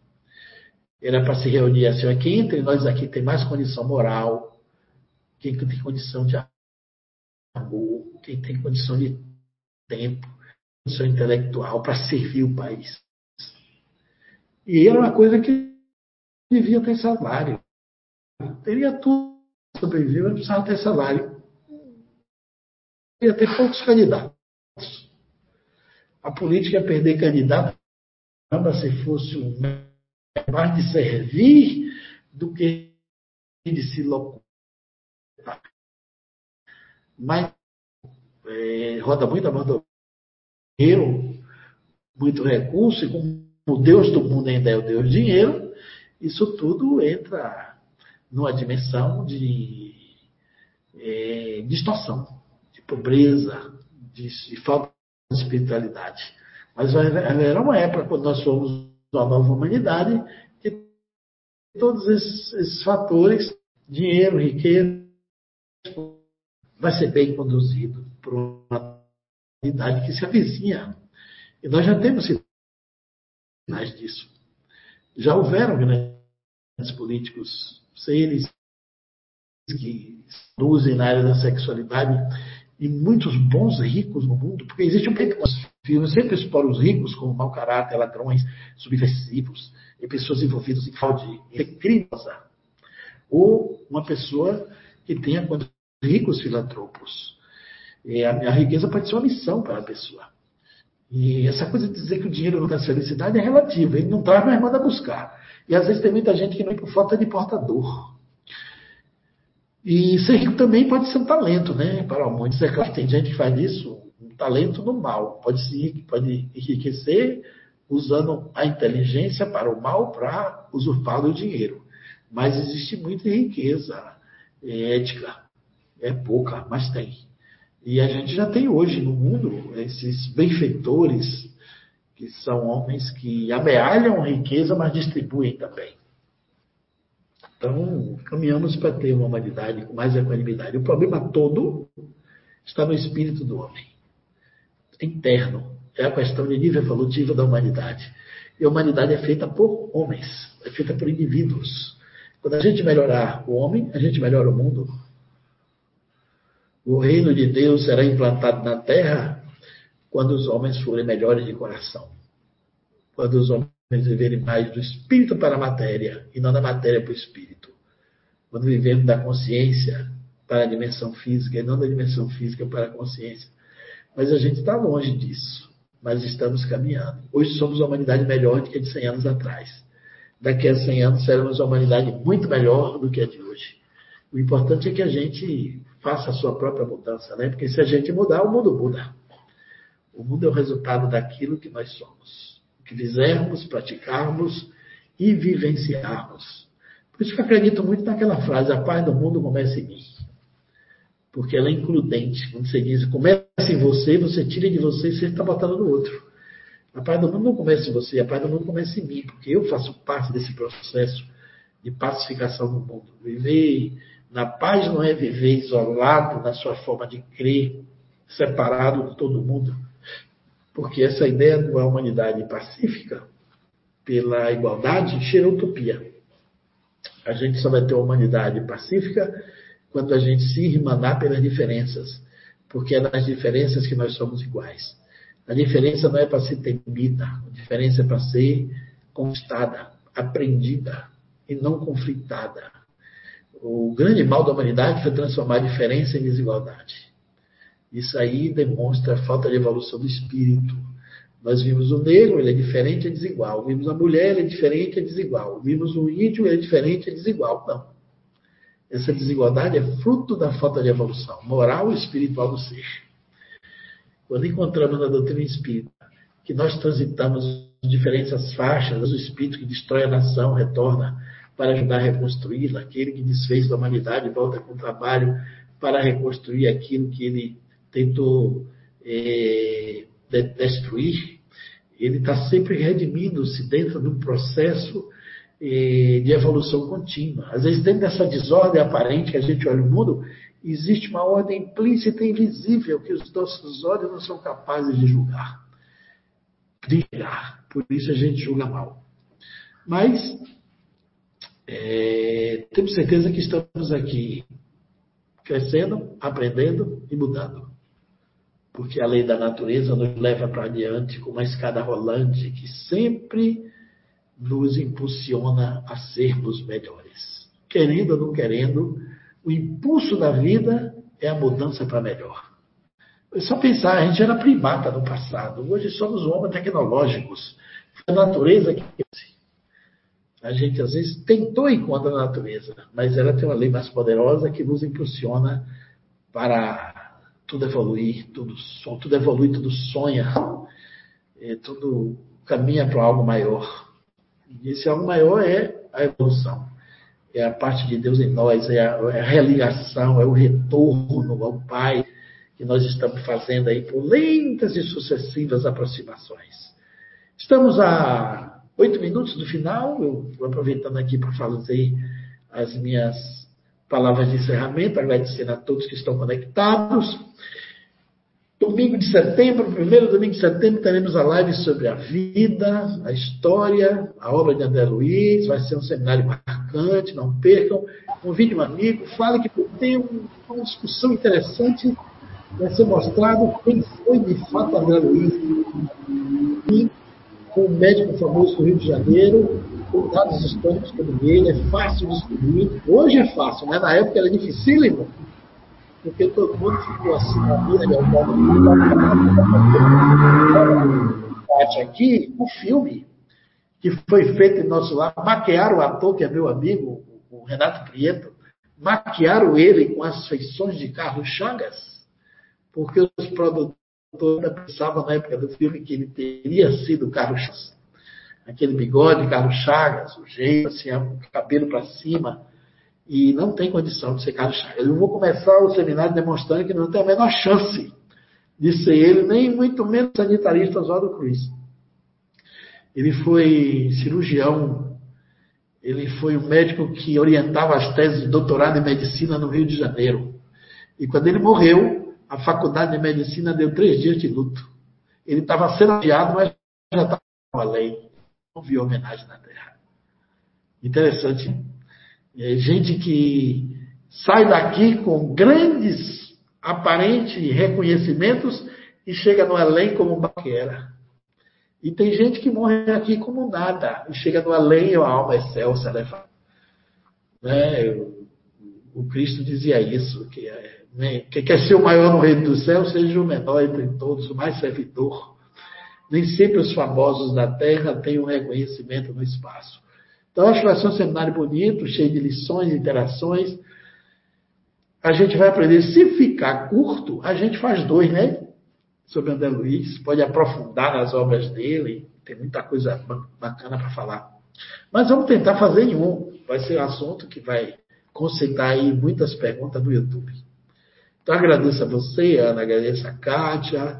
Era para se reunir assim, quem entre nós aqui tem mais condição moral, quem tem condição de quem tem condição de tempo, condição intelectual para servir o país. E era uma coisa que devia ter salário. Teria tudo sobreviver, mas precisava ter salário. Ia ter poucos candidatos. A política ia perder candidato se fosse um mais de servir do que de se locutar. Mas é, roda muito a dinheiro, muito recurso, e como o Deus do mundo ainda é o Deus do dinheiro, isso tudo entra numa dimensão de é, distorção, de pobreza, de, de, falta de espiritualidade. Mas haverá uma época, quando nós somos uma nova humanidade, que todos esses, esses fatores, dinheiro, riqueza, vai ser bem conduzido por uma idade que se avizinha. E nós já temos sinais disso. Já houveram grandes políticos, seres que usem na área da sexualidade e muitos bons ricos no mundo, porque existe um filme sempre expõe os ricos como mau caráter, ladrões, subversivos, e pessoas envolvidas em fraude criminosa. Ou uma pessoa que tenha ricos filantropos. E a, a riqueza pode ser uma missão para a pessoa. E essa coisa de dizer que o dinheiro não traz felicidade é relativa. Ele não traz, mas manda buscar. E às vezes tem muita gente que não é por falta de portador. E ser rico também pode ser um talento, né? Para muitos. É claro tem gente que faz isso, um talento no mal. Pode, se, pode enriquecer usando a inteligência para o mal, para usurpar o dinheiro. Mas existe muita riqueza ética, é pouca, mas tem. E a gente já tem hoje no mundo esses benfeitores, que são homens que amealham riqueza, mas distribuem também. Então, caminhamos para ter uma humanidade com mais equanimidade. O problema todo está no espírito do homem. Interno. É a questão de nível evolutivo da humanidade. E a humanidade é feita por homens, é feita por indivíduos. Quando a gente melhorar o homem, a gente melhora o mundo. O reino de Deus será implantado na terra quando os homens forem melhores de coração. Quando os homens viverem mais do espírito para a matéria e não da matéria para o espírito. Quando vivemos da consciência para a dimensão física e não da dimensão física para a consciência. Mas a gente está longe disso. Mas estamos caminhando. Hoje somos uma humanidade melhor do que a de 100 anos atrás. Daqui a 100 anos seremos uma humanidade muito melhor do que a de hoje. O importante é que a gente faça a sua própria mudança, né? Porque se a gente mudar, o mundo muda. O mundo é o resultado daquilo que nós somos. O que fizermos, praticarmos e vivenciarmos. Por isso que eu acredito muito naquela frase: a paz do mundo começa em mim. Porque ela é includente. Quando você diz começa em você, você tira de você e você está botando no outro. A paz do mundo não começa em você, a paz do mundo começa em mim, porque eu faço parte desse processo de pacificação no mundo. Viver na paz não é viver isolado na sua forma de crer, separado de todo mundo. Porque essa ideia de uma humanidade pacífica, pela igualdade, cheira utopia. A gente só vai ter uma humanidade pacífica quando a gente se irmanar pelas diferenças. Porque é nas diferenças que nós somos iguais. A diferença não é para ser temida, a diferença é para ser conquistada, aprendida e não conflitada. O grande mal da humanidade foi transformar a diferença em desigualdade. Isso aí demonstra a falta de evolução do espírito. Nós vimos o negro, ele é diferente, é desigual. Vimos a mulher, ele é diferente, é desigual. Vimos o índio, ele é diferente, é desigual. Não. Essa desigualdade é fruto da falta de evolução moral e espiritual do ser. Quando encontramos na doutrina espírita que nós transitamos diferentes faixas, o espírito que destrói a nação retorna para ajudar a reconstruí-la, aquele que desfez da humanidade volta com trabalho para reconstruir aquilo que ele tentou é, destruir, ele está sempre redimindo-se dentro de um processo é, de evolução contínua. Às vezes, dentro dessa desordem aparente que a gente olha o mundo, existe uma ordem implícita e invisível que os nossos olhos não são capazes de julgar, de julgar. Por isso a gente julga mal. Mas é, temos certeza que estamos aqui crescendo, aprendendo e mudando porque a lei da natureza nos leva para adiante com uma escada rolante que sempre nos impulsiona a sermos melhores. Querendo ou não querendo, o impulso da vida é a mudança para melhor. É só pensar, a gente era primata no passado, hoje somos homens tecnológicos. Foi a natureza que a gente às vezes tentou ir contra a natureza, mas ela tem uma lei mais poderosa que nos impulsiona para tudo evoluir, tudo, tudo evolui, tudo sonha, é, tudo caminha para algo maior. E esse algo maior é a evolução. É a parte de Deus em nós, é a, é a religação, é o retorno ao Pai que nós estamos fazendo aí por lentas e sucessivas aproximações. Estamos a oito minutos do final, eu vou aproveitando aqui para fazer as minhas palavras de encerramento, agradecendo a todos que estão conectados. Domingo de setembro, primeiro domingo de setembro, teremos a live sobre a vida, a história, a obra de André Luiz. Vai ser um seminário marcante, não percam. Convide um amigo, fale que tem uma discussão interessante. Vai ser mostrado quem foi de fato André Luiz. Com um médico famoso do Rio de Janeiro, com dados históricos como ele, é fácil descobrir. Hoje é fácil, mas na época era dificílimo, porque todo mundo ficou assim na mira de autónomo. aqui, o filme que foi feito em nosso lar, maquiaram o ator, que é meu amigo, o Renato Prieto, maquiaram ele com as feições de Carlos Chagas, porque os produtores pensavam na época do filme que ele teria sido Carlos Chagas aquele bigode, Carlos Chagas, o jeito, assim, o cabelo para cima, e não tem condição de ser Carlos Chagas. Eu vou começar o seminário demonstrando que não tem a menor chance de ser ele, nem muito menos sanitarista Oswaldo Cruz. Ele foi cirurgião Ele foi o médico que orientava as teses de doutorado em medicina no Rio de Janeiro. E quando ele morreu, a faculdade de medicina deu três dias de luto. Ele estava sendo adiado, mas já estava com a lei. Não viu homenagem na Terra. Interessante. É gente que sai daqui com grandes aparentes reconhecimentos e chega no além como baquera. E tem gente que morre aqui como nada, e chega no além e a alma é excelsa, né? O Cristo dizia isso, que é? Quem quer ser o maior no reino do céu, seja o menor entre todos, o mais servidor. Nem sempre os famosos da terra têm um reconhecimento no espaço. Então, acho que vai ser um seminário bonito, cheio de lições, interações. A gente vai aprender. Se ficar curto, a gente faz dois, né? sobre André Luiz, pode aprofundar nas obras dele, tem muita coisa bacana para falar. Mas vamos tentar fazer em um. Vai ser um assunto que vai conceitar aí muitas perguntas do YouTube. Então agradeço a você, Ana, agradeço a Kátia,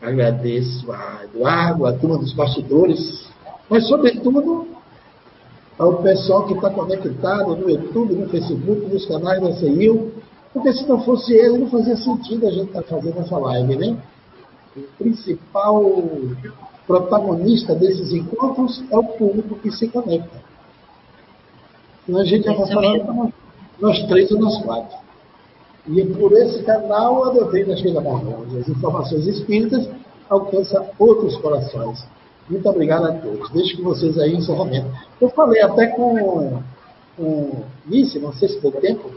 agradeço a Eduardo, a turma dos bastidores, mas sobretudo ao pessoal que está conectado no YouTube, no Facebook, nos canais da CIU, porque se não fosse ele, não fazia sentido a gente estar tá fazendo essa live, né? o principal protagonista desses encontros é o público que se conecta. Então a gente já vai falando nós três ou nós quatro. E por esse canal a doutrina chega mais longe. As informações espíritas alcançam outros corações. Muito obrigado a todos. Deixo com vocês aí o encerramento. Eu falei até com, com Nice, não sei se deu tempo,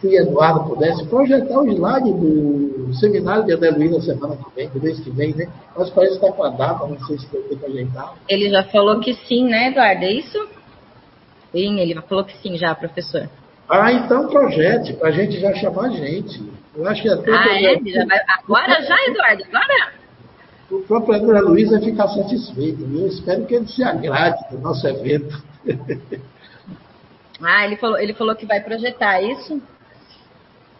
se Eduardo pudesse projetar o slide do seminário de Adeluí na semana que vem, do mês que vem, né? Mas parece que está com a data, não sei se tem que ajeitar. Ele já falou que sim, né, Eduardo? É isso? Sim, ele falou que sim já, professor. Ah, então projete, para a gente já chamar a gente. Eu acho que até. Ah, é? Já vai... Agora já, Eduardo? Agora? O próprio André Luiz vai ficar satisfeito. Eu espero que ele se agrade do nosso evento. ah, ele falou, ele falou que vai projetar é isso?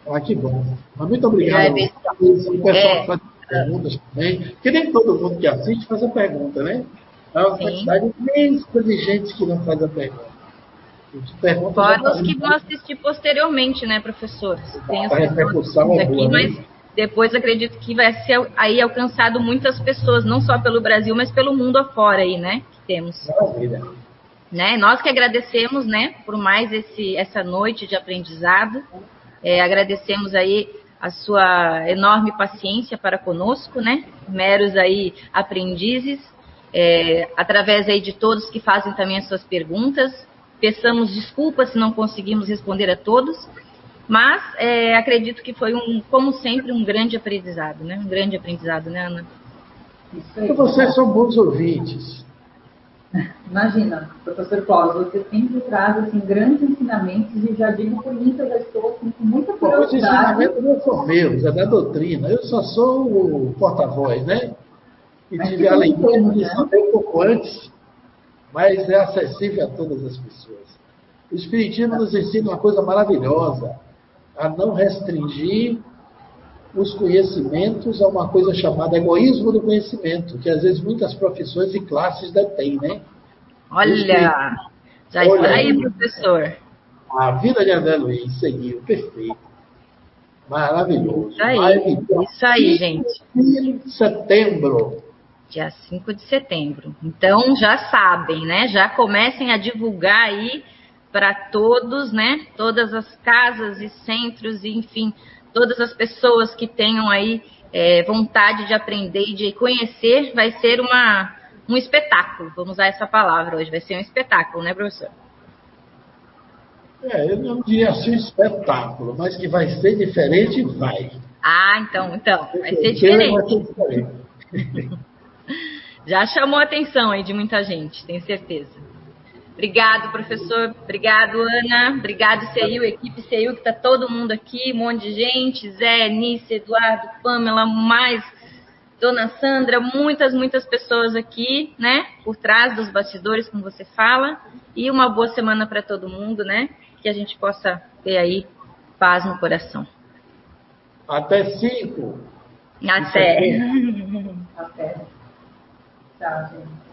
Ah, que bom. Mas muito obrigado. É, o pessoal é. faz perguntas também, porque nem todo mundo que assiste faz a pergunta, né? Há uma quantidade imensa de gente que não faz a pergunta. Fora os que vão assistir posteriormente, né, professor? Tem as repercussão é aqui, boa, né? mas depois acredito que vai ser aí alcançado muitas pessoas, não só pelo Brasil, mas pelo mundo afora aí, né? Que temos. Maravilha. Né? Nós que agradecemos, né, por mais esse, essa noite de aprendizado. É, agradecemos aí a sua enorme paciência para conosco, né? Meros aí aprendizes, é, através aí de todos que fazem também as suas perguntas. Peçamos desculpas se não conseguimos responder a todos, mas é, acredito que foi um, como sempre, um grande aprendizado, né? Um grande aprendizado, né, Ana? Isso vocês são bons ouvintes. Imagina, professor Cláudio, você sempre traz assim, grandes ensinamentos e já digo por mim que eu já estou assim, com muita curiosidade. Os ensinamentos não são meus, é da doutrina. Eu só sou o porta-voz, né? E mas tive a alegria de né? saber um pouco antes, mas é acessível a todas as pessoas. O Espiritismo nos ensina uma coisa maravilhosa, a não restringir os conhecimentos a uma coisa chamada egoísmo do conhecimento, que às vezes muitas profissões e classes detêm, né? Olha, já está aí, professor. A vida de André Luiz seguiu, perfeito. Maravilhoso. Isso aí, Maravilhoso. isso aí, gente. 5 de setembro. Dia 5 de setembro. Então já sabem, né? Já comecem a divulgar aí para todos, né? Todas as casas e centros, e, enfim, todas as pessoas que tenham aí é, vontade de aprender e de conhecer, vai ser uma, um espetáculo. Vamos usar essa palavra hoje, vai ser um espetáculo, né, professor? É, eu não diria assim espetáculo, mas que vai ser diferente, vai. Ah, então, então, vai ser diferente. Vai ser diferente. Já chamou a atenção aí de muita gente, tenho certeza. Obrigado, professor. Obrigado, Ana. Obrigado, CEIU, equipe CEIU, que está todo mundo aqui, um monte de gente. Zé, Nice, Eduardo, Pamela, mais Dona Sandra, muitas, muitas pessoas aqui, né? Por trás dos bastidores, como você fala. E uma boa semana para todo mundo, né? Que a gente possa ter aí paz no coração. Até cinco. Até. Até. Tchau, gente.